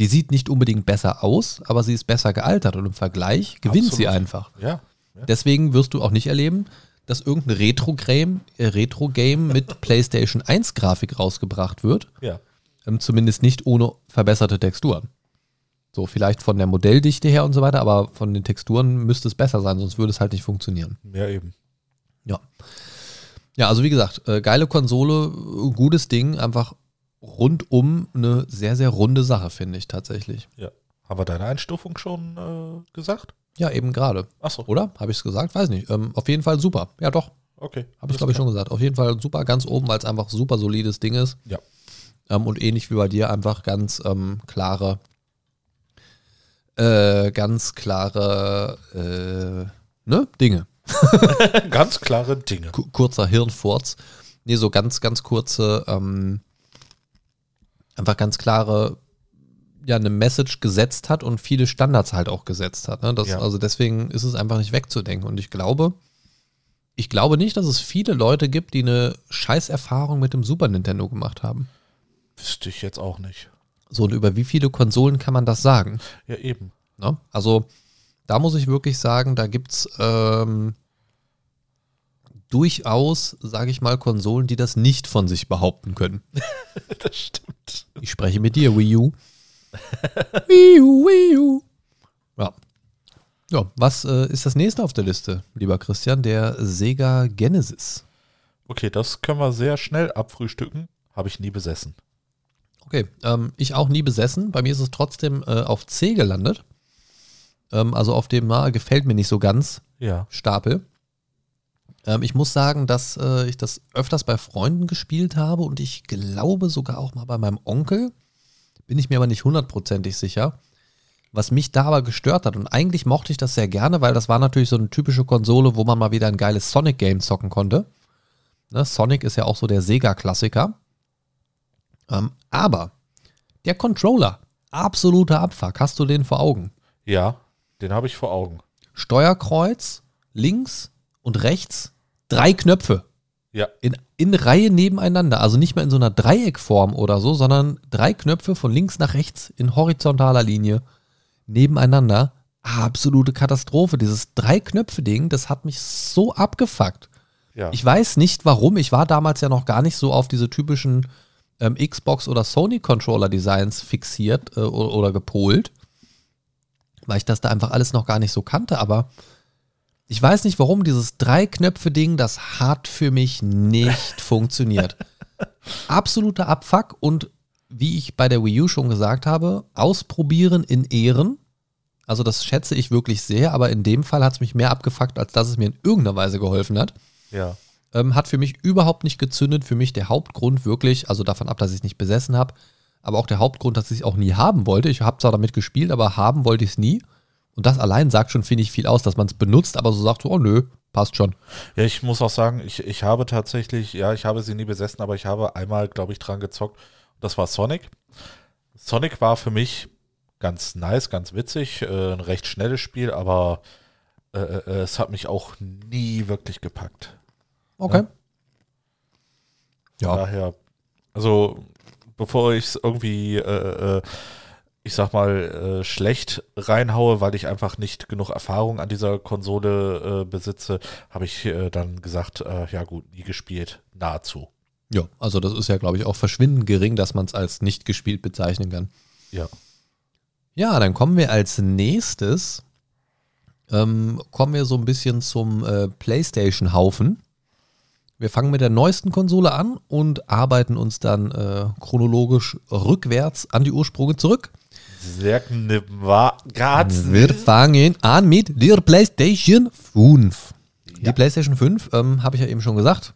Die sieht nicht unbedingt besser aus, aber sie ist besser gealtert und im Vergleich gewinnt sie Absolut. einfach. Ja. Deswegen wirst du auch nicht erleben, dass irgendein Retro-Game äh, Retro mit PlayStation 1 Grafik rausgebracht wird. Ja. Ähm, zumindest nicht ohne verbesserte Texturen. So, vielleicht von der Modelldichte her und so weiter, aber von den Texturen müsste es besser sein, sonst würde es halt nicht funktionieren. Ja, eben. Ja. Ja, also wie gesagt, äh, geile Konsole, gutes Ding, einfach rundum eine sehr, sehr runde Sache, finde ich tatsächlich. Ja. Haben wir deine Einstufung schon äh, gesagt? Ja, eben gerade. Achso. Oder? Habe ich es gesagt? Weiß nicht. Ähm, auf jeden Fall super. Ja, doch. Okay. Habe ich, glaube ich, schon gesagt. Auf jeden Fall super ganz oben, weil es einfach super solides Ding ist. Ja. Ähm, und ähnlich wie bei dir einfach ganz ähm, klare, äh, ganz klare, äh, ne, Dinge. Ganz klare Dinge. Ku- kurzer Hirnfurz. Nee, so ganz, ganz kurze, ähm, einfach ganz klare, ja, eine Message gesetzt hat und viele Standards halt auch gesetzt hat. Ne? Das, Ja. Also deswegen ist es einfach nicht wegzudenken. Und ich glaube, ich glaube nicht, dass es viele Leute gibt, die eine Scheißerfahrung mit dem Super Nintendo gemacht haben. Wüsste ich jetzt auch nicht. So, und über wie viele Konsolen kann man das sagen? Ja, eben. Ne? Also, da muss ich wirklich sagen, da gibt es ähm, durchaus, sage ich mal, Konsolen, die das nicht von sich behaupten können. Das stimmt. Ich spreche mit dir, Wii U. Wii U, Wii U. Ja. Ja, was äh, ist das nächste auf der Liste, lieber Christian? Der Sega Genesis. Okay, das können wir sehr schnell abfrühstücken. Habe ich nie besessen. Okay, ähm, ich auch nie besessen. Bei mir ist es trotzdem äh, auf C gelandet. Ähm, also auf dem, na, gefällt mir nicht so ganz. Ja. Stapel. Ähm, ich muss sagen, dass äh, ich das öfters bei Freunden gespielt habe und ich glaube sogar auch mal bei meinem Onkel. Bin ich mir aber nicht hundertprozentig sicher. Was mich da aber gestört hat, und eigentlich mochte ich das sehr gerne, weil das war natürlich so eine typische Konsole, wo man mal wieder ein geiles Sonic-Game zocken konnte. Ne, Sonic ist ja auch so der Sega-Klassiker. Ähm, aber der Controller, absoluter Abfuck, hast du den vor Augen? Ja, den habe ich vor Augen. Steuerkreuz, links und rechts, drei Knöpfe. Ja. In, in Reihe nebeneinander. Also nicht mehr in so einer Dreieckform oder so, sondern drei Knöpfe von links nach rechts in horizontaler Linie nebeneinander. Absolute Katastrophe. Dieses Drei-Knöpfe-Ding, das hat mich so abgefuckt. Ja. Ich weiß nicht warum. Ich war damals ja noch gar nicht so auf diese typischen ähm, Xbox oder Sony Controller Designs fixiert äh, oder, oder gepolt, weil ich das da einfach alles noch gar nicht so kannte, aber ich weiß nicht warum dieses Drei-Knöpfe-Ding, das hat für mich nicht funktioniert. Absoluter Abfuck und wie ich bei der Wii U schon gesagt habe, ausprobieren in Ehren. Also das schätze ich wirklich sehr, aber in dem Fall hat es mich mehr abgefuckt, als dass es mir in irgendeiner Weise geholfen hat. Ja. Ähm, hat für mich überhaupt nicht gezündet. Für mich der Hauptgrund wirklich, also davon ab, dass ich es nicht besessen habe, aber auch der Hauptgrund, dass ich es auch nie haben wollte. Ich habe zwar damit gespielt, aber haben wollte ich es nie. Und das allein sagt schon, finde ich, viel aus, dass man es benutzt, aber so sagt, oh nö, passt schon. Ja, ich muss auch sagen, ich, ich habe tatsächlich, ja, ich habe sie nie besessen, aber ich habe einmal, glaube ich, dran gezockt. Das war Sonic. Sonic war für mich ganz nice, ganz witzig, äh, ein recht schnelles Spiel, aber äh, äh, es hat mich auch nie wirklich gepackt. Okay. Von Ja. daher, also bevor ich es irgendwie, äh, äh, ich sag mal, äh, schlecht reinhaue, weil ich einfach nicht genug Erfahrung an dieser Konsole äh, besitze, habe ich äh, dann gesagt, äh, ja gut, nie gespielt, nahezu. Ja, also das ist ja, glaube ich, auch verschwindend gering, dass man es als nicht gespielt bezeichnen kann. Ja. Ja, dann kommen wir als nächstes, ähm, kommen wir so ein bisschen zum äh, PlayStation-Haufen. Wir fangen mit der neuesten Konsole an und arbeiten uns dann äh, chronologisch rückwärts an die Ursprünge zurück. Sehr war ganz Wir fangen an mit der PlayStation 5. Die PlayStation 5, ähm, habe ich ja eben schon gesagt,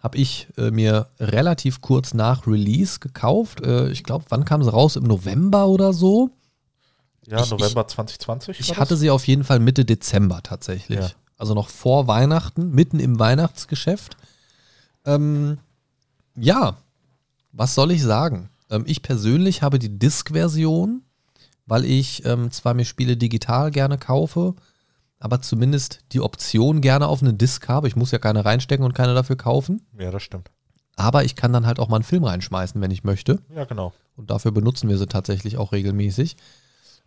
habe ich äh, mir relativ kurz nach Release gekauft. Äh, ich glaube, wann kam sie raus? Im November oder so? Ja, Ich- November 2020. Ich hatte das? sie auf jeden Fall Mitte Dezember tatsächlich. Ja. Also noch vor Weihnachten, mitten im Weihnachtsgeschäft. Ähm, ja, was soll ich sagen? Ähm, ich persönlich habe die Disk-Version, weil ich ähm, zwar mir Spiele digital gerne kaufe, aber zumindest die Option gerne auf eine Disk habe. Ich muss ja keine reinstecken und keine dafür kaufen. Ja, das stimmt. Aber ich kann dann halt auch mal einen Film reinschmeißen, wenn ich möchte. Ja, genau. Und dafür benutzen wir sie tatsächlich auch regelmäßig.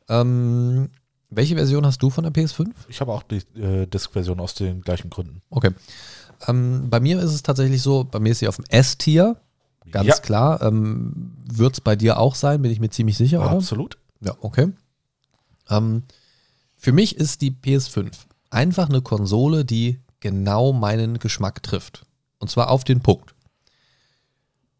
Ähm, welche Version hast du von der PS5? Ich habe auch die äh, Disk-Version aus den gleichen Gründen. Okay. Ähm, bei mir ist es tatsächlich so, bei mir ist sie auf dem S-Tier, ganz Ja. klar. Ähm, Wird es bei dir auch sein, bin ich mir ziemlich sicher, oder? Absolut. Ja, okay. Ähm, für mich ist die PS5 einfach eine Konsole, die genau meinen Geschmack trifft. Und zwar auf den Punkt.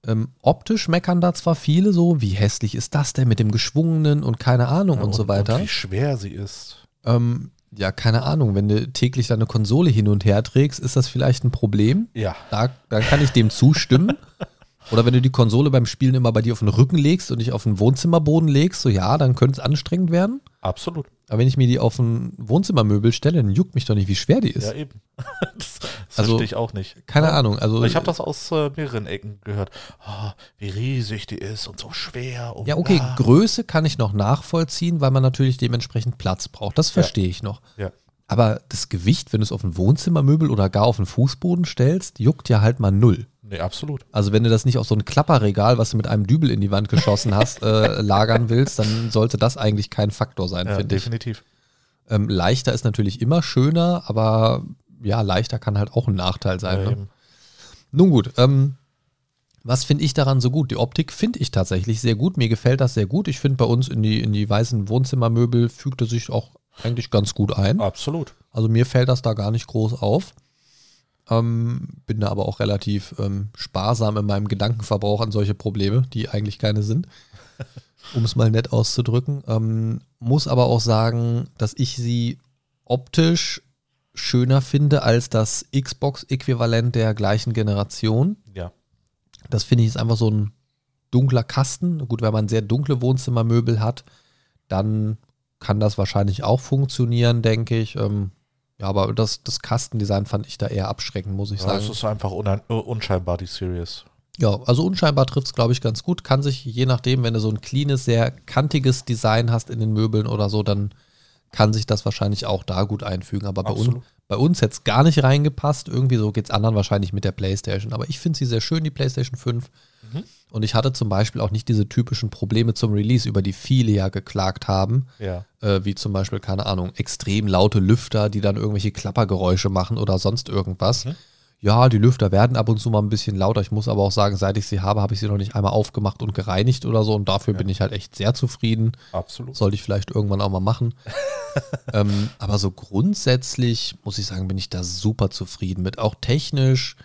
Ähm, optisch meckern da zwar viele so, wie hässlich ist das denn mit dem geschwungenen und keine Ahnung und, so weiter. Und wie schwer sie ist. Ähm, ja, keine Ahnung, wenn du täglich deine Konsole hin und her trägst, ist das vielleicht ein Problem. Ja. Da, da kann ich dem zustimmen. Oder wenn du die Konsole beim Spielen immer bei dir auf den Rücken legst und dich auf den Wohnzimmerboden legst, so ja, dann könnte es anstrengend werden. Absolut. Aber wenn ich mir die auf ein Wohnzimmermöbel stelle, dann juckt mich doch nicht, wie schwer die ist. Ja, eben. das das Also, verstehe ich auch nicht. Keine Ahnung. Also ich habe das aus äh, mehreren Ecken gehört. Ah, wie riesig die ist und so schwer. Und Ja, okay, bla. Größe kann ich noch nachvollziehen, weil man natürlich dementsprechend Platz braucht. Das verstehe ich noch. Ja. Aber das Gewicht, wenn du es auf ein Wohnzimmermöbel oder gar auf den Fußboden stellst, juckt ja halt mal null. Nee, absolut. Also wenn du das nicht auf so ein Klapperregal, was du mit einem Dübel in die Wand geschossen hast, äh, lagern willst, dann sollte das eigentlich kein Faktor sein, Ja, finde ich. definitiv. Ähm, leichter ist natürlich immer schöner, aber ja, leichter kann halt auch ein Nachteil sein. Ja, ne? Nun gut, ähm, was finde ich daran so gut? Die Optik finde ich tatsächlich sehr gut. Mir gefällt das sehr gut. Ich finde bei uns in die, in die weißen Wohnzimmermöbel fügte sich auch eigentlich ganz gut ein. Absolut. Also mir fällt das da gar nicht groß auf. Ähm, bin da aber auch relativ ähm, sparsam in meinem Gedankenverbrauch an solche Probleme, die eigentlich keine sind. um es mal nett auszudrücken. Ähm, muss aber auch sagen, dass ich sie optisch schöner finde als das Xbox-Äquivalent der gleichen Generation. Ja. Das finde ich ist einfach so ein dunkler Kasten. Gut, wenn man sehr dunkle Wohnzimmermöbel hat, dann kann das wahrscheinlich auch funktionieren, denke ich. Ähm, ja, aber das, das Kastendesign fand ich da eher abschreckend, muss ich Ja, sagen. es ist einfach äh, unscheinbar, die Series. Ja, also unscheinbar trifft es, glaube ich, ganz gut. Kann sich, je nachdem, wenn du so ein cleanes, sehr kantiges Design hast in den Möbeln oder so, dann kann sich das wahrscheinlich auch da gut einfügen. Aber bei, un, bei uns hätte es gar nicht reingepasst. Irgendwie so geht es anderen wahrscheinlich mit der Playstation. Aber ich finde sie sehr schön, die Playstation 5. Mhm. Und ich hatte zum Beispiel auch nicht diese typischen Probleme zum Release, über die viele ja geklagt haben. Ja. Äh, wie zum Beispiel, keine Ahnung, extrem laute Lüfter, die dann irgendwelche Klappergeräusche machen oder sonst irgendwas. Mhm. Ja, die Lüfter werden ab und zu mal ein bisschen lauter. Ich muss aber auch sagen, seit ich sie habe, habe ich sie noch nicht einmal aufgemacht und gereinigt oder so. Und dafür Ja. bin ich halt echt sehr zufrieden. Absolut. Sollte ich vielleicht irgendwann auch mal machen. ähm, aber so grundsätzlich muss ich sagen, bin ich da super zufrieden mit. Auch technisch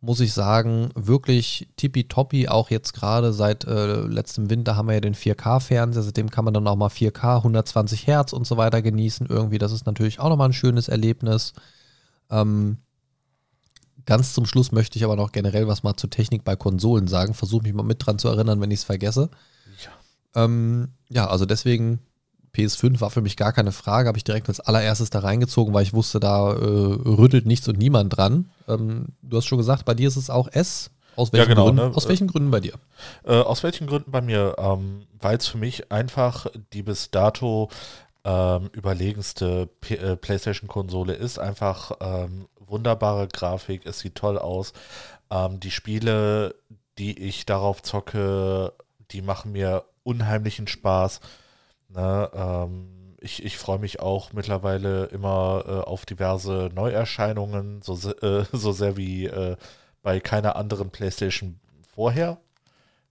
muss ich sagen, wirklich tippitoppi. Auch jetzt gerade seit äh, letztem Winter haben wir ja den 4K-Fernseher. Seitdem kann man dann auch mal 4K, 120 Hertz und so weiter genießen. Irgendwie, das ist natürlich auch nochmal ein schönes Erlebnis. Ähm, ganz zum Schluss möchte ich aber noch generell was mal zur Technik bei Konsolen sagen. Versuche mich mal mit dran zu erinnern, wenn ich es vergesse. Ja. Ähm, ja, also deswegen PS5 war für mich gar keine Frage, habe ich direkt als allererstes da reingezogen, weil ich wusste, da äh, rüttelt nichts und niemand dran. Ähm, du hast schon gesagt, bei dir ist es auch S. Aus welchen, genau, Gründen, ne? aus welchen Gründen bei dir? Äh, aus welchen Gründen bei mir? Ähm, Weil es für mich einfach die bis dato ähm, überlegenste äh, PlayStation-Konsole ist. Einfach ähm, wunderbare Grafik, es sieht toll aus. Ähm, die Spiele, die ich darauf zocke, die machen mir unheimlichen Spaß. Ne? Ähm, ich ich freue mich auch mittlerweile immer äh, auf diverse Neuerscheinungen, so, äh, so sehr wie äh, bei keiner anderen PlayStation vorher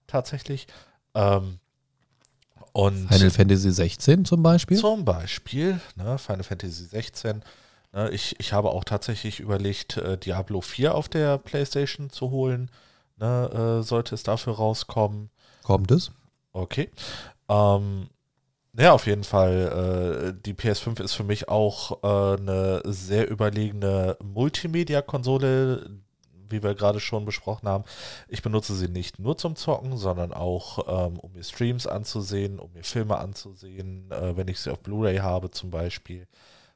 tatsächlich. Ähm, und Final Fantasy 16 zum Beispiel? zum Beispiel ne, Final Fantasy 16. Ne, ich, ich habe auch tatsächlich überlegt, äh, Diablo 4 auf der PlayStation zu holen. Ne, äh, sollte es dafür rauskommen. Kommt es? Okay. Ähm, ja, auf jeden Fall. Äh, die PS5 ist für mich auch äh, eine sehr überlegene Multimedia-Konsole, wie wir gerade schon besprochen haben. Ich benutze sie nicht nur zum Zocken, sondern auch, ähm, um mir Streams anzusehen, um mir Filme anzusehen, äh, wenn ich sie auf Blu-ray habe zum Beispiel.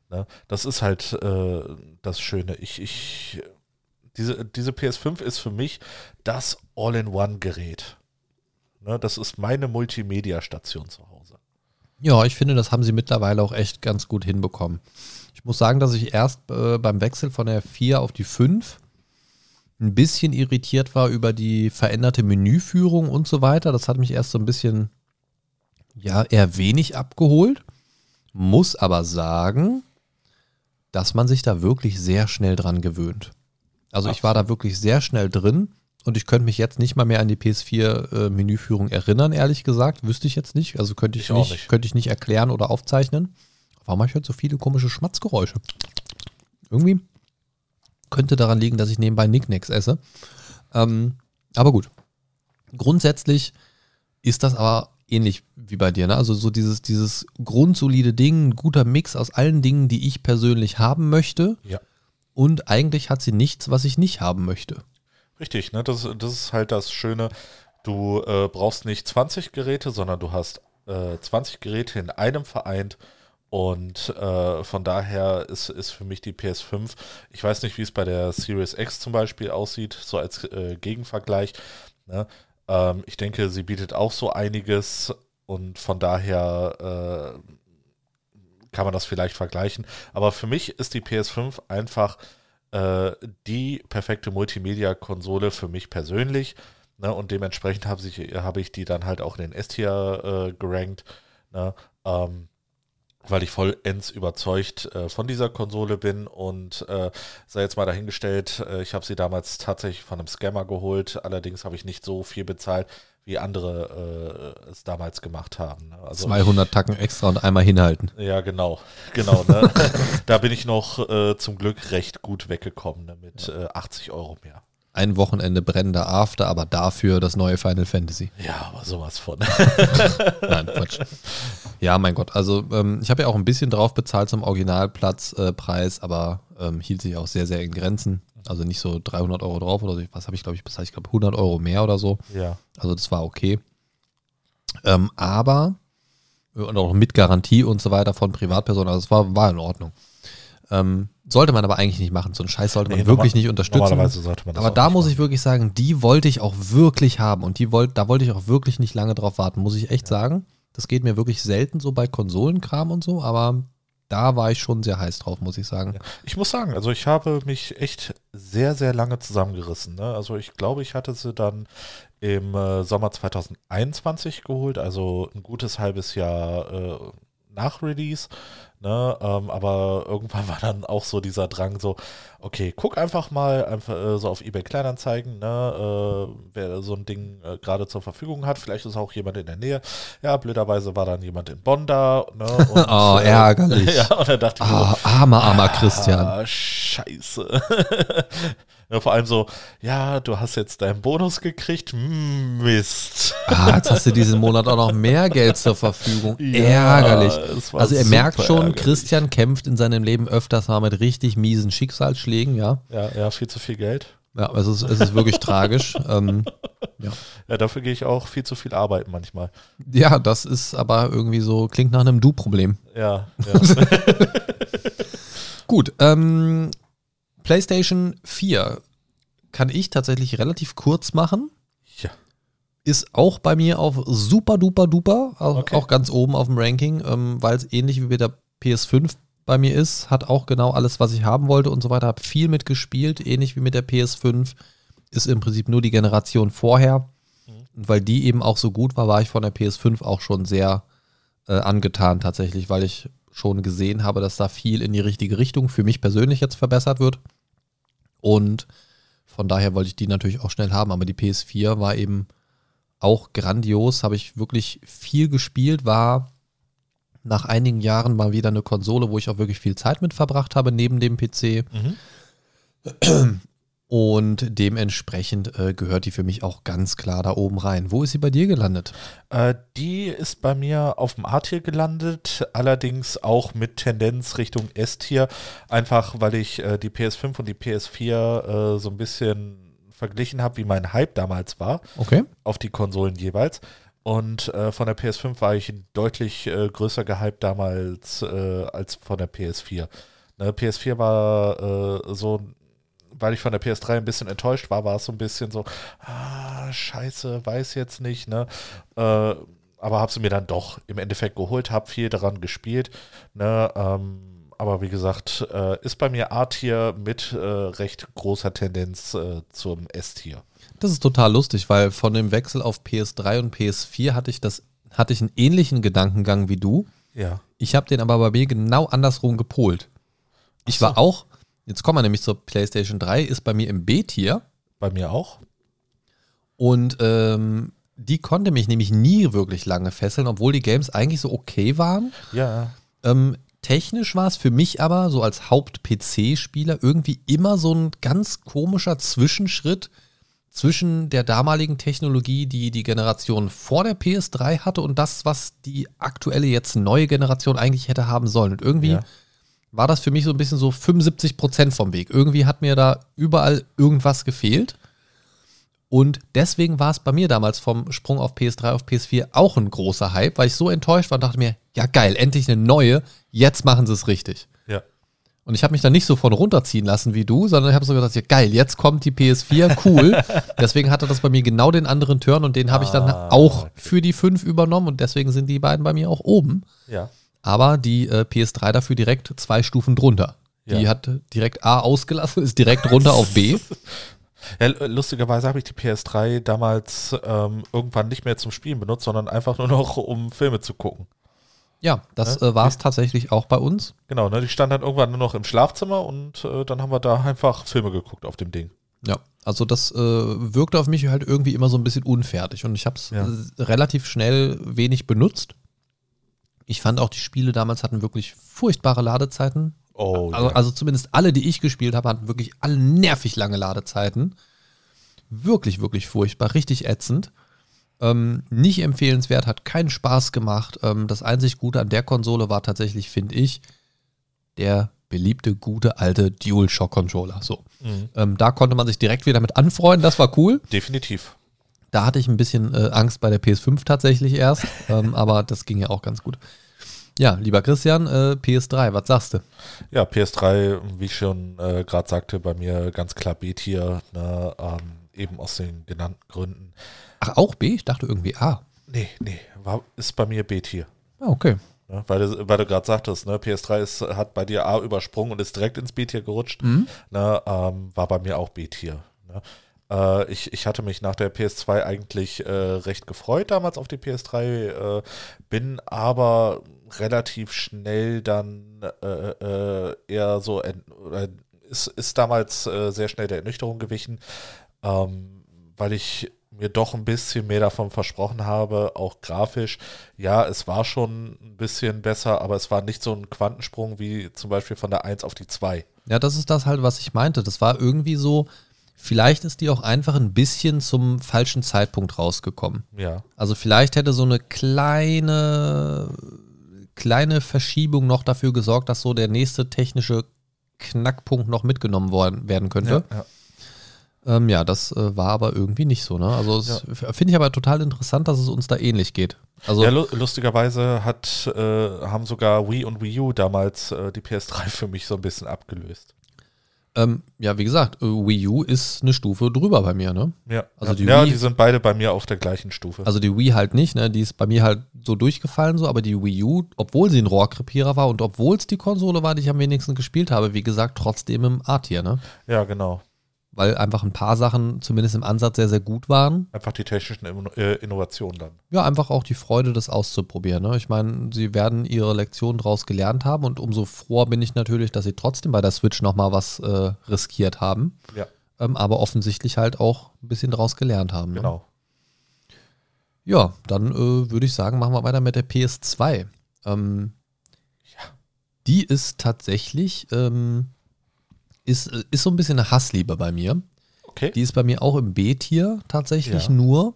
Ne? Das ist halt äh, das Schöne. Ich, ich, diese, diese PS5 ist für mich das All-in-One-Gerät. Ne, das ist meine Multimedia-Station zu Hause. Ja, ich finde, das haben sie mittlerweile auch echt ganz gut hinbekommen. Ich muss sagen, dass ich erst äh, beim Wechsel von der 4 auf die 5 ein bisschen irritiert war über die veränderte Menüführung und so weiter. Das hat mich erst so ein bisschen, ja, eher wenig abgeholt. Muss aber sagen, dass man sich da wirklich sehr schnell dran gewöhnt. Also ich war da wirklich sehr schnell drin und ich könnte mich jetzt nicht mal mehr an die PS4-Menüführung erinnern, ehrlich gesagt. Wüsste ich jetzt nicht. Also könnte ich, Ich nicht, nicht. könnte ich nicht erklären oder aufzeichnen. Warum habe ich heute so viele komische Schmatzgeräusche? Irgendwie könnte daran liegen, dass ich nebenbei Nicknacks esse. Ähm, aber gut. Grundsätzlich ist das aber ähnlich wie bei dir. Ne? Also so dieses, dieses grundsolide Ding, ein guter Mix aus allen Dingen, die ich persönlich haben möchte. Ja. Und eigentlich hat sie nichts, was ich nicht haben möchte. Richtig, ne? das, das ist halt das Schöne. Du äh, brauchst nicht 20 Geräte, sondern du hast äh, 20 Geräte in einem vereint. Und äh, von daher ist, ist für mich die PS5, ich weiß nicht, wie es bei der Series X zum Beispiel aussieht, so als äh, Gegenvergleich. Ne? Ähm, ich denke, sie bietet auch so einiges und von daher äh, kann man das vielleicht vergleichen. Aber für mich ist die PS5 einfach äh, die perfekte Multimedia-Konsole für mich persönlich. Ne? Und dementsprechend habe ich, habe ich die dann halt auch in den S-Tier äh, gerankt. Ne? Ähm, weil ich vollends überzeugt äh, von dieser Konsole bin und äh, sei jetzt mal dahingestellt, äh, ich habe sie damals tatsächlich von einem Scammer geholt, allerdings habe ich nicht so viel bezahlt, wie andere äh, es damals gemacht haben. Ne? Also 200 Tacken extra und einmal hinhalten. ja, genau, genau. Ne? da bin ich noch äh, zum Glück recht gut weggekommen ne? mit äh, 80 Euro mehr. Ein Wochenende brennender After, aber dafür das neue Final Fantasy. Ja, aber sowas von. Nein, Quatsch. Ja, mein Gott. Also ähm, ich habe ja auch ein bisschen drauf bezahlt zum Originalplatzpreis, äh, aber ähm, hielt sich auch sehr, sehr in Grenzen. Also nicht so 300 Euro drauf oder so. Was habe ich, glaube ich, bezahlt? Ich glaube 100 Euro mehr oder so. ja, Also das war okay. Ähm, aber, und auch mit Garantie und so weiter von Privatpersonen, also es war, war in Ordnung. Ähm, sollte man aber eigentlich nicht machen. So einen Scheiß sollte man Nee, wirklich normal- nicht unterstützen. Normalerweise sollte man das Aber da muss machen. ich wirklich sagen, die wollte ich auch wirklich haben und die wollt, da wollte ich auch wirklich nicht lange drauf warten, muss ich echt sagen. Das geht mir wirklich selten so bei Konsolenkram und so, aber da war ich schon sehr heiß drauf, muss ich sagen. Ich muss sagen, also ich habe mich echt sehr, sehr lange zusammengerissen. Ne? Also ich glaube, ich hatte sie dann im äh, Sommer 2021 geholt, also ein gutes halbes Jahr äh, nach Release. Ne? Ähm, aber irgendwann war dann auch so dieser Drang so, okay, guck einfach mal einfach äh, so auf eBay Kleinanzeigen, ne? äh, wer so ein Ding äh, gerade zur Verfügung hat. Vielleicht ist auch jemand in der Nähe. Ja, blöderweise war dann jemand in Bonn da. Ne? Und, Oh, ärgerlich. ja, und dann dachte ich mir so, Ah, armer, armer Christian. Ah, scheiße. ja, vor allem so, ja, du hast jetzt deinen Bonus gekriegt. Hm, Mist. Ah, jetzt hast du diesen Monat auch noch mehr Geld zur Verfügung. Ja, ärgerlich. Also ihr super merkt schon, ärgerlich. Christian kämpft in seinem Leben öfters mal mit richtig miesen Schicksalsschlägen, ja. Ja, ja, viel zu viel Geld. Ja, es ist, es ist wirklich tragisch. Ähm, Ja, dafür gehe ich auch viel zu viel arbeiten manchmal. ja, das ist aber irgendwie so, klingt nach einem Du-Problem. Ja, ja. Gut, ähm, PlayStation 4 kann ich tatsächlich relativ kurz machen. ja. Ist auch bei mir auf super duper duper, auch, Okay. auch ganz oben auf dem Ranking, ähm, weil es ähnlich wie bei der PS5 bei mir ist, hat auch genau alles, was ich haben wollte und so weiter, habe viel mitgespielt, ähnlich wie mit der PS5, ist im Prinzip nur die Generation vorher. Und weil die eben auch so gut war, war ich von der PS5 auch schon sehr äh, angetan tatsächlich, weil ich schon gesehen habe, dass da viel in die richtige Richtung für mich persönlich jetzt verbessert wird. Und von daher wollte ich die natürlich auch schnell haben. Aber die PS4 war eben auch grandios, habe ich wirklich viel gespielt, war nach einigen Jahren mal wieder eine Konsole, wo ich auch wirklich viel Zeit mit verbracht habe, neben dem PC. Mhm. Und dementsprechend äh, gehört die für mich auch ganz klar da oben rein. Wo ist sie bei dir gelandet? Äh, die ist bei mir auf dem A-Tier gelandet, allerdings auch mit Tendenz Richtung S-Tier, einfach weil ich äh, die PS5 und die PS4 äh, so ein bisschen verglichen habe, wie mein Hype damals war, Okay. auf die Konsolen jeweils. Und äh, von der PS5 war ich deutlich äh, größer gehypt damals äh, als von der PS4. Ne, PS4 war äh, so, weil ich von der PS3 ein bisschen enttäuscht war, war es so ein bisschen so, ah, scheiße, weiß jetzt nicht, ne? Äh, aber habe sie mir dann doch im Endeffekt geholt, habe viel daran gespielt, ne? Ähm, aber wie gesagt, äh, ist bei mir A-Tier mit recht großer Tendenz zum S-Tier. Das ist total lustig, weil von dem Wechsel auf PS3 und PS4 hatte ich das, hatte ich einen ähnlichen Gedankengang wie du. Ja. Ich habe den aber bei mir genau andersrum gepolt. Ich so. war auch, jetzt kommen wir nämlich zur PlayStation 3, ist bei mir im B-Tier Bei mir auch. und ähm, die konnte mich nämlich nie wirklich lange fesseln, obwohl die Games eigentlich so okay waren. Ja. Ähm, technisch war es für mich aber so als Haupt-PC-Spieler irgendwie immer so ein ganz komischer Zwischenschritt zwischen der damaligen Technologie, die die Generation vor der PS3 hatte und das, was die aktuelle jetzt neue Generation eigentlich hätte haben sollen. Und irgendwie Ja. war das für mich so ein bisschen so 75 Prozent vom Weg. Irgendwie hat mir da überall irgendwas gefehlt. Und deswegen war es bei mir damals vom Sprung auf PS3 auf PS4 auch ein großer Hype, weil ich so enttäuscht war und dachte mir, ja geil, endlich eine neue, jetzt machen sie es richtig. Und ich habe mich da nicht so von runterziehen lassen wie du, sondern ich habe so gedacht, ja geil, jetzt kommt die PS4, cool. deswegen hatte das bei mir genau den anderen Turn und den habe ich dann Ah, auch okay. für die 5 übernommen und deswegen sind die beiden bei mir auch oben. Ja. Aber die äh, PS3 dafür direkt zwei Stufen drunter. Die Ja. hat direkt A ausgelassen, ist direkt runter auf B. Ja, lustigerweise habe ich die PS3 damals ähm, irgendwann nicht mehr zum Spielen benutzt, sondern einfach nur noch, um Filme zu gucken. Ja, das Ja. äh, war es tatsächlich auch bei uns. Genau, ne, die stand dann irgendwann nur noch im Schlafzimmer und äh, dann haben wir da einfach Filme geguckt auf dem Ding. Ja, also das äh, wirkte auf mich halt irgendwie immer so ein bisschen unfertig und ich habe es Ja. äh, relativ schnell wenig benutzt. Ich fand auch, die Spiele damals hatten wirklich furchtbare Ladezeiten. Oh, Also, ja. also zumindest alle, die ich gespielt habe, hatten wirklich alle nervig lange Ladezeiten. Wirklich, wirklich furchtbar, richtig ätzend. Ähm, nicht empfehlenswert, hat keinen Spaß gemacht. Ähm, das einzig Gute an der Konsole war tatsächlich, finde ich, der beliebte, gute, alte DualShock-Controller. So. Mhm. Ähm, da konnte man sich direkt wieder mit anfreunden, das war cool. Definitiv. Da hatte ich ein bisschen äh, Angst bei der PS5 tatsächlich erst, ähm, aber das ging ja auch ganz gut. Ja, lieber Christian, äh, PS3, was sagst du? Ja, PS3, wie ich schon äh, gerade sagte, bei mir ganz klar B-Tier, ne, ähm, eben aus den genannten Gründen. Ach, auch B? Ich dachte irgendwie A. Nee, nee, war, ist bei mir B-Tier. Ah, okay. Ne, weil du, weil du gerade sagtest, ne, PS3 ist, hat bei dir A übersprungen und ist direkt ins B-Tier gerutscht. Mhm. Ne, ähm, war bei mir auch B-Tier. Ne. Äh, ich, ich hatte mich nach der PS2 eigentlich äh, recht gefreut damals auf die PS3, äh, bin aber relativ schnell dann äh, äh, eher so, ent- ist, ist damals sehr schnell der Ernüchterung gewichen, ähm, weil ich mir doch ein bisschen mehr davon versprochen habe, auch grafisch. Ja, es war schon ein bisschen besser, aber es war nicht so ein Quantensprung wie zum Beispiel von der 1 auf die 2. Ja, das ist das halt, was ich meinte. Das war irgendwie so, vielleicht ist die auch einfach ein bisschen zum falschen Zeitpunkt rausgekommen. Ja, Also vielleicht hätte so eine kleine, kleine Verschiebung noch dafür gesorgt, dass so der nächste technische Knackpunkt noch mitgenommen worden, werden könnte. ja, ja. Ähm, ja, das äh, war aber irgendwie nicht so. Ne? Also f- finde ich aber total interessant, dass es uns da ähnlich geht. Also ja lu lustigerweise hat, äh, haben sogar Wii und Wii U damals äh, die PS3 für mich so ein bisschen abgelöst. ähm, ja, wie gesagt, äh, Wii U ist eine Stufe drüber bei mir. Ne? Ja, Also ja, die ja Wii- die sind beide bei mir auf der gleichen Stufe. Also die Wii halt nicht, ne? Die ist bei mir halt so durchgefallen so, aber die Wii U, obwohl sie ein Rohrkrepierer war und obwohl es die Konsole war, die ich am wenigsten gespielt habe, wie gesagt, trotzdem im A-Tier, ne? ja, genau. Weil einfach ein paar Sachen zumindest im Ansatz sehr, sehr gut waren. Einfach die technischen äh, Innovationen dann. Ja, einfach auch die Freude, das auszuprobieren. Ne? Ich meine, sie werden ihre Lektion daraus gelernt haben und umso froher bin ich natürlich, dass sie trotzdem bei der Switch nochmal was äh, riskiert haben. Ja, Ähm, aber offensichtlich halt auch ein bisschen daraus gelernt haben. Ne? genau. Ja, dann äh, würde ich sagen, machen wir weiter mit der PS2. Ähm, Die ist tatsächlich, ähm, ist, ist so ein bisschen eine Hassliebe bei mir. Okay. Die ist bei mir auch im B-Tier tatsächlich Ja. nur.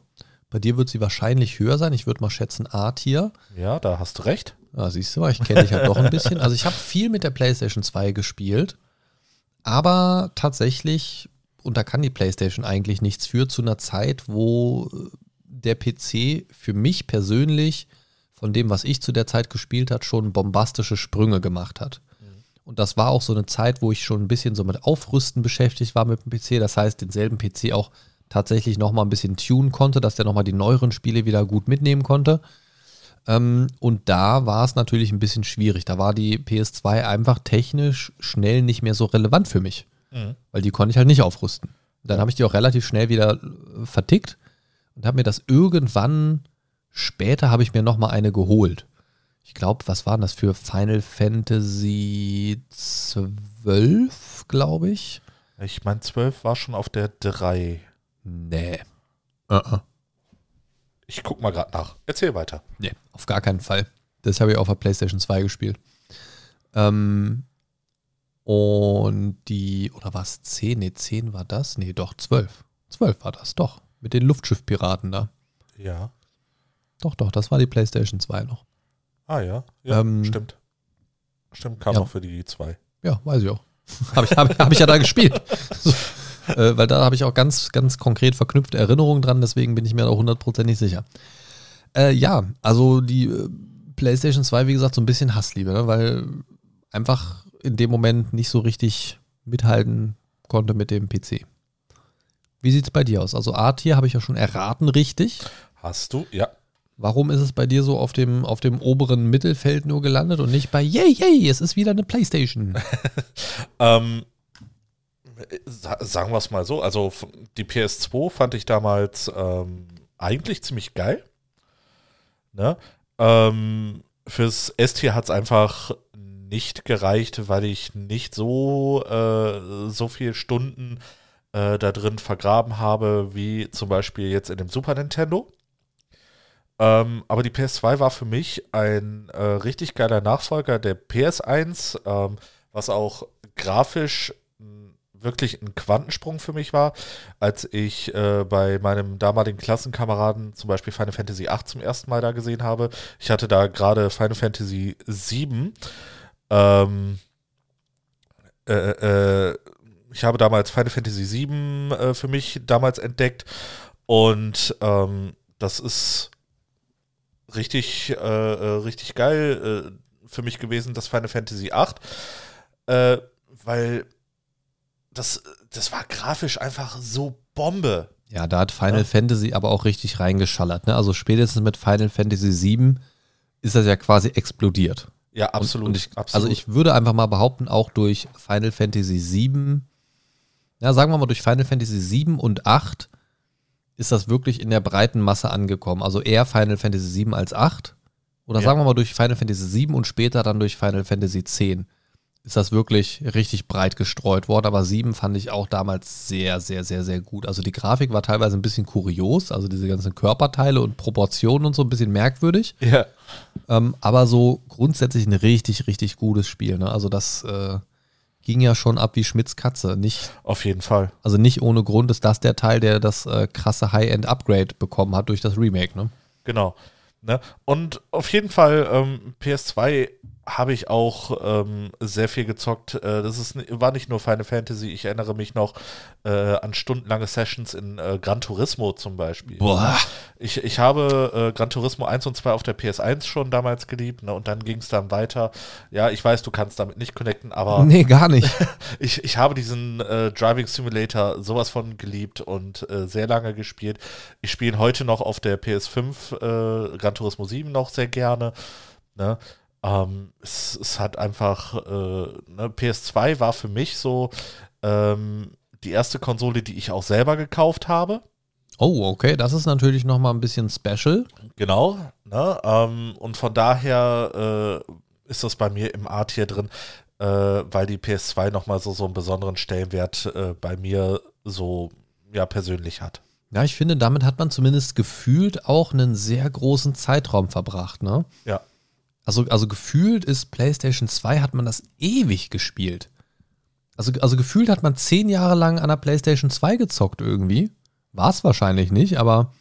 Bei dir wird sie wahrscheinlich höher sein. Ich würde mal schätzen A-Tier. ja, da hast du recht. Ja, siehst du mal, ich kenne dich halt doch ein bisschen. Also ich habe viel mit der PlayStation 2 gespielt, aber tatsächlich, und da kann die PlayStation eigentlich nichts für, zu einer Zeit, wo äh, der PC für mich persönlich von dem, was ich zu der Zeit gespielt hat, schon bombastische Sprünge gemacht hat. Und das war auch so eine Zeit, wo ich schon ein bisschen so mit Aufrüsten beschäftigt war mit dem PC. Das heißt, denselben PC auch tatsächlich nochmal ein bisschen tunen konnte, dass der nochmal die neueren Spiele wieder gut mitnehmen konnte. Ähm, und da war es natürlich ein bisschen schwierig. Da war die PS2 einfach technisch schnell nicht mehr so relevant für mich, Mhm. weil die konnte ich halt nicht aufrüsten. Dann habe ich die auch relativ schnell wieder äh, vertickt und habe mir das irgendwann später habe ich mir noch mal eine geholt. Ich glaube, was waren das für Final Fantasy 12, glaube ich? Ich meine, 12 war schon auf der 3. Nee. Uh Ich guck mal gerade nach. Erzähl weiter. Nee, auf gar keinen Fall. Das habe ich auf der PlayStation 2 gespielt. Ähm, und die, oder war es 10? Nee, 10 war das? Nee, doch, 12. 12 war das, doch. Mit den Luftschiffpiraten da. Ja. Doch, doch, das war die PlayStation 2 noch. Ah ja, ja Ähm, stimmt. Stimmt, kam ja. noch für die 2. Ja, weiß ich auch. habe ich, hab, ich- hab ich ja da gespielt. So, äh, weil da habe ich auch ganz, ganz konkret verknüpfte Erinnerungen dran, deswegen bin ich mir da hundertprozentig sicher. Äh, ja, also die äh, PlayStation 2, wie gesagt, so ein bisschen Hassliebe, ne? weil einfach in dem Moment nicht so richtig mithalten konnte mit dem PC. Wie sieht es bei dir aus? Also A-Tier habe ich ja schon erraten, richtig. Hast du? Ja. Warum ist es bei dir so auf dem, auf dem oberen Mittelfeld nur gelandet und nicht bei Yay, yay, es ist wieder eine PlayStation? Ähm, sa- sagen wir es mal so, also die PS2 fand ich damals ähm, eigentlich ziemlich geil. Ne? Ähm, fürs S-Tier hat es einfach nicht gereicht, weil ich nicht so, äh, so viele Stunden äh, da drin vergraben habe, wie zum Beispiel jetzt in dem Super Nintendo. Ähm, aber die PS2 war für mich ein äh, richtig geiler Nachfolger der PS1, ähm, was auch grafisch mh, wirklich ein Quantensprung für mich war, als ich äh, bei meinem damaligen Klassenkameraden zum Beispiel Final Fantasy VIII zum ersten Mal da gesehen habe. Ich hatte da gerade Final Fantasy VII. Ähm, äh, äh, ich habe damals Final Fantasy VII äh, für mich damals entdeckt und ähm, das ist richtig, äh, äh, richtig geil äh, für mich gewesen, das Final Fantasy VIII, äh, weil das, das war grafisch einfach so Bombe. Ja, da hat Final Ja. Fantasy aber auch richtig reingeschallert. Ne? Also spätestens mit Final Fantasy VII ist das ja quasi explodiert. Ja, Und- absolut. Und ich, absolut. Also ich würde einfach mal behaupten, auch durch Final Fantasy VII, ja, sagen wir mal durch Final Fantasy VII und 8 ist das wirklich in der breiten Masse angekommen. Also eher Final Fantasy VII als 8. oder Ja. sagen wir mal durch Final Fantasy 7 und später dann durch Final Fantasy 10 ist das wirklich richtig breit gestreut worden. Aber 7 fand ich auch damals sehr, sehr, sehr, sehr gut. Also die Grafik war teilweise ein bisschen kurios, also diese ganzen Körperteile und Proportionen und so ein bisschen merkwürdig. Ja. Ähm, aber so grundsätzlich ein richtig, richtig gutes Spiel. Ne? Also das äh, ging ja schon ab wie Schmidts Katze. Nicht, Auf jeden Fall. also nicht ohne Grund ist das der Teil, der das äh, krasse High-End-Upgrade bekommen hat durch das Remake. Ne? Genau. Ne? Und auf jeden Fall, ähm, PS2 habe ich auch ähm, sehr viel gezockt. Äh, das ist, war nicht nur Final Fantasy, ich erinnere mich noch äh, an stundenlange Sessions in äh, Gran Turismo zum Beispiel. Boah. Ich, ich habe äh, Gran Turismo 1 und 2 auf der PS1 schon damals geliebt ne? und dann ging es dann weiter. Ja, ich weiß, du kannst damit nicht connecten, aber Nee, gar nicht. ich, ich habe diesen äh, Driving Simulator sowas von geliebt und äh, sehr lange gespielt. Ich spiele ihn heute noch auf der PS5, äh, Gran Turismo 7 noch sehr gerne. Ne? Ähm, es, es hat einfach, äh, ne, PS2 war für mich so ähm, die erste Konsole, die ich auch selber gekauft habe. Oh, okay, das ist natürlich nochmal ein bisschen special. Genau. Ne? Ähm, und von daher äh, ist das bei mir im A-Tier drin, äh, weil die PS2 nochmal so, so einen besonderen Stellenwert äh, bei mir so ja, persönlich hat. Ja, ich finde, damit hat man zumindest gefühlt auch einen sehr großen Zeitraum verbracht, ne? Ja. Also, also gefühlt ist PlayStation 2 hat man das ewig gespielt. Also, also gefühlt hat man zehn Jahre lang an der PlayStation 2 gezockt irgendwie. War es wahrscheinlich nicht, aber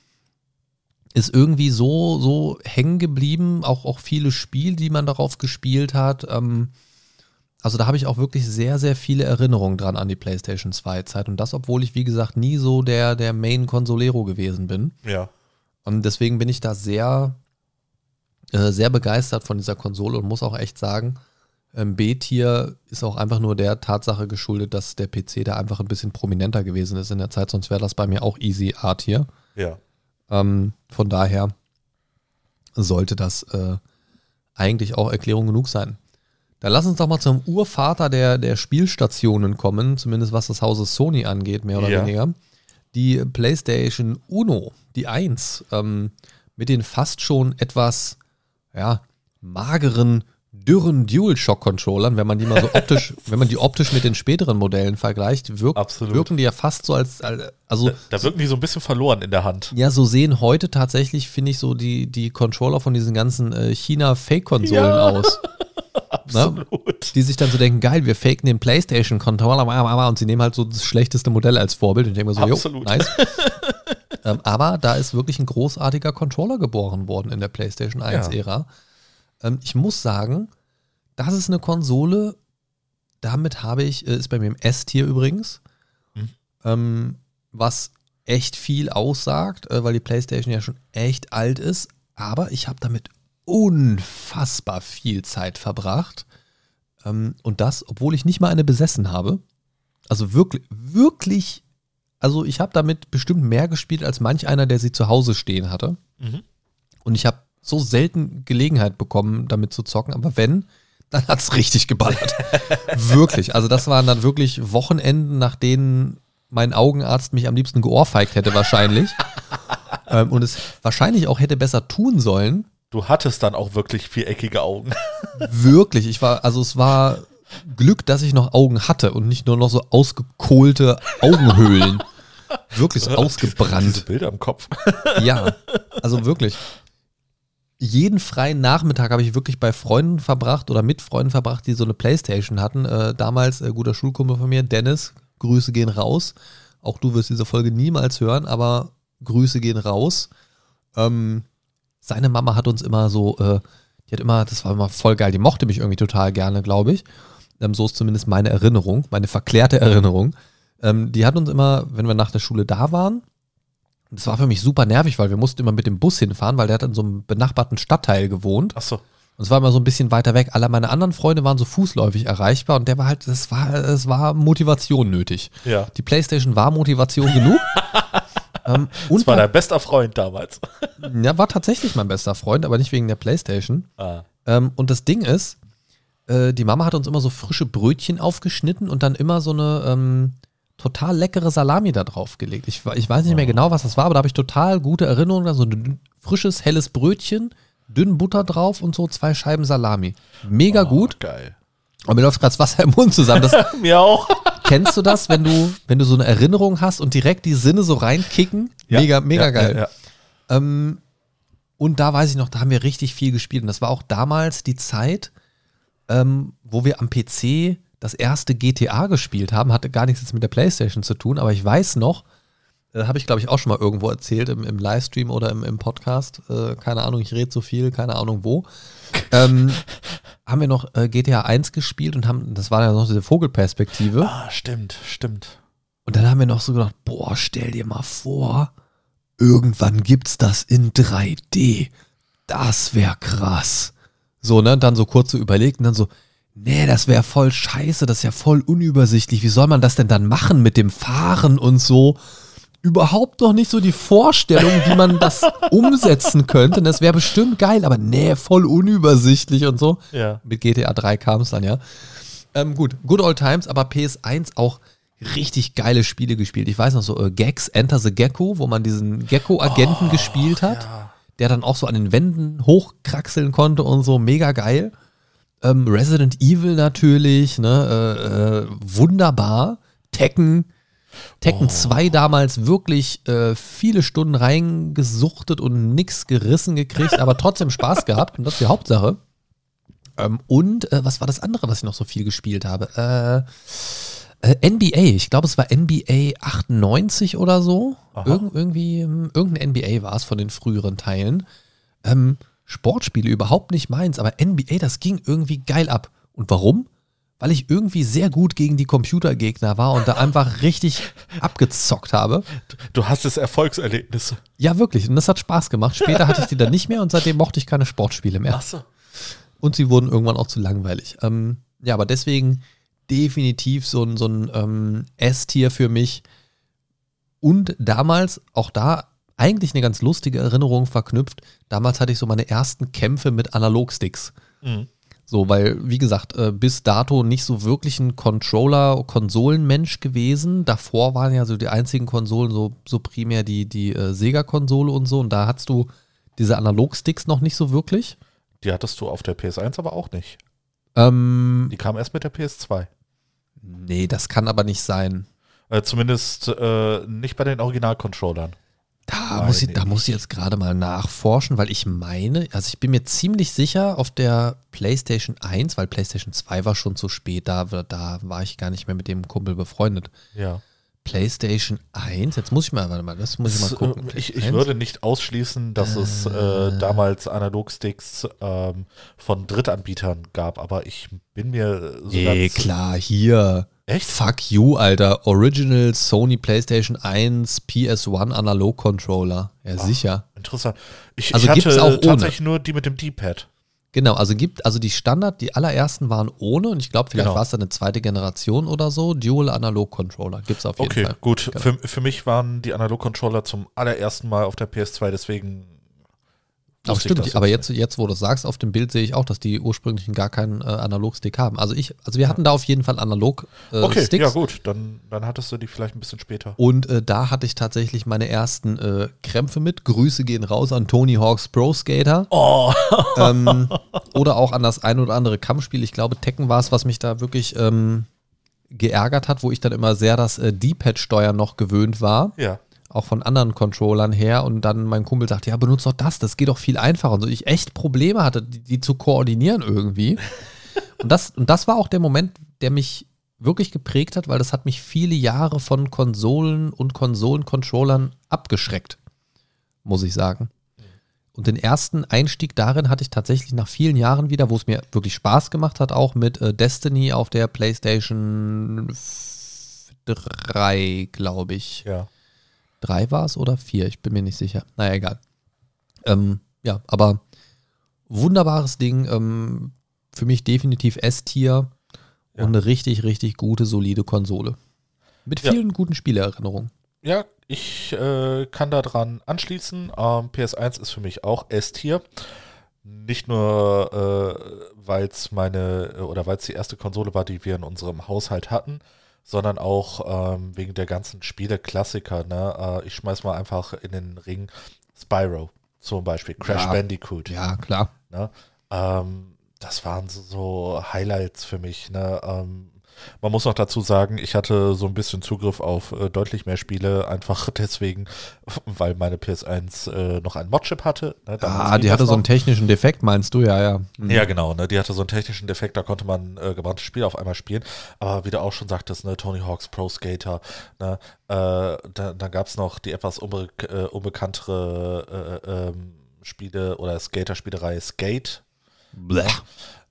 ist irgendwie so, so hängen geblieben. Auch, auch viele Spiele, die man darauf gespielt hat. Ähm, also da habe ich auch wirklich sehr, sehr viele Erinnerungen dran an die PlayStation 2-Zeit. Und das, obwohl ich, wie gesagt, nie so der, der Main-Consolero gewesen bin. Ja. Und deswegen bin ich da sehr, äh, sehr begeistert von dieser Konsole und muss auch echt sagen, ähm, B-Tier ist auch einfach nur der Tatsache geschuldet, dass der PC da einfach ein bisschen prominenter gewesen ist in der Zeit, sonst wäre das bei mir auch easy A-Tier. Ja. Ähm, von daher sollte das äh, eigentlich auch Erklärung genug sein. Dann lass uns doch mal zum Urvater der, der Spielstationen kommen, zumindest was das Hause Sony angeht, mehr oder Ja. weniger. Die PlayStation Uno, die 1, ähm, mit den fast schon etwas ja, mageren, dürren DualShock-Controllern, wenn man die mal so optisch, wenn man die optisch mit den späteren Modellen vergleicht, wirk Absolut. wirken die ja fast so als, als also Da wirken die so ein bisschen verloren in der Hand. ja, so sehen heute tatsächlich, finde ich, so die, die Controller von diesen ganzen äh, China-Fake-Konsolen Ja. aus. Ne? Absolut. Die sich dann so denken, geil, wir faken den PlayStation-Controller und sie nehmen halt so das schlechteste Modell als Vorbild und ich denke mir so, Absolut. jo, nice. ähm, aber da ist wirklich ein großartiger Controller geboren worden in der PlayStation 1-Ära. Ähm, ich muss sagen, das ist eine Konsole, damit habe ich, äh, ist bei mir im S-Tier übrigens, Mhm. ähm, was echt viel aussagt, äh, weil die PlayStation ja schon echt alt ist, aber ich habe damit unfassbar viel Zeit verbracht. Ähm, und das, obwohl ich nicht mal eine besessen habe. Also wirklich, wirklich, also ich habe damit bestimmt mehr gespielt als manch einer, der sie zu Hause stehen hatte. Mhm. Und ich habe so selten Gelegenheit bekommen, damit zu zocken. Aber wenn, dann hat es richtig geballert. wirklich. Also das waren dann wirklich Wochenenden, nach denen mein Augenarzt mich am liebsten geohrfeigt hätte wahrscheinlich. ähm, und es wahrscheinlich auch hätte besser tun sollen. Du hattest dann auch wirklich viereckige Augen. Wirklich. Ich war, also es war Glück, dass ich noch Augen hatte und nicht nur noch so ausgekohlte Augenhöhlen. Wirklich so Diese ausgebrannt. Bilder im Kopf. Ja, also wirklich. Jeden freien Nachmittag habe ich wirklich bei Freunden verbracht oder mit Freunden verbracht, die so eine Playstation hatten. Äh, damals, äh, guter Schulkumpel von mir, Dennis, Grüße gehen raus. Auch du wirst diese Folge niemals hören, aber Grüße gehen raus. Ähm, seine Mama hat uns immer so, äh, die hat immer, das war immer voll geil, die mochte mich irgendwie total gerne, glaube ich. Ähm, so ist zumindest meine Erinnerung, meine verklärte Erinnerung. Ähm, die hat uns immer, wenn wir nach der Schule da waren, das war für mich super nervig, weil wir mussten immer mit dem Bus hinfahren, weil der hat in so einem benachbarten Stadtteil gewohnt. Achso. Und es war immer so ein bisschen weiter weg. Alle meine anderen Freunde waren so fußläufig erreichbar und der war halt, das war, es war Motivation nötig. Ja. Die Playstation war Motivation genug. ähm, Das war dein bester Freund damals. ja, war tatsächlich mein bester Freund, aber nicht wegen der Playstation. Ah. Ähm, und das Ding ist, äh, die Mama hat uns immer so frische Brötchen aufgeschnitten und dann immer so eine ähm, total leckere Salami da drauf gelegt. Ich, ich weiß nicht mehr genau, was das war, aber da habe ich total gute Erinnerungen. an So ein frisches, helles Brötchen, dünn Butter drauf und so zwei Scheiben Salami. Mega Oh, gut. Geil. Aber mir läuft gerade das Wasser im Mund zusammen. Das, Mir auch. kennst du das, wenn du, wenn du so eine Erinnerung hast und direkt die Sinne so reinkicken? Mega, mega ja, geil. Ja, ja. Ähm, und da weiß ich noch, da haben wir richtig viel gespielt. Und das war auch damals die Zeit, ähm, wo wir am PC das erste GTA gespielt haben. Hatte gar nichts jetzt mit der Playstation zu tun, aber ich weiß noch, äh, habe ich glaube ich auch schon mal irgendwo erzählt, im, im Livestream oder im, im Podcast. Äh, keine Ahnung, ich rede so viel, keine Ahnung wo. ähm, haben wir noch äh, GTA 1 gespielt und haben, das war ja noch diese Vogelperspektive. Ah, stimmt, stimmt. Und dann haben wir noch so gedacht, boah, stell dir mal vor, irgendwann gibt's das in 3D. Das wäre krass. So, ne, und dann so kurz so überlegt und dann so, nee, das wäre voll scheiße, das ist ja voll unübersichtlich. Wie soll man das denn dann machen mit dem Fahren und so? Überhaupt noch nicht so die Vorstellung, wie man das umsetzen könnte. Und das wäre bestimmt geil, aber nee, voll unübersichtlich und so. Ja. Mit GTA 3 kam es dann, ja. Ähm, gut, Good Old Times, aber PS1 auch richtig geile Spiele gespielt. Ich weiß noch so, äh, Gags, Enter the Gecko, wo man diesen Gecko-Agenten gespielt hat, der dann auch so an den Wänden hochkraxeln konnte und so, mega geil. Ähm, Resident Evil natürlich, ne, äh, äh, wunderbar. Tekken, Tekken 2 damals wirklich äh, viele Stunden reingesuchtet und nix gerissen gekriegt, aber trotzdem Spaß gehabt und das ist die Hauptsache. Ähm, und äh, was war das andere, was ich noch so viel gespielt habe? Äh, äh, NBA, ich glaube, es war NBA 98 oder so. Irg irgendwie, ähm, irgendein NBA war es von den früheren Teilen. Ähm, Sportspiele überhaupt nicht meins, aber NBA, das ging irgendwie geil ab. Und warum? Weil ich irgendwie sehr gut gegen die Computergegner war und da einfach richtig abgezockt habe. Du hast das Erfolgserlebnisse. Ja, wirklich. Und das hat Spaß gemacht. Später hatte ich die dann nicht mehr und seitdem mochte ich keine Sportspiele mehr. so. Und sie wurden irgendwann auch zu langweilig. Ähm, ja, aber deswegen definitiv so ein, so ein ähm, S-Tier für mich. Und damals, auch da, eigentlich eine ganz lustige Erinnerung verknüpft. Damals hatte ich so meine ersten Kämpfe mit Analogsticks. Mhm. So, weil, wie gesagt, äh, bis dato nicht so wirklich ein Controller-Konsolenmensch gewesen. Davor waren ja so die einzigen Konsolen so, so primär die, die äh, Sega-Konsole und so. Und da hattest du diese Analogsticks noch nicht so wirklich. Die hattest du auf der PS1 aber auch nicht. Ähm, Die kam erst mit der PS2. Nee, das kann aber nicht sein. Äh, zumindest äh, nicht bei den Original-Controllern. Da Nein, muss, ich, da muss ich jetzt gerade mal nachforschen, weil ich meine, also ich bin mir ziemlich sicher auf der PlayStation 1, weil PlayStation 2 war schon zu spät, da, da war ich gar nicht mehr mit dem Kumpel befreundet. Ja. PlayStation 1, jetzt muss ich mal, warte mal, das muss ich mal Es, gucken. äh, ich, ich 1? würde nicht ausschließen, dass es äh, damals Analogsticks ähm, von Drittanbietern gab, aber ich bin mir so Nee, klar, hier. Echt? Fuck you, Alter. Original Sony PlayStation 1 PS1 Analog Controller. Ja, sicher. Interessant. Ich, Also ich hatte auch ohne. tatsächlich nur die mit dem D-Pad. Genau, also gibt, also die Standard, die allerersten waren ohne und ich glaube, vielleicht Genau. war es dann eine zweite Generation oder so. Dual Analog Controller gibt es auf jeden Okay, Fall. gut. Genau. Für, für mich waren die Analog-Controller zum allerersten Mal auf der PS2, deswegen. Ich stimmt, aber jetzt jetzt, jetzt, wo du es sagst, auf dem Bild sehe ich auch, dass die ursprünglichen gar keinen äh, Analogstick haben. Also ich, also wir hatten da auf jeden Fall Analog äh, Okay, Sticks. ja gut, dann, dann hattest du die vielleicht ein bisschen später. Und äh, da hatte ich tatsächlich meine ersten äh, Krämpfe mit. Grüße gehen raus an Tony Hawks Pro Skater. Oh. Ähm, oder auch an das ein oder andere Kampfspiel. Ich glaube, Tekken war es, was mich da wirklich ähm, geärgert hat, wo ich dann immer sehr das äh, D-Pad-Steuern noch gewöhnt war. Ja. Auch von anderen Controllern her. Und dann mein Kumpel sagte, ja, benutzt doch das, das geht doch viel einfacher. Und so ich echt Probleme hatte, die, die zu koordinieren irgendwie. und, das, und das war auch der Moment, der mich wirklich geprägt hat, weil das hat mich viele Jahre von Konsolen und Konsolen-Controllern abgeschreckt, muss ich sagen. Und den ersten Einstieg darin hatte ich tatsächlich nach vielen Jahren wieder, wo es mir wirklich Spaß gemacht hat, auch mit äh, Destiny auf der PlayStation 3, glaube ich. Ja. Drei war es oder vier? Ich bin mir nicht sicher. Naja, egal. Ähm, ja, aber wunderbares Ding. Ähm, für mich definitiv S-Tier Ja. und eine richtig, richtig gute, solide Konsole. Mit Ja. vielen guten Spieleerinnerungen. Ja, ich äh, kann daran anschließen. Ähm, PS1 ist für mich auch S-Tier. Nicht nur, äh, weil es meine, äh, oder weil es die erste Konsole war, die wir in unserem Haushalt hatten, sondern auch ähm, wegen der ganzen Spiele-Klassiker. Ne? Äh, ich schmeiß mal einfach in den Ring Spyro. zum Beispiel. Crash Ja. Bandicoot. Ja, klar. Ne? Ähm, das waren so, so Highlights für mich. Ne? Ähm, man muss noch dazu sagen, ich hatte so ein bisschen Zugriff auf äh, deutlich mehr Spiele, einfach deswegen, weil meine PS1 äh, noch einen Modchip hatte. Ne? Ah, die hatte so noch. einen technischen Defekt, meinst du? Ja, ja. Mhm. Ja, genau, ne? Die hatte so einen technischen Defekt, da konnte man äh, gebrannte Spiele auf einmal spielen. Aber wie du auch schon sagtest, ne, Tony Hawk's Pro Skater, ne, äh, da, dann gab es noch die etwas unbe äh, unbekanntere äh, ähm, Spiele oder Skater-Spielerei Skate. Blech.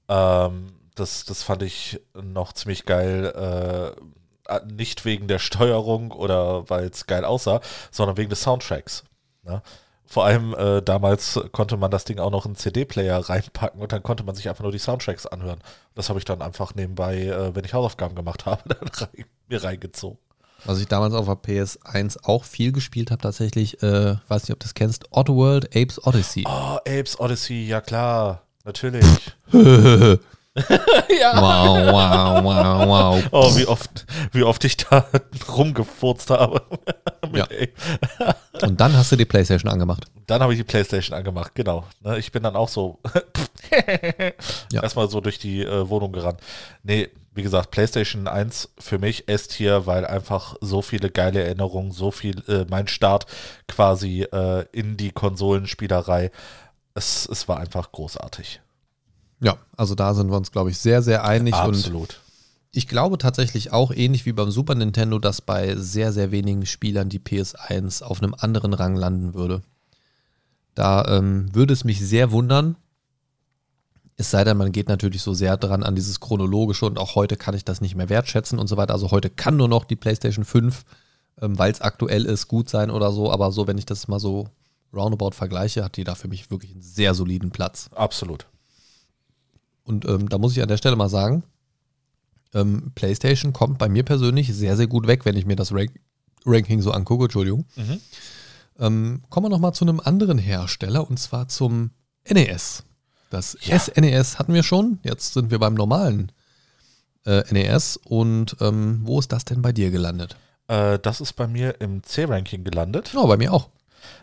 Ähm, das, das fand ich noch ziemlich geil. Äh, nicht wegen der Steuerung oder weil es geil aussah, sondern wegen des Soundtracks. Ne? Vor allem äh, damals konnte man das Ding auch noch in einen CD-Player reinpacken und dann konnte man sich einfach nur die Soundtracks anhören. Das habe ich dann einfach nebenbei, äh, wenn ich Hausaufgaben gemacht habe, dann rein, mir reingezogen. Was ich damals auf der PS1 auch viel gespielt habe, tatsächlich, äh, weiß nicht, ob du das kennst, Oddworld Apes Odyssey. Oh, Apes Odyssey, ja klar, natürlich. Wow, wow, wow, wow. Oh, wie oft, wie oft ich da rumgefurzt habe. Ja. Und dann hast du die Playstation angemacht. Dann habe ich die Playstation angemacht, genau. Ne, ich bin dann auch so Ja. erstmal so durch die äh, Wohnung gerannt. Nee, wie gesagt, Playstation 1 für mich S-Tier, weil einfach so viele geile Erinnerungen, so viel, äh, mein Start quasi äh, in die Konsolenspielerei. Es, es war einfach großartig. Ja, also da sind wir uns, glaube ich, sehr, sehr einig. Und Absolut. ich glaube tatsächlich auch, ähnlich wie beim Super Nintendo, dass bei sehr, sehr wenigen Spielern die PS1 auf einem anderen Rang landen würde. Da ähm, würde es mich sehr wundern. Es sei denn, man geht natürlich so sehr dran an dieses Chronologische und auch heute kann ich das nicht mehr wertschätzen und so weiter. Also heute kann nur noch die PlayStation 5, ähm, weil es aktuell ist, gut sein oder so. Aber so, wenn ich das mal so roundabout vergleiche, hat die da für mich wirklich einen sehr soliden Platz. Absolut. Und ähm, da muss ich an der Stelle mal sagen, ähm, PlayStation kommt bei mir persönlich sehr, sehr gut weg, wenn ich mir das Rank Ranking so angucke. Entschuldigung. Mhm. Ähm, kommen wir nochmal zu einem anderen Hersteller und zwar zum NES. Das Ja. SNES hatten wir schon, jetzt sind wir beim normalen äh, NES. Und ähm, wo ist das denn bei dir gelandet? Äh, das ist bei mir im C-Ranking gelandet. Ja, bei mir auch.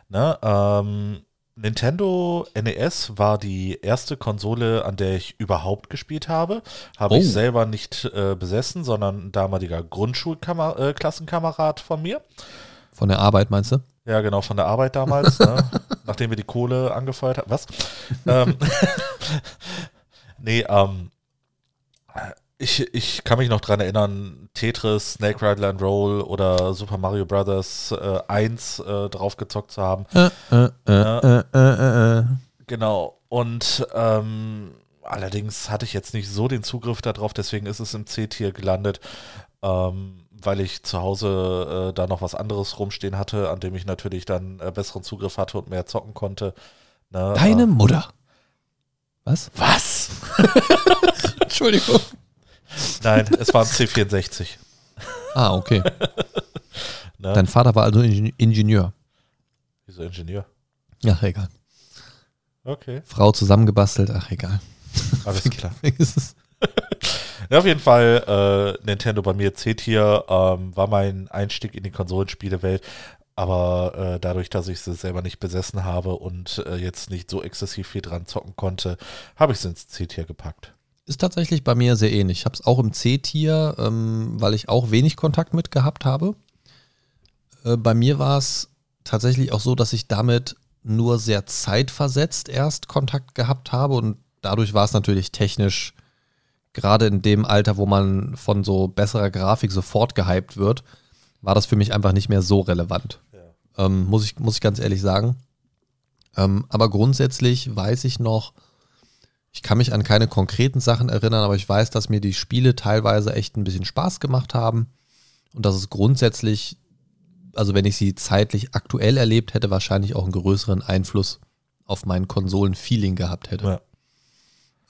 Ne, ähm, Nintendo NES war die erste Konsole, an der ich überhaupt gespielt habe. Habe Oh. ich selber nicht äh, besessen, sondern ein damaliger Grundschulklassenkamerad von mir. Von der Arbeit meinst du? Ja, genau, von der Arbeit damals, ne? nachdem wir die Kohle angefeuert haben. Was? ähm, nee, ähm, ich, ich kann mich noch dran erinnern, Tetris, Snake Rider and Roll oder Super Mario Brothers äh, 1 äh, draufgezockt zu haben. Äh, äh, äh, äh. Genau. Und ähm, allerdings hatte ich jetzt nicht so den Zugriff darauf, deswegen ist es im C-Tier gelandet, ähm, weil ich zu Hause äh, da noch was anderes rumstehen hatte, an dem ich natürlich dann besseren Zugriff hatte und mehr zocken konnte. Ne? Deine Äh, Mutter. Was? was? Entschuldigung. Nein, es war ein C64. Ah, okay. Dein Vater war also Ingen- Ingenieur. Wieso Ingenieur? Ja, egal. Okay, Frau zusammengebastelt, ach egal. alles klar. Ja, auf jeden Fall äh, Nintendo bei mir C-Tier ähm, war mein Einstieg in die Konsolenspielewelt. Aber äh, dadurch, dass ich sie selber nicht besessen habe und äh, jetzt nicht so exzessiv viel dran zocken konnte, habe ich sie ins C-Tier gepackt. Ist tatsächlich bei mir sehr ähnlich. Ich habe es auch im C-Tier, ähm, weil ich auch wenig Kontakt mit gehabt habe. Äh, bei mir war es tatsächlich auch so, dass ich damit nur sehr zeitversetzt erst Kontakt gehabt habe und dadurch war es natürlich technisch, gerade in dem Alter, wo man von so besserer Grafik sofort gehypt wird, war das für mich einfach nicht mehr so relevant. Ähm, muss, ich, muss ich ganz ehrlich sagen. Ähm, aber grundsätzlich weiß ich noch, ich kann mich an keine konkreten Sachen erinnern, aber ich weiß, dass mir die Spiele teilweise echt ein bisschen Spaß gemacht haben und dass es grundsätzlich, also wenn ich sie zeitlich aktuell erlebt hätte, wahrscheinlich auch einen größeren Einfluss auf mein Konsolen-Feeling gehabt hätte. Ja.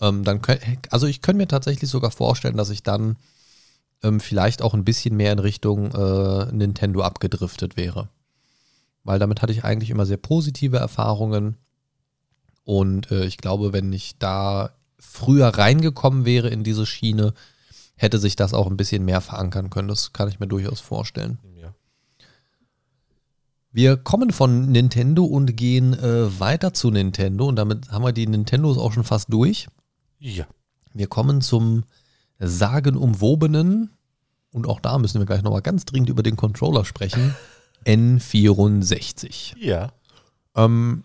Ähm, dann könnt, also ich könnte mir tatsächlich sogar vorstellen, dass ich dann ähm, vielleicht auch ein bisschen mehr in Richtung äh, Nintendo abgedriftet wäre. Weil damit hatte ich eigentlich immer sehr positive Erfahrungen. Und äh, ich glaube, wenn ich da früher reingekommen wäre in diese Schiene, hätte sich das auch ein bisschen mehr verankern können. Das kann ich mir durchaus vorstellen. Ja. Wir kommen von Nintendo und gehen äh, weiter zu Nintendo und damit haben wir die Nintendos auch schon fast durch. Ja. Wir kommen zum sagenumwobenen und auch da müssen wir gleich nochmal ganz dringend über den Controller sprechen. N64. Ja. Ähm,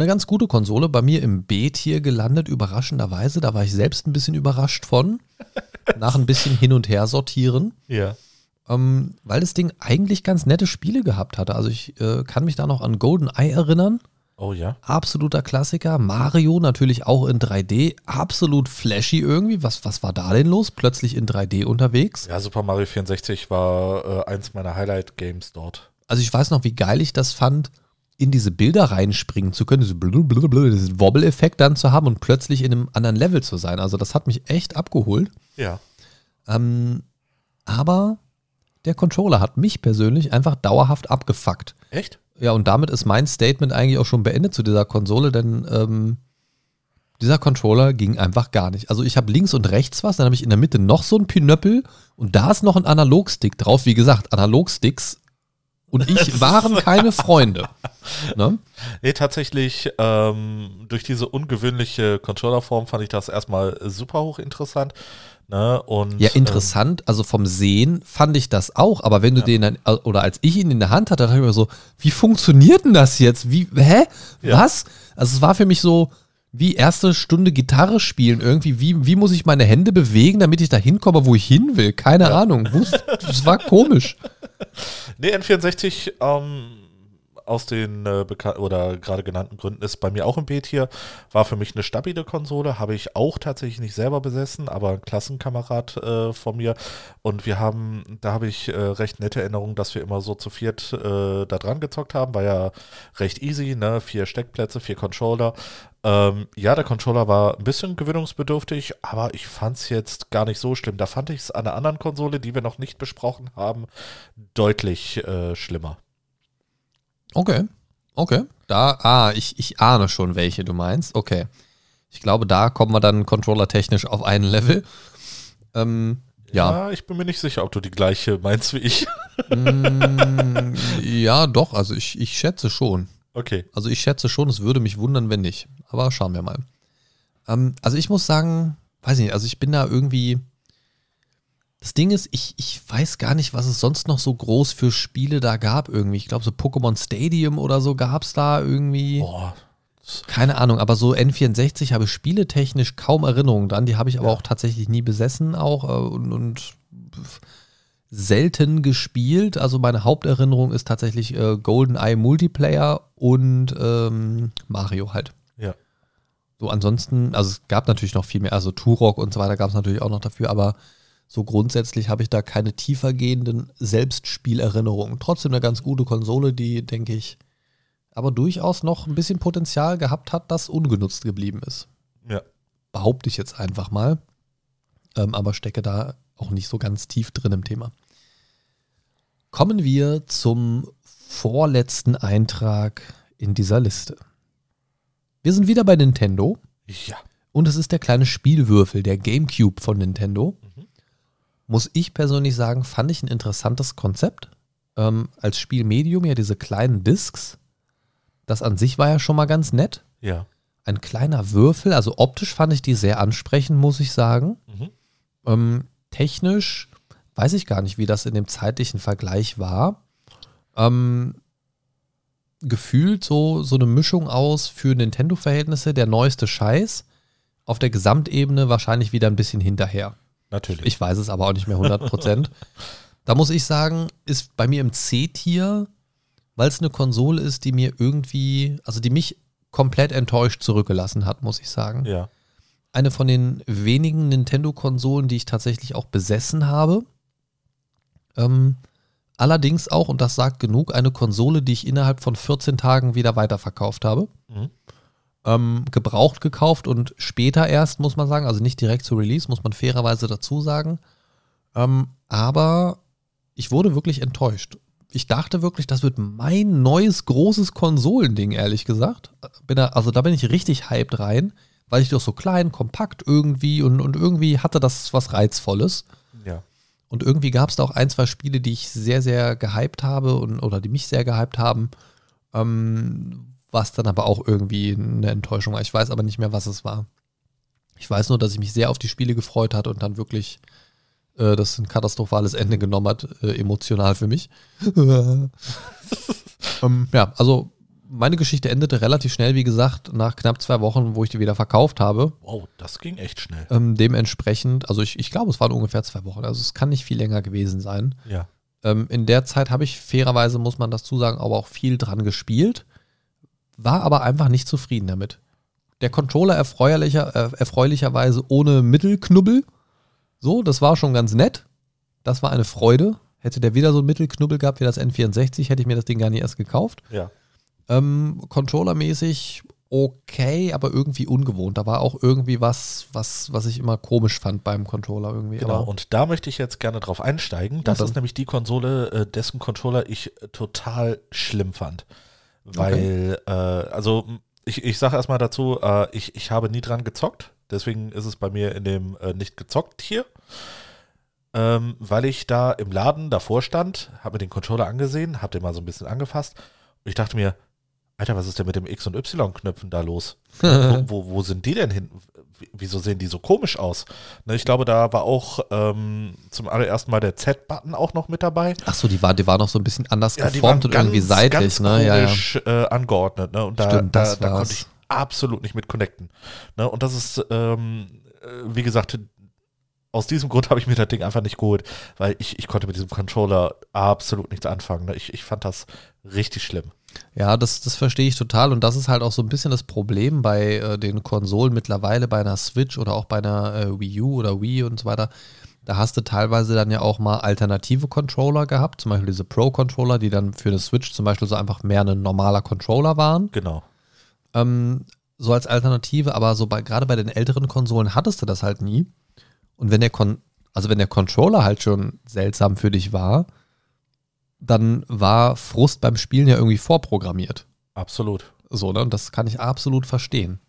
eine ganz gute Konsole, bei mir im B-Tier gelandet, überraschenderweise. Da war ich selbst ein bisschen überrascht von. Nach ein bisschen hin und her sortieren. Ja. Ähm, weil das Ding eigentlich ganz nette Spiele gehabt hatte. Also ich äh, kann mich da noch an GoldenEye erinnern. Oh ja. Absoluter Klassiker. Mario natürlich auch in 3D. Absolut flashy irgendwie. Was, was war da denn los? Plötzlich in 3D unterwegs. Ja, Super Mario 64 war äh, eins meiner Highlight-Games dort. Also ich weiß noch, wie geil ich das fand, in diese Bilder reinspringen zu können, diesen Wobble-Effekt dann zu haben und plötzlich in einem anderen Level zu sein. Also das hat mich echt abgeholt. Ja. Ähm, aber der Controller hat mich persönlich einfach dauerhaft abgefuckt. Echt? Ja, und damit ist mein Statement eigentlich auch schon beendet zu dieser Konsole, denn ähm, dieser Controller ging einfach gar nicht. Also ich habe links und rechts was, dann habe ich in der Mitte noch so ein Pinöppel und da ist noch ein Analogstick drauf. Wie gesagt, Analogsticks und ich waren keine Freunde. Ne? Nee, tatsächlich, ähm, durch diese ungewöhnliche Controllerform fand ich das erstmal super hochinteressant. Ne? Und, Ja, interessant. Also vom Sehen fand ich das auch, aber wenn du den dann, oder als ich ihn in der Hand hatte, dachte ich mir so, wie funktioniert denn das jetzt? Wie, hä? Ja. Was? Also es war für mich so, wie erste Stunde Gitarre spielen irgendwie. Wie, wie muss ich meine Hände bewegen, damit ich da hinkomme, wo ich hin will? Keine Ahnung. Wus- Das war komisch. Nee, N64 ähm, aus den äh, oder gerade genannten Gründen ist bei mir auch im B-Tier. War für mich eine stabile Konsole, habe ich auch tatsächlich nicht selber besessen, aber ein Klassenkamerad äh, von mir. Und wir haben, da habe ich äh, recht nette Erinnerungen, dass wir immer so zu viert äh, da dran gezockt haben. War ja recht easy, ne? Vier Steckplätze, vier Controller. Ähm, ja, der Controller war ein bisschen gewöhnungsbedürftig, aber ich fand es jetzt gar nicht so schlimm. Da fand ich es an einer anderen Konsole, die wir noch nicht besprochen haben, deutlich äh, schlimmer. Okay. Okay. Da, ah, ich, ich ahne schon, welche du meinst. Okay. Ich glaube, da kommen wir dann controllertechnisch auf einen Level. Ähm, ja. ich bin mir nicht sicher, ob du die gleiche meinst wie ich. Mm, ja, doch, also ich, ich schätze schon. Okay. Also ich schätze schon, es würde mich wundern, wenn nicht. Aber schauen wir mal. Ähm, also ich muss sagen, weiß ich nicht, also ich bin da irgendwie. Das Ding ist, ich, ich weiß gar nicht, was es sonst noch so groß für Spiele da gab irgendwie. Ich glaube, so Pokémon Stadium oder so gab es da irgendwie. Boah. Keine Ahnung, aber so N64 habe ich spieletechnisch kaum Erinnerungen dran. Die habe ich aber Ja. auch tatsächlich nie besessen auch äh, und, und selten gespielt. Also meine Haupterinnerung ist tatsächlich äh, GoldenEye Multiplayer und ähm, Mario halt. Ja. So ansonsten, also es gab natürlich noch viel mehr, also Turok und so weiter gab es natürlich auch noch dafür, aber so grundsätzlich habe ich da keine tiefergehenden Selbstspielerinnerungen. Trotzdem eine ganz gute Konsole, die, denke ich, aber durchaus noch ein bisschen Potenzial gehabt hat, das ungenutzt geblieben ist. Ja. Behaupte ich jetzt einfach mal. Ähm, aber stecke da auch nicht so ganz tief drin im Thema. Kommen wir zum vorletzten Eintrag in dieser Liste. Wir sind wieder bei Nintendo Ja. und es ist der kleine Spielwürfel, der GameCube von Nintendo. Muss ich persönlich sagen, fand ich ein interessantes Konzept. Ähm, als Spielmedium ja diese kleinen Discs. Das an sich war ja schon mal ganz nett. Ja. Ein kleiner Würfel, also optisch fand ich die sehr ansprechend, muss ich sagen. Mhm. Ähm, technisch weiß ich gar nicht, wie das in dem zeitlichen Vergleich war. Ähm, gefühlt so, so eine Mischung aus für Nintendo-Verhältnisse, der neueste Scheiß. Auf der Gesamtebene wahrscheinlich wieder ein bisschen hinterher. Natürlich. Ich weiß es aber auch nicht mehr 100%. da muss ich sagen, ist bei mir im C-Tier, weil es eine Konsole ist, die mir irgendwie, also die mich komplett enttäuscht zurückgelassen hat, muss ich sagen. ja. Eine von den wenigen Nintendo-Konsolen, die ich tatsächlich auch besessen habe. Ähm, allerdings auch, und das sagt genug, eine Konsole, die ich innerhalb von 14 Tagen wieder weiterverkauft habe. Mhm. Ähm, gebraucht gekauft und später erst, muss man sagen, also nicht direkt zu Release, muss man fairerweise dazu sagen. Ähm, aber ich wurde wirklich enttäuscht. Ich dachte wirklich, das wird mein neues großes Konsolending, ehrlich gesagt. Bin da, also da bin ich richtig hyped rein, weil ich doch so klein, kompakt irgendwie und, und irgendwie hatte das was Reizvolles. Ja. Und irgendwie gab es da auch ein, zwei Spiele, die ich sehr, sehr gehypt habe und, oder die mich sehr gehypt haben, ähm, was dann aber auch irgendwie eine Enttäuschung war. Ich weiß aber nicht mehr, was es war. Ich weiß nur, dass ich mich sehr auf die Spiele gefreut hatte und dann wirklich äh, das ein katastrophales Ende genommen hat, äh, emotional für mich. ähm, ja, also meine Geschichte endete relativ schnell, wie gesagt, nach knapp zwei Wochen, wo ich die wieder verkauft habe. Wow, das ging echt schnell. Ähm, dementsprechend, also ich, ich glaube, es waren ungefähr zwei Wochen, also es kann nicht viel länger gewesen sein. Ja. Ähm, in der Zeit habe ich fairerweise, muss man das zusagen, aber auch viel dran gespielt, war aber einfach nicht zufrieden damit. Der Controller erfreulicher, äh, erfreulicherweise ohne Mittelknubbel. So, das war schon ganz nett. Das war eine Freude. Hätte der wieder so einen Mittelknubbel gehabt wie das N64, hätte ich mir das Ding gar nicht erst gekauft. Ja. Ähm, Controllermäßig okay, aber irgendwie ungewohnt. Da war auch irgendwie was, was, was ich immer komisch fand beim Controller irgendwie. Genau, Aber, und da möchte ich jetzt gerne drauf einsteigen. Das ist nämlich die Konsole, äh, dessen Controller ich äh, total schlimm fand. Weil, äh, also ich, ich sage erstmal dazu, äh, ich, ich habe nie dran gezockt. Deswegen ist es bei mir in dem äh, nicht gezockt hier. Ähm, weil ich da im Laden davor stand, habe mir den Controller angesehen, habe den mal so ein bisschen angefasst und ich dachte mir, Alter, was ist denn mit dem X- und Y-Knöpfen da los? wo, wo, wo sind die denn hin? Wieso sehen die so komisch aus? Ne, ich glaube, da war auch ähm, zum allerersten Mal der Z-Button auch noch mit dabei. Ach so, die war, die war noch so ein bisschen anders die geformt und irgendwie seitlich, ganz ne? Ja, ja. komisch äh, angeordnet. Ne? Und da, Stimmt, da, da konnte ich absolut nicht mit connecten. Ne? Und das ist, ähm, äh, wie gesagt, aus diesem Grund habe ich mir das Ding einfach nicht geholt, weil ich, ich konnte mit diesem Controller absolut nichts anfangen. Ne? Ich, ich fand das richtig schlimm. Ja, das, das verstehe ich total. Und das ist halt auch so ein bisschen das Problem bei äh, den Konsolen mittlerweile, bei einer Switch oder auch bei einer äh, Wii U oder Wii und so weiter. Da hast du teilweise dann ja auch mal alternative Controller gehabt, zum Beispiel diese Pro-Controller, die dann für eine Switch zum Beispiel so einfach mehr ein normaler Controller waren. Genau. Ähm, so als Alternative, aber so bei, gerade bei den älteren Konsolen hattest du das halt nie. Und wenn der Kon also wenn der Controller halt schon seltsam für dich war, dann war Frust beim Spielen ja irgendwie vorprogrammiert. Absolut. So, ne? Und das kann ich absolut verstehen.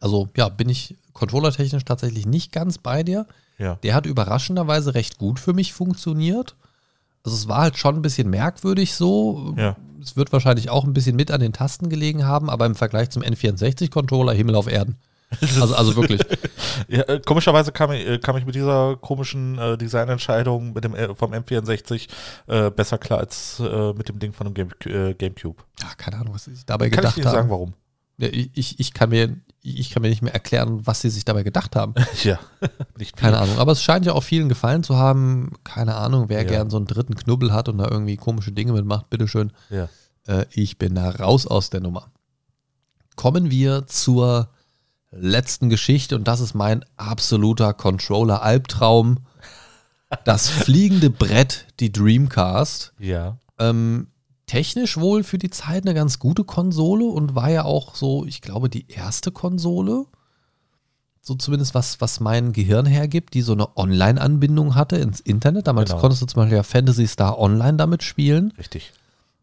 Also, ja, bin ich controllertechnisch tatsächlich nicht ganz bei dir. Ja. Der hat überraschenderweise recht gut für mich funktioniert. Also, es war halt schon ein bisschen merkwürdig so. Ja. Es wird wahrscheinlich auch ein bisschen mit an den Tasten gelegen haben, aber im Vergleich zum N64-Controller Himmel auf Erden. Also, also wirklich. Ja, äh, komischerweise kam ich, äh, kam ich mit dieser komischen äh, Designentscheidung mit dem, äh, vom M64 äh, besser klar als äh, mit dem Ding von dem Game, Gamecube. Ja, keine Ahnung, was sie sich dabei Kann ich gedacht dir sagen, haben. warum? Ja, ich, ich, ich, kann mir, ich kann mir nicht mehr erklären, was sie sich dabei gedacht haben. ja, nicht. Keine Ahnung. Aber es scheint ja auch vielen gefallen zu haben. Keine Ahnung, wer Ja. gern so einen dritten Knubbel hat und da irgendwie komische Dinge mitmacht, bitteschön. Ja. Ich bin da raus aus der Nummer. Kommen wir zur letzten Geschichte und das ist mein absoluter Controller-Albtraum. Das fliegende Brett, die Dreamcast. Ja. Ähm, technisch wohl für die Zeit eine ganz gute Konsole und war ja auch so, ich glaube, die erste Konsole, so zumindest was, was mein Gehirn hergibt, die so eine Online-Anbindung hatte ins Internet. Damals Genau. konntest du zum Beispiel ja Fantasy Star Online damit spielen. Richtig.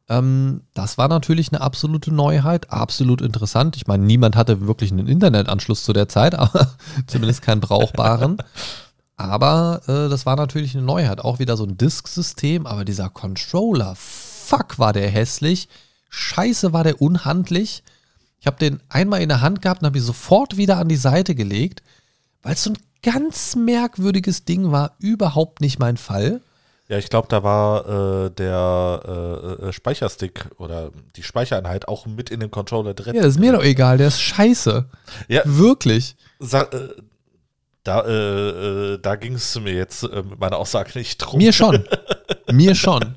Ähm, das war natürlich eine absolute Neuheit, absolut interessant. Ich meine, niemand hatte wirklich einen Internetanschluss zu der Zeit, aber zumindest keinen brauchbaren. Aber äh, das war natürlich eine Neuheit. Auch wieder so ein Disk-System, aber dieser Controller, fuck, war der hässlich. Scheiße, war der unhandlich. Ich habe den einmal in der Hand gehabt und habe ihn sofort wieder an die Seite gelegt, weil es so ein ganz merkwürdiges Ding war. Überhaupt nicht mein Fall. Ja, ich glaube, da war äh, der äh, äh, Speicherstick oder die Speichereinheit auch mit in dem Controller drin. Ja, das ist mir doch egal, der ist scheiße. Ja, Wirklich. sa- äh, da, äh, äh, da ging es mir jetzt mit meiner Aussage nicht drum. Mir schon. Mir schon.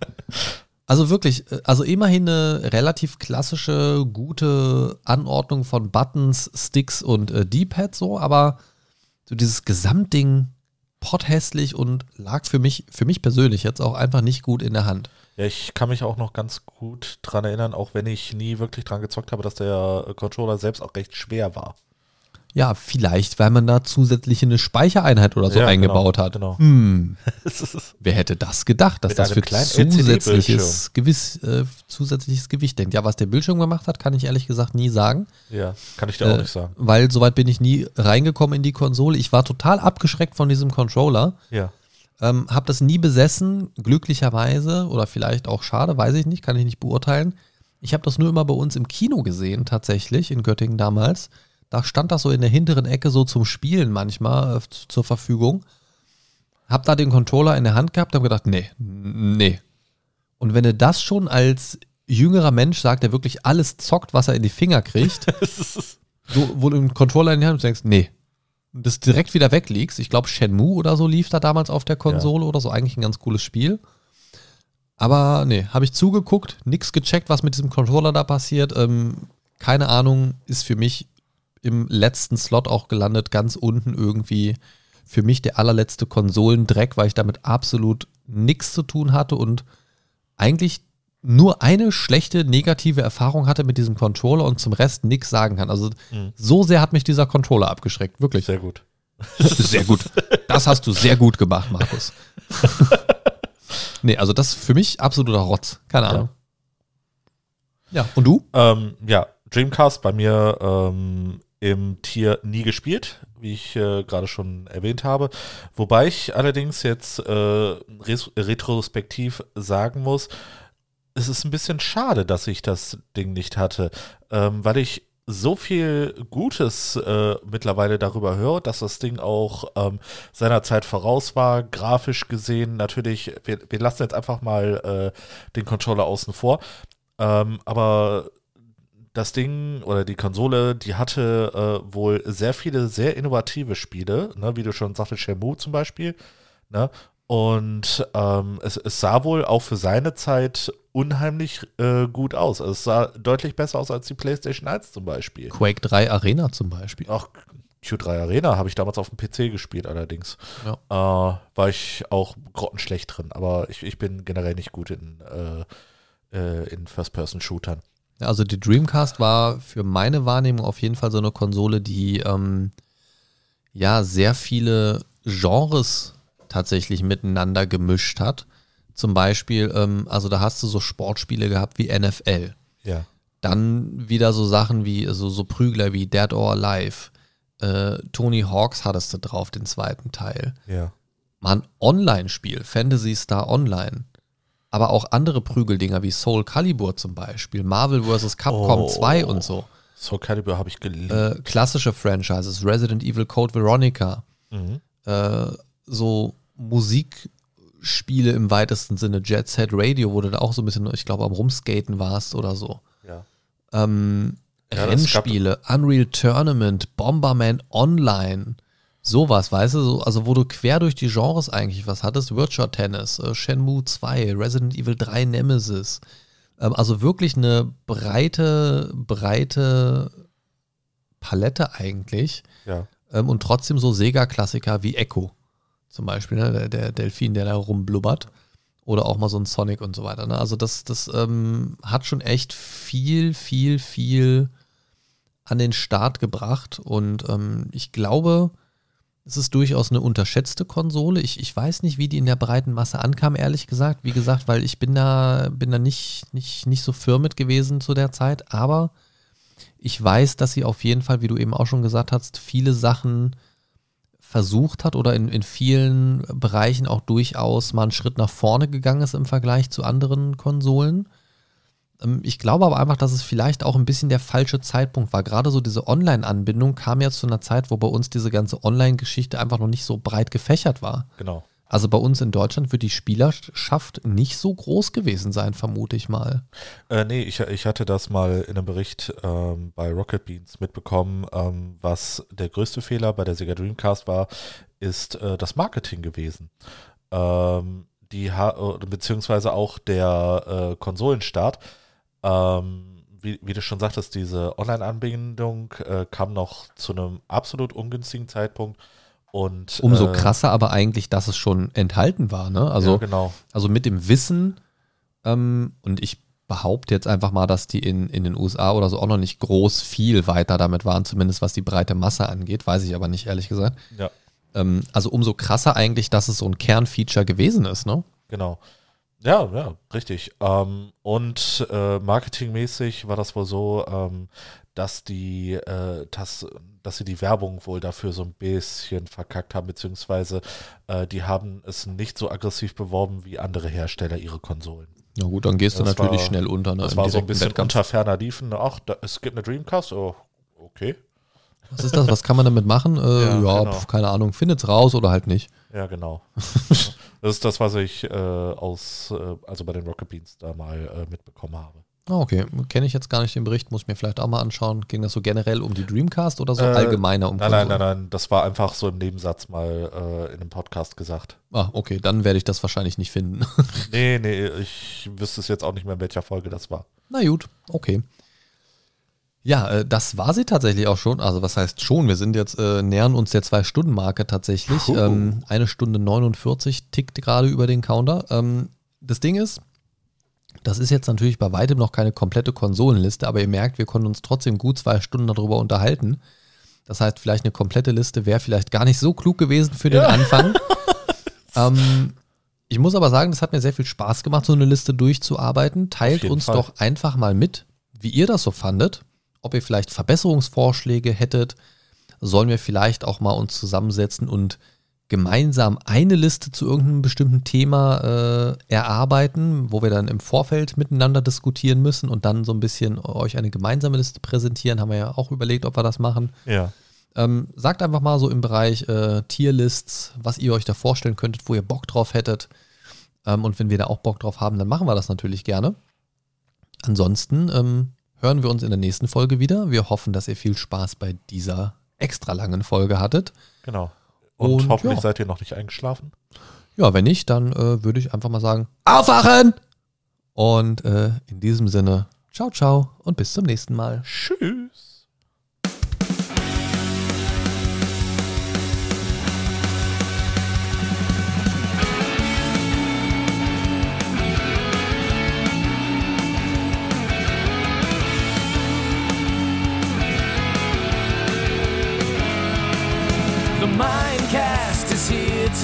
Also wirklich, also immerhin eine relativ klassische, gute Anordnung von Buttons, Sticks und D-Pad so, aber so dieses Gesamtding potthässlich und lag für mich, für mich persönlich jetzt auch einfach nicht gut in der Hand. Ja, ich kann mich auch noch ganz gut dran erinnern, auch wenn ich nie wirklich dran gezockt habe, dass der Controller selbst auch recht schwer war. Ja, vielleicht, weil man da zusätzlich eine Speichereinheit oder so Ja, eingebaut genau, hat. genau. Hm, wer hätte das gedacht, dass Mit das für zusätzliches, Gewiss, äh, zusätzliches Gewicht denkt. Ja, was der Bildschirm gemacht hat, kann ich ehrlich gesagt nie sagen. ja, kann ich dir auch Äh, nicht sagen. Weil soweit bin ich nie reingekommen in die Konsole. Ich war total abgeschreckt von diesem Controller. Ja. Ähm, hab das nie besessen, glücklicherweise oder vielleicht auch schade, weiß ich nicht, kann ich nicht beurteilen. Ich habe das nur immer bei uns im Kino gesehen, tatsächlich, in Göttingen damals. Da stand das so in der hinteren Ecke so zum Spielen manchmal äh, zur Verfügung. Hab da den Controller in der Hand gehabt, hab gedacht, nee, nee. Und wenn du das schon als jüngerer Mensch sagt, der wirklich alles zockt, was er in die Finger kriegt, so, wo du einen Controller in die Hand denkst, nee. Und das direkt wieder weglegst. Ich glaube, Shenmue oder so lief da damals auf der Konsole oder so. Eigentlich ein ganz cooles Spiel. Aber nee, habe ich zugeguckt, nichts gecheckt, was mit diesem Controller da passiert. Ähm, keine Ahnung, ist für mich im letzten Slot auch gelandet, ganz unten irgendwie. Für mich der allerletzte Konsolendreck, weil ich damit absolut nichts zu tun hatte und eigentlich nur eine schlechte negative Erfahrung hatte mit diesem Controller und zum Rest nichts sagen kann. Also Mhm. so sehr hat mich dieser Controller abgeschreckt, wirklich. Sehr gut. Sehr gut. Das hast du sehr gut gemacht, Markus. nee, also das ist für mich absoluter Rotz. Keine Ahnung. Ja, und du? Ähm, ja, Dreamcast bei mir ähm, im Tier nie gespielt, wie ich äh, gerade schon erwähnt habe. Wobei ich allerdings jetzt äh, retrospektiv sagen muss, es ist ein bisschen schade, dass ich das Ding nicht hatte, ähm, weil ich so viel Gutes äh, mittlerweile darüber höre, dass das Ding auch ähm, seiner voraus war, grafisch gesehen. Natürlich, wir, wir lassen jetzt einfach mal äh, den Controller außen vor. Ähm, aber das Ding oder die Konsole, die hatte äh, wohl sehr viele sehr innovative Spiele, ne, wie du schon sagtest, Shenmue zum Beispiel. Ne? Und ähm, es, es sah wohl auch für seine Zeit unheimlich äh, gut aus. Also es sah deutlich besser aus als die PlayStation 1 zum Beispiel. Quake 3 Arena zum Beispiel. Auch Q3 Arena habe ich damals auf dem PC gespielt allerdings. Ja. Äh, war ich auch grottenschlecht drin, aber ich, ich bin generell nicht gut in, äh, äh, in First-Person-Shootern. Also die Dreamcast war für meine Wahrnehmung auf jeden Fall so eine Konsole, die ähm, ja sehr viele Genres tatsächlich miteinander gemischt hat. Zum Beispiel, ähm, also da hast du so Sportspiele gehabt wie NFL. Ja. Dann wieder so Sachen wie also so Prügler wie Dead or Alive. Äh, Tony Hawks hattest du drauf, den zweiten Teil. Ja. Mal ein Online-Spiel, Fantasy Star Online. Aber auch andere Prügeldinger wie Soul Calibur zum Beispiel, Marvel vs. Capcom Oh. 2 und so. Soul Calibur habe ich geliebt. Äh, klassische Franchises, Resident Evil Code Veronica. Mhm. Äh, so Musikspiele im weitesten Sinne, Jet Set Radio, wo du da auch so ein bisschen, ich glaube, am Rumskaten warst oder so. Ja. Ähm, Ja, Rennspiele, Unreal Tournament, Bomberman Online, sowas, weißt du, so, also wo du quer durch die Genres eigentlich was hattest, Virtua Tennis, äh, Shenmue 2, Resident Evil 3 Nemesis, ähm, also wirklich eine breite, breite Palette eigentlich Ja. ähm, und trotzdem so Sega-Klassiker wie Echo zum Beispiel, ne? der, der Delfin, der da rumblubbert. Oder auch mal so ein Sonic und so weiter. Ne? Also das, das ähm, hat schon echt viel, viel, viel an den Start gebracht. Und ähm, ich glaube, es ist durchaus eine unterschätzte Konsole. Ich, ich weiß nicht, wie die in der breiten Masse ankam, ehrlich gesagt. Wie gesagt, weil ich bin da, bin da nicht, nicht, nicht so firm mit gewesen zu der Zeit. Aber ich weiß, dass sie auf jeden Fall, wie du eben auch schon gesagt hast, viele Sachen versucht hat oder in, in vielen Bereichen auch durchaus mal einen Schritt nach vorne gegangen ist im Vergleich zu anderen Konsolen. Ähm, Ich glaube aber einfach, dass es vielleicht auch ein bisschen der falsche Zeitpunkt war. Gerade so diese Online-Anbindung kam ja zu einer Zeit, wo bei uns diese ganze Online-Geschichte einfach noch nicht so breit gefächert war. Genau. Also bei uns in Deutschland wird die Spielerschaft nicht so groß gewesen sein, vermute ich mal. Äh, nee, ich, ich hatte das mal in einem Bericht ähm, bei Rocket Beans mitbekommen. Ähm, was der größte Fehler bei der Sega Dreamcast war, ist äh, das Marketing gewesen. Ähm, die ha äh, beziehungsweise auch der äh, Konsolenstart. Ähm, wie, wie du schon sagtest, diese Online-Anbindung äh, kam noch zu einem absolut ungünstigen Zeitpunkt. Und, Umso äh, krasser aber eigentlich, dass es schon enthalten war. Ne? Also ja, genau. Also mit dem Wissen, ähm, und ich behaupte jetzt einfach mal, dass die in, in den USA oder so auch noch nicht groß viel weiter damit waren, zumindest was die breite Masse angeht, weiß ich aber nicht, ehrlich gesagt. Ja. Ähm, also umso krasser eigentlich, dass es so ein Kernfeature gewesen ist, ne? Genau. Ja, ja, richtig. Ähm, und äh, marketingmäßig war das wohl so, ähm, dass die, äh, dass, dass sie die Werbung wohl dafür so ein bisschen verkackt haben, beziehungsweise äh, die haben es nicht so aggressiv beworben wie andere Hersteller ihre Konsolen. Na gut, dann gehst du Das natürlich war- schnell unter. Ne, Das war so ein bisschen Wettkampf. unter ferner Liefen. Ach, da, es gibt eine Dreamcast, oh, okay. Was ist das? Was kann man damit machen? Äh, Ja, ja, genau. pf, keine Ahnung. Findet's raus oder halt nicht. Ja, genau. das ist das, was ich äh, aus, äh, also bei den Rocket Beans da mal äh, mitbekommen habe. Ah, okay. Kenne ich jetzt gar nicht den Bericht, muss mir vielleicht auch mal anschauen. Ging das so generell um die Dreamcast oder so Äh, allgemeiner um Nein, nein, Konsolen? nein, nein, das war einfach so im Nebensatz mal äh, in einem Podcast gesagt. Ah, okay, dann werde ich das wahrscheinlich nicht finden. Nee, nee, ich wüsste es jetzt auch nicht mehr, in welcher Folge das war. Na gut, okay. Ja, äh, das war sie tatsächlich auch schon. Also was heißt schon? Wir sind jetzt, äh, nähern uns der Zwei-Stunden-Marke tatsächlich. Puh. Ähm, eine Stunde 49 tickt gerade über den Counter. Ähm, das Ding ist, das ist jetzt natürlich bei weitem noch keine komplette Konsolenliste, aber ihr merkt, wir konnten uns trotzdem gut zwei Stunden darüber unterhalten. Das heißt, vielleicht eine komplette Liste wäre vielleicht gar nicht so klug gewesen für den Anfang. ähm, ich muss aber sagen, das hat mir sehr viel Spaß gemacht, so eine Liste durchzuarbeiten. Teilt uns Fall. doch einfach mal mit, wie ihr das so fandet. Ob ihr vielleicht Verbesserungsvorschläge hättet. Sollen wir vielleicht auch mal uns zusammensetzen und gemeinsam eine Liste zu irgendeinem bestimmten Thema äh, erarbeiten, wo wir dann im Vorfeld miteinander diskutieren müssen und dann so ein bisschen euch eine gemeinsame Liste präsentieren. Haben wir ja auch überlegt, ob wir das machen. Ja. Ähm, sagt einfach mal so im Bereich äh, Tierlists, was ihr euch da vorstellen könntet, wo ihr Bock drauf hättet. Ähm, und wenn wir da auch Bock drauf haben, dann machen wir das natürlich gerne. Ansonsten ähm, hören wir uns in der nächsten Folge wieder. Wir hoffen, dass ihr viel Spaß bei dieser extra langen Folge hattet. Genau. Und, Und, hoffentlich ja. seid ihr noch nicht eingeschlafen. Ja, wenn nicht, dann äh, würde ich einfach mal sagen, aufwachen! Und äh, in diesem Sinne, ciao, ciao und bis zum nächsten Mal. Tschüss.